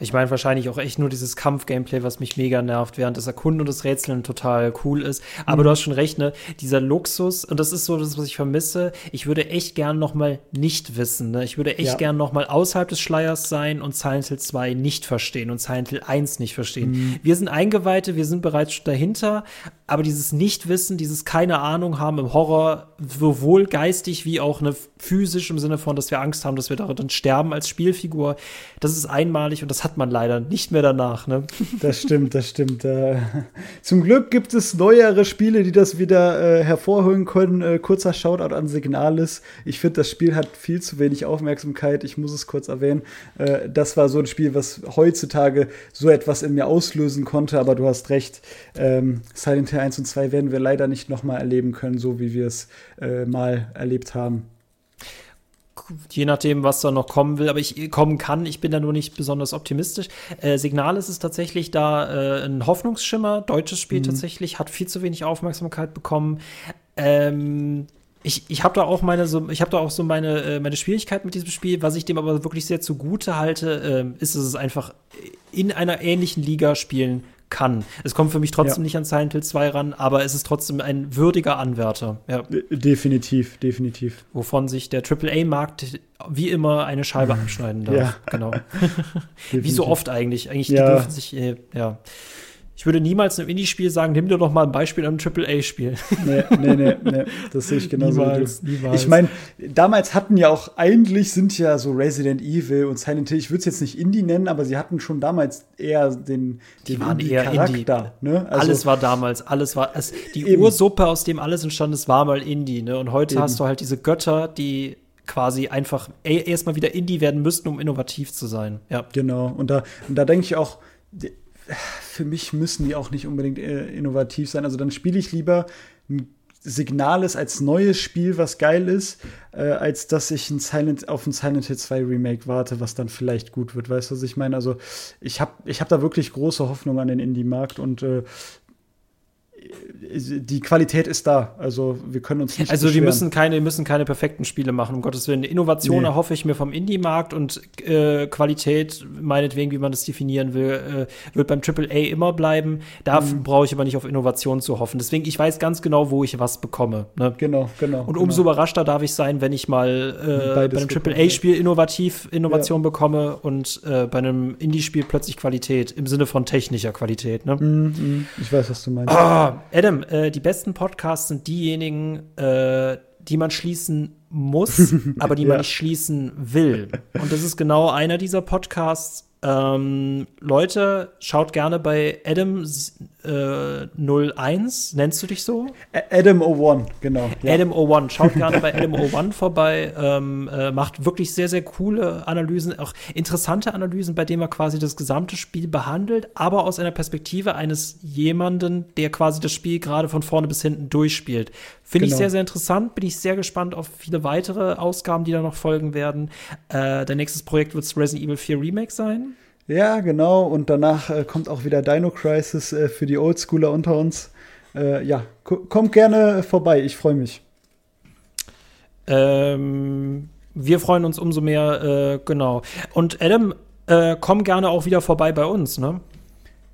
Ich meine wahrscheinlich auch echt nur dieses Kampf-Gameplay, was mich mega nervt, während das Erkunden und das Rätseln total cool ist. Aber mhm. du hast schon recht, ne? Dieser Luxus, und das ist so das, was ich vermisse. Ich würde echt gern noch mal nicht wissen, ne? Ich würde echt ja. gern noch mal außerhalb des Schleiers sein und Silent Hill 2 nicht verstehen und Silent Hill 1 nicht verstehen. Mhm. Wir sind Eingeweihte, wir sind bereits dahinter, aber dieses Nichtwissen, dieses keine Ahnung haben im Horror, sowohl geistig wie auch ne, physisch im Sinne von, dass wir Angst haben, dass wir darin sterben als Spielfigur, das ist einmalig und das hat man leider nicht mehr danach. Ne? Das stimmt, das stimmt. Äh, zum Glück gibt es neuere Spiele, die das wieder äh, hervorholen können. Äh, kurzer Shoutout an Signalis. Ich finde, das Spiel hat viel zu wenig Aufmerksamkeit. Ich muss es kurz erwähnen. Äh, das war so ein Spiel, was heutzutage so etwas in mir auslösen konnte, aber du hast recht. Ähm, Silent Hill 1 und 2 werden wir leider nicht nochmal erleben können, so wie wir es äh, mal erlebt haben je nachdem, was da noch kommen will, aber ich kommen kann. Ich bin da nur nicht besonders optimistisch. Äh, Signal ist es tatsächlich da äh, ein Hoffnungsschimmer. Deutsches Spiel mhm. tatsächlich hat viel zu wenig Aufmerksamkeit bekommen. Ähm, ich, ich habe da auch meine so ich habe da auch so meine äh, meine Schwierigkeit mit diesem Spiel, was ich dem aber wirklich sehr zugute halte, äh, ist, dass es einfach in einer ähnlichen Liga spielen kann. Es kommt für mich trotzdem ja. nicht an Silent Hill 2 ran, aber es ist trotzdem ein würdiger Anwärter. Ja. Definitiv, definitiv. Wovon sich der AAA-Markt wie immer eine Scheibe abschneiden darf. Ja. Genau. wie so oft eigentlich. Eigentlich ja. die dürfen sich, äh, ja ich würde niemals einem Indie-Spiel sagen, nimm dir doch mal ein Beispiel an einem AAA-Spiel. Nee, nee, nee, nee, das sehe ich genauso. niemals, niemals. Ich meine, damals hatten ja auch, eigentlich sind ja so Resident Evil und Silent Hill, ich würde es jetzt nicht Indie nennen, aber sie hatten schon damals eher den, den Indie-Charakter. Ne? Also, alles war damals, alles war, es, die eben. Ursuppe, aus dem alles entstand ist, war mal Indie. Ne? Und heute eben. hast du halt diese Götter, die quasi einfach erstmal wieder Indie werden müssten, um innovativ zu sein. Ja. Genau. Und da, und da denke ich auch, für mich müssen die auch nicht unbedingt äh, innovativ sein. Also dann spiele ich lieber ein Signales als neues Spiel, was geil ist, äh, als dass ich ein Silent, auf ein Silent Hill 2 Remake warte, was dann vielleicht gut wird. Weißt du, was ich meine? Also ich habe ich hab da wirklich große Hoffnung an den Indie-Markt und äh, die Qualität ist da. Also wir können uns nicht. Also wir müssen keine, müssen keine perfekten Spiele machen, um Gottes Willen. Innovation nee. erhoffe ich mir vom Indie-Markt und äh, Qualität, meinetwegen, wie man das definieren will, äh, wird beim AAA immer bleiben. Da mhm. brauche ich aber nicht auf Innovation zu hoffen. Deswegen, ich weiß ganz genau, wo ich was bekomme. Ne? Genau, genau. Und umso genau. überraschter darf ich sein, wenn ich mal äh, bei einem AAA-Spiel innovativ Innovation ja. bekomme und äh, bei einem Indie-Spiel plötzlich Qualität im Sinne von technischer Qualität. Ne? Mhm, mhm. ich weiß, was du meinst. Ah, Adam, äh, die besten Podcasts sind diejenigen, äh, die man schließen muss, aber die ja. man nicht schließen will. Und das ist genau einer dieser Podcasts. Ähm, Leute, schaut gerne bei Adam äh, 01, nennst du dich so? Adam 01, genau. Ja. Adam 01, schaut gerne bei Adam 01 vorbei, ähm, äh, macht wirklich sehr, sehr coole Analysen, auch interessante Analysen, bei denen er quasi das gesamte Spiel behandelt, aber aus einer Perspektive eines jemanden, der quasi das Spiel gerade von vorne bis hinten durchspielt. Finde genau. ich sehr, sehr interessant, bin ich sehr gespannt auf viele weitere Ausgaben, die da noch folgen werden. Äh, dein nächstes Projekt wird Resident Evil 4 Remake sein. Ja, genau. Und danach äh, kommt auch wieder Dino Crisis äh, für die Oldschooler unter uns. Äh, ja, kommt gerne vorbei. Ich freue mich. Ähm, wir freuen uns umso mehr, äh, genau. Und Adam, äh, komm gerne auch wieder vorbei bei uns, ne?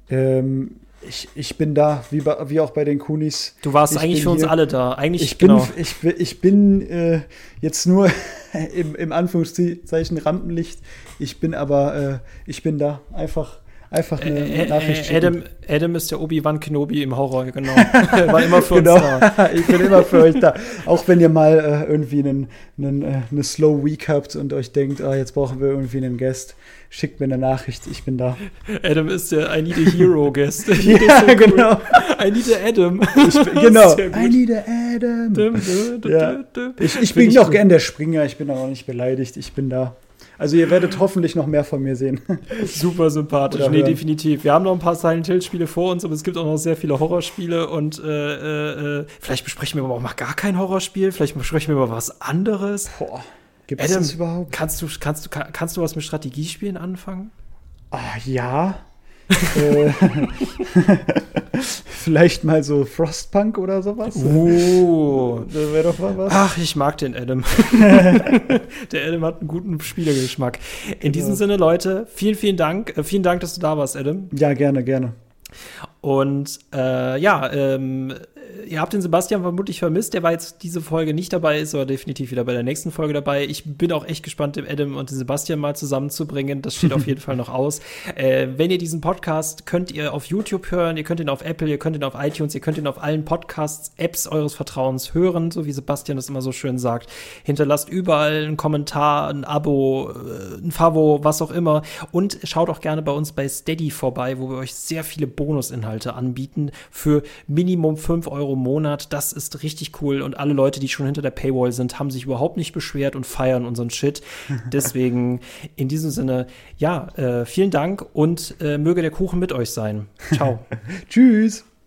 Ähm, Ich, ich bin da, wie, bei, wie auch bei den Kunis. Du warst ich eigentlich für uns hier. alle da. Eigentlich, Ich bin, genau. ich, bin- ich bin äh, jetzt nur im, im Anführungszeichen Rampenlicht. Ich bin aber, äh, ich bin da. Einfach, einfach eine Ä- Nachricht schicken. Adam, Adam ist der Obi-Wan Kenobi im Horror, genau. Er war immer für genau. uns da. ich bin immer für euch da. Auch wenn ihr mal äh, irgendwie einen, einen, äh, eine Slow Week habt und euch denkt, ah, jetzt brauchen wir irgendwie einen Guest, schickt mir eine Nachricht, ich bin da. Adam ist der I need a hero Guest. ja, genau. I need a Adam. Ich bin, genau. I need a Adam. Dum, dum, dum, Ja. Ich, ich Find bin auch gut. gern der Springer, ich bin aber auch nicht beleidigt, ich bin da. Also ihr werdet hoffentlich noch mehr von mir sehen. Super sympathisch. Oder Nee, hören. definitiv. Wir haben noch ein paar Silent Hill-Spiele vor uns, aber es gibt auch noch sehr viele Horrorspiele und äh, äh, äh, vielleicht besprechen wir aber auch mal gar kein Horrorspiel, vielleicht besprechen wir mal was anderes. Boah, gibt es Adam, das überhaupt? Kannst du, kannst, du, kann- kannst du was mit Strategiespielen anfangen? Ah, ja. Äh, Vielleicht mal so Frostpunk oder sowas. Oh. Das wäre doch mal was. Ach, ich mag den Adam. Der Adam hat einen guten Spielergeschmack. In diesem Ja. Sinne, Leute, vielen, vielen Dank. Äh, vielen Dank, dass du da warst, Adam. Ja, gerne, gerne. Und äh, ja, ähm, ihr habt den Sebastian vermutlich vermisst. Der war jetzt diese Folge nicht dabei, ist aber definitiv wieder bei der nächsten Folge dabei. Ich bin auch echt gespannt, den Adam und den Sebastian mal zusammenzubringen. Das steht auf jeden Fall noch aus. Äh, wenn ihr diesen Podcast könnt ihr auf YouTube hören, ihr könnt ihn auf Apple, ihr könnt ihn auf iTunes, ihr könnt ihn auf allen Podcasts-Apps eures Vertrauens hören, so wie Sebastian das immer so schön sagt. Hinterlasst überall einen Kommentar, ein Abo, äh, ein Favo, was auch immer. Und schaut auch gerne bei uns bei Steady vorbei, wo wir euch sehr viele Bonusinhalte anbieten für Minimum 5 Euro im Monat. Das ist richtig cool. Und alle Leute, die schon hinter der Paywall sind, haben sich überhaupt nicht beschwert und feiern unseren Shit. Deswegen in diesem Sinne, ja, äh, vielen Dank und äh, möge der Kuchen mit euch sein. Ciao. Tschüss.